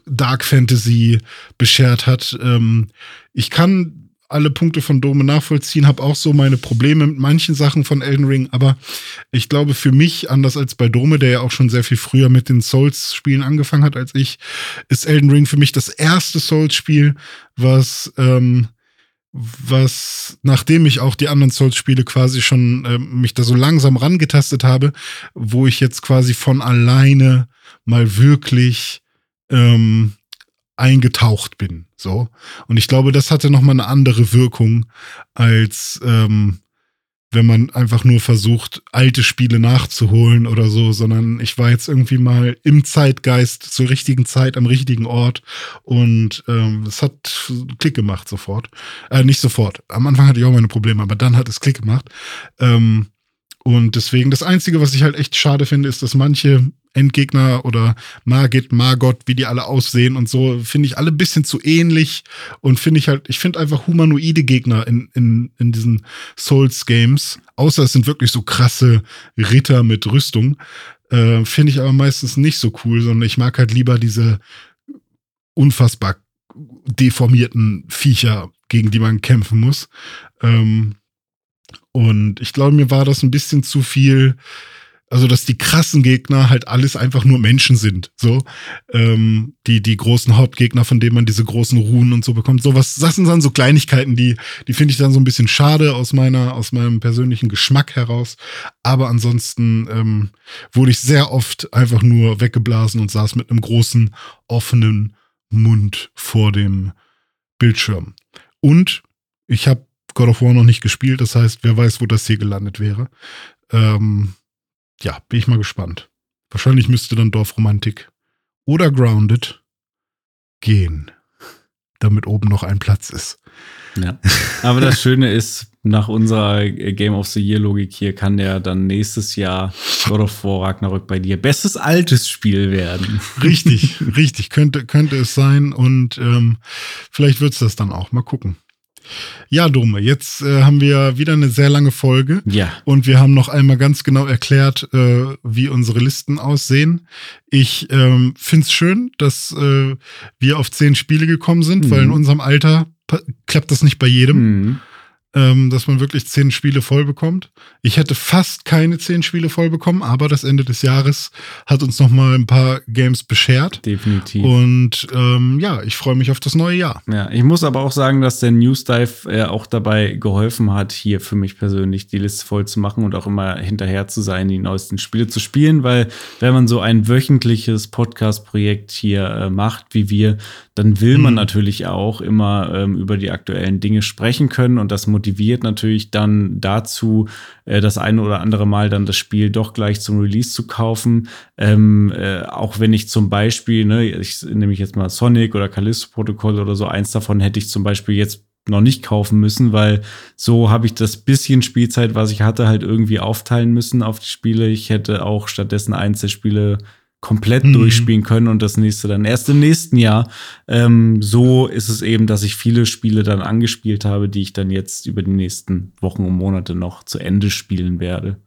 Dark Fantasy beschert hat. Ähm, ich kann alle Punkte von Dome nachvollziehen, habe auch so meine Probleme mit manchen Sachen von Elden Ring, aber ich glaube für mich, anders als bei Dome, der ja auch schon sehr viel früher mit den Souls-Spielen angefangen hat als ich, ist Elden Ring für mich das erste Souls-Spiel, was, ähm, was, nachdem ich auch die anderen Souls-Spiele quasi schon äh, mich da so langsam rangetastet habe, wo ich jetzt quasi von alleine mal wirklich ähm, eingetaucht bin. So. Und ich glaube, das hatte nochmal eine andere Wirkung, als ähm, wenn man einfach nur versucht, alte Spiele nachzuholen oder so, sondern ich war jetzt irgendwie mal im Zeitgeist zur richtigen Zeit am richtigen Ort und ähm, es hat Klick gemacht sofort. Äh, nicht sofort. Am Anfang hatte ich auch meine Probleme, aber dann hat es Klick gemacht. Ähm, und deswegen, das Einzige, was ich halt echt schade finde, ist, dass manche Endgegner oder Margit, Margot, wie die alle aussehen und so, finde ich alle ein bisschen zu ähnlich und finde ich halt, ich finde einfach humanoide Gegner in, in, in diesen Souls-Games, außer es sind wirklich so krasse Ritter mit Rüstung, äh, finde ich aber meistens nicht so cool, sondern ich mag halt lieber diese unfassbar deformierten Viecher, gegen die man kämpfen muss. Ähm, und ich glaube, mir war das ein bisschen zu viel, also dass die krassen Gegner halt alles einfach nur Menschen sind. So, ähm, die, die großen Hauptgegner, von denen man diese großen Ruhen und so bekommt. So was, das sind dann so Kleinigkeiten, die, die finde ich dann so ein bisschen schade aus meiner, aus meinem persönlichen Geschmack heraus. Aber ansonsten ähm, wurde ich sehr oft einfach nur weggeblasen und saß mit einem großen, offenen Mund vor dem Bildschirm. Und ich habe God of War noch nicht gespielt, das heißt, wer weiß, wo das hier gelandet wäre. Ähm, ja, bin ich mal gespannt. Wahrscheinlich müsste dann Dorfromantik oder Grounded gehen, damit oben noch ein Platz ist. Ja. Aber das Schöne ist, nach unserer Game of the Year Logik hier kann der dann nächstes Jahr God of War Ragnarök bei dir bestes altes Spiel werden. Richtig, richtig, könnte, könnte es sein und ähm, vielleicht wird es das dann auch. Mal gucken. Ja, Dome, jetzt äh, haben wir wieder eine sehr lange Folge. Ja. Und wir haben noch einmal ganz genau erklärt, äh, wie unsere Listen aussehen. Ich ähm, finde es schön, dass äh, wir auf zehn Spiele gekommen sind, mhm. weil in unserem Alter klappt das nicht bei jedem. Mhm ähm, dass man wirklich zehn Spiele voll bekommt. Ich hätte fast keine zehn Spiele voll bekommen, aber das Ende des Jahres hat uns noch mal ein paar Games beschert. Definitiv. Und ähm, ja, ich freue mich auf das neue Jahr. Ja, ich muss aber auch sagen, dass der News Dive äh, auch dabei geholfen hat, hier für mich persönlich die Liste voll zu machen und auch immer hinterher zu sein, die neuesten Spiele zu spielen, weil wenn man so ein wöchentliches Podcast-Projekt hier äh, macht, wie wir, dann will man mhm. natürlich auch immer ähm, über die aktuellen Dinge sprechen können und das motiviert natürlich dann dazu, äh, das eine oder andere Mal dann das Spiel doch gleich zum Release zu kaufen. Ähm, äh, auch wenn ich zum Beispiel, ne, ich nehme ich jetzt mal Sonic oder Callisto-Protokoll oder so, eins davon hätte ich zum Beispiel jetzt noch nicht kaufen müssen, weil so habe ich das bisschen Spielzeit, was ich hatte, halt irgendwie aufteilen müssen auf die Spiele. Ich hätte auch stattdessen Einzelspiele komplett mhm. durchspielen können und das nächste dann erst im nächsten Jahr. Ähm, so ist es eben, dass ich viele Spiele dann angespielt habe, die ich dann jetzt über die nächsten Wochen und Monate noch zu Ende spielen werde.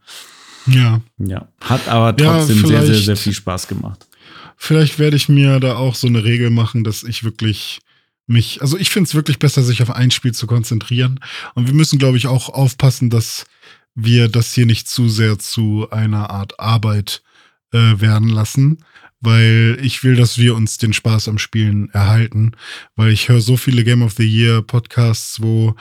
Ja. Ja. Hat aber trotzdem ja, sehr, sehr, sehr viel Spaß gemacht. Vielleicht werde ich mir da auch so eine Regel machen, dass ich wirklich mich, also ich finde es wirklich besser, sich auf ein Spiel zu konzentrieren. Und wir müssen, glaube ich, auch aufpassen, dass wir das hier nicht zu sehr zu einer Art Arbeit äh, werden lassen, weil ich will, dass wir uns den Spaß am Spielen erhalten, weil ich höre so viele Game of the Year Podcasts, wo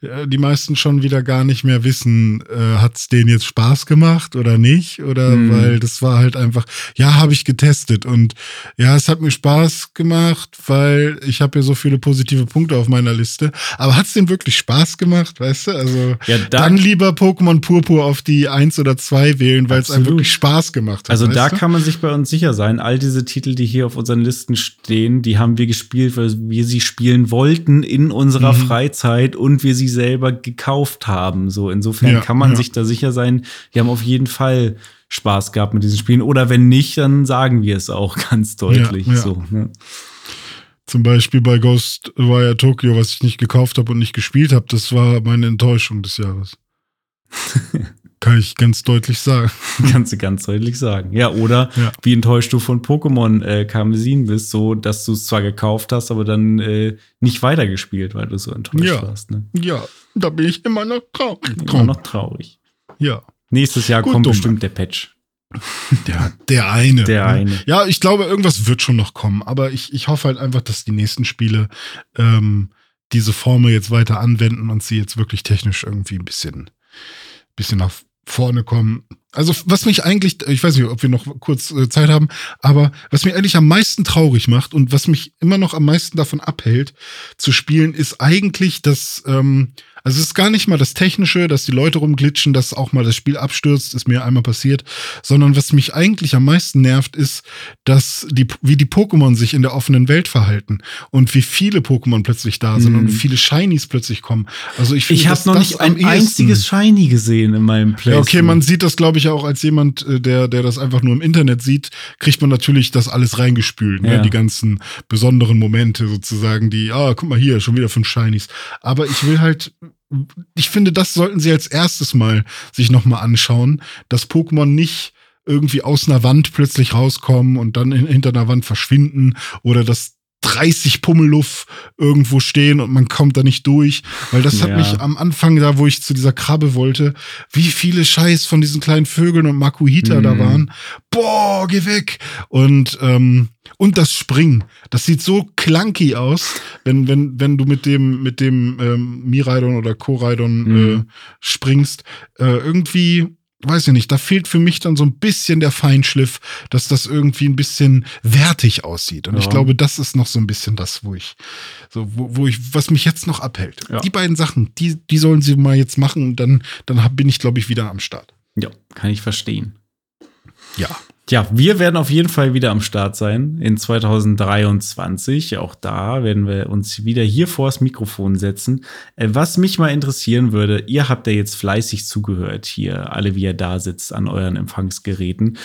äh, die meisten schon wieder gar nicht mehr wissen, äh, hat es denen jetzt Spaß gemacht oder nicht oder mhm. weil das war halt einfach, ja, habe ich getestet und ja, es hat mir Spaß gemacht, weil ich habe ja so viele positive Punkte auf meiner Liste, aber hat es denen wirklich Spaß gemacht, weißt du? Also ja, da dann lieber Pokémon Purpur auf die eins oder zwei wählen, weil es einem wirklich Spaß gemacht hat. Also da du? kann man sich bei uns sicher sein sein, all diese Titel, die hier auf unseren Listen stehen, die haben wir gespielt, weil wir sie spielen wollten in unserer mhm. Freizeit und wir sie selber gekauft haben. So, insofern ja, kann man ja. sich da sicher sein, wir haben auf jeden Fall Spaß gehabt mit diesen Spielen. Oder wenn nicht, dann sagen wir es auch ganz deutlich. Ja, so, ne? Zum Beispiel bei Ghostwire Tokyo, was ich nicht gekauft habe und nicht gespielt habe, das war meine Enttäuschung des Jahres. Kann ich ganz deutlich sagen. Kannst du ganz deutlich sagen. Ja, oder ja. wie enttäuscht du von Pokémon äh, Karmesin bist, so dass du es zwar gekauft hast, aber dann äh, nicht weitergespielt, weil du so enttäuscht ja. warst. Ne? Ja, da bin ich immer noch traurig. Immer noch traurig. Ja. Nächstes Jahr Gut, kommt dumm. bestimmt der Patch. Der, der eine. Der ne? eine. Ja, ich glaube, irgendwas wird schon noch kommen, aber ich, ich hoffe halt einfach, dass die nächsten Spiele ähm, diese Formel jetzt weiter anwenden und sie jetzt wirklich technisch irgendwie ein bisschen, bisschen nach vorne kommen. Also was mich eigentlich, ich weiß nicht, ob wir noch kurz äh, Zeit haben, aber was mich eigentlich am meisten traurig macht und was mich immer noch am meisten davon abhält zu spielen, ist eigentlich, dass ähm, also es ist gar nicht mal das Technische, dass die Leute rumglitschen, dass auch mal das Spiel abstürzt, ist mir einmal passiert, sondern was mich eigentlich am meisten nervt, ist, dass die, wie die Pokémon sich in der offenen Welt verhalten und wie viele Pokémon plötzlich da sind mhm. und wie viele Shinies plötzlich kommen. Also ich, ich habe noch nicht ein einziges Shiny gesehen in meinem Play. Ja, okay, man sieht das, glaube ich, auch als jemand, äh, der, der das einfach nur im Internet sieht, kriegt man natürlich das alles reingespült, ne? ja. ne? die ganzen besonderen Momente sozusagen, die, ah, guck mal hier, schon wieder fünf Shinies. Aber ich will halt ich finde, das sollten sie als erstes mal sich nochmal anschauen, dass Pokémon nicht irgendwie aus einer Wand plötzlich rauskommen und dann in, hinter einer Wand verschwinden oder dass 30 Pummeluff irgendwo stehen und man kommt da nicht durch, weil das hat ja. mich am Anfang da, wo ich zu dieser Krabbe wollte, wie viele Scheiß von diesen kleinen Vögeln und Makuhita mhm. da waren. Boah, geh weg! Und ähm, und das Springen, das sieht so clunky aus, wenn wenn wenn du mit dem mit dem ähm, Miraidon oder Koraidon mhm. äh, springst. Äh, irgendwie weiß ich nicht, da fehlt für mich dann so ein bisschen der Feinschliff, dass das irgendwie ein bisschen wertig aussieht. Und ja. ich glaube, das ist noch so ein bisschen das, wo ich, so, wo, wo ich, was mich jetzt noch abhält. Ja. Die beiden Sachen, die, die sollen sie mal jetzt machen und dann, dann bin ich, glaube ich, wieder am Start. Ja, kann ich verstehen. Ja. Ja, wir werden auf jeden Fall wieder am Start sein in 2023. Auch da werden wir uns wieder hier vors Mikrofon setzen. Äh, was mich mal interessieren würde, ihr habt ja jetzt fleißig zugehört hier, alle wie ihr da sitzt an euren Empfangsgeräten.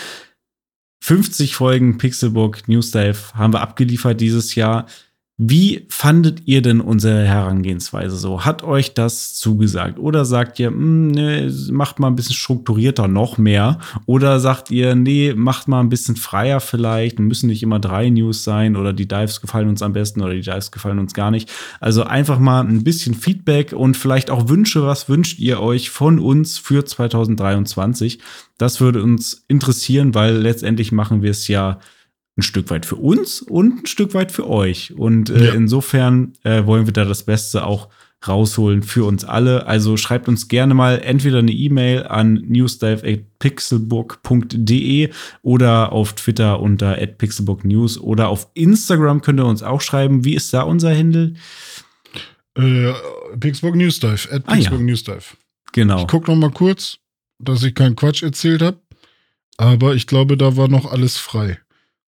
50 Folgen Pixelbook News Dive haben wir abgeliefert dieses Jahr. Wie fandet ihr denn unsere Herangehensweise so? Hat euch das zugesagt? Oder sagt ihr, hm, nee, macht mal ein bisschen strukturierter noch mehr? Oder sagt ihr, nee, macht mal ein bisschen freier vielleicht, müssen nicht immer drei News sein oder die Dives gefallen uns am besten oder die Dives gefallen uns gar nicht. Also einfach mal ein bisschen Feedback und vielleicht auch Wünsche, was wünscht ihr euch von uns für 2023? Das würde uns interessieren, weil letztendlich machen wir es ja ein Stück weit für uns und ein Stück weit für euch. Und äh, ja. insofern äh, wollen wir da das Beste auch rausholen für uns alle. Also schreibt uns gerne mal entweder eine E-Mail an newsdive.pixelbook.de oder auf Twitter unter @pixelbooknews oder auf Instagram könnt ihr uns auch schreiben. Wie ist da unser Handle? Äh, Pixelbook Newsdive, at ah, ja. Newsdive. Genau. Ich guck noch mal kurz, dass ich keinen Quatsch erzählt habe. Aber ich glaube, da war noch alles frei.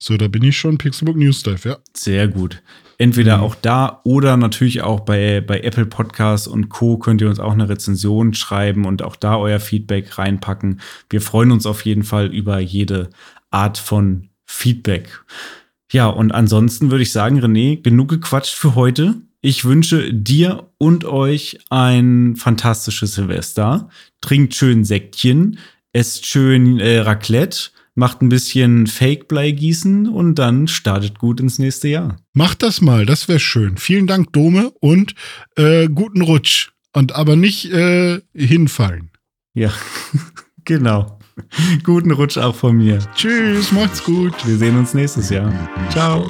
So, da bin ich schon. Pixelbook News Dive, ja. Sehr gut. Entweder mhm. auch da oder natürlich auch bei, bei Apple Podcasts und Co. könnt ihr uns auch eine Rezension schreiben und auch da euer Feedback reinpacken. Wir freuen uns auf jeden Fall über jede Art von Feedback. Ja, und ansonsten würde ich sagen, René, genug gequatscht für heute. Ich wünsche dir und euch ein fantastisches Silvester. Trinkt schön Säckchen, esst schön äh, Raclette macht ein bisschen Fake-Blei gießen und dann startet gut ins nächste Jahr. Macht das mal, das wäre schön. Vielen Dank, Dome, und äh, guten Rutsch. Und aber nicht äh, hinfallen. Ja, genau. guten Rutsch auch von mir. Tschüss, macht's gut. Wir sehen uns nächstes Jahr. Ciao.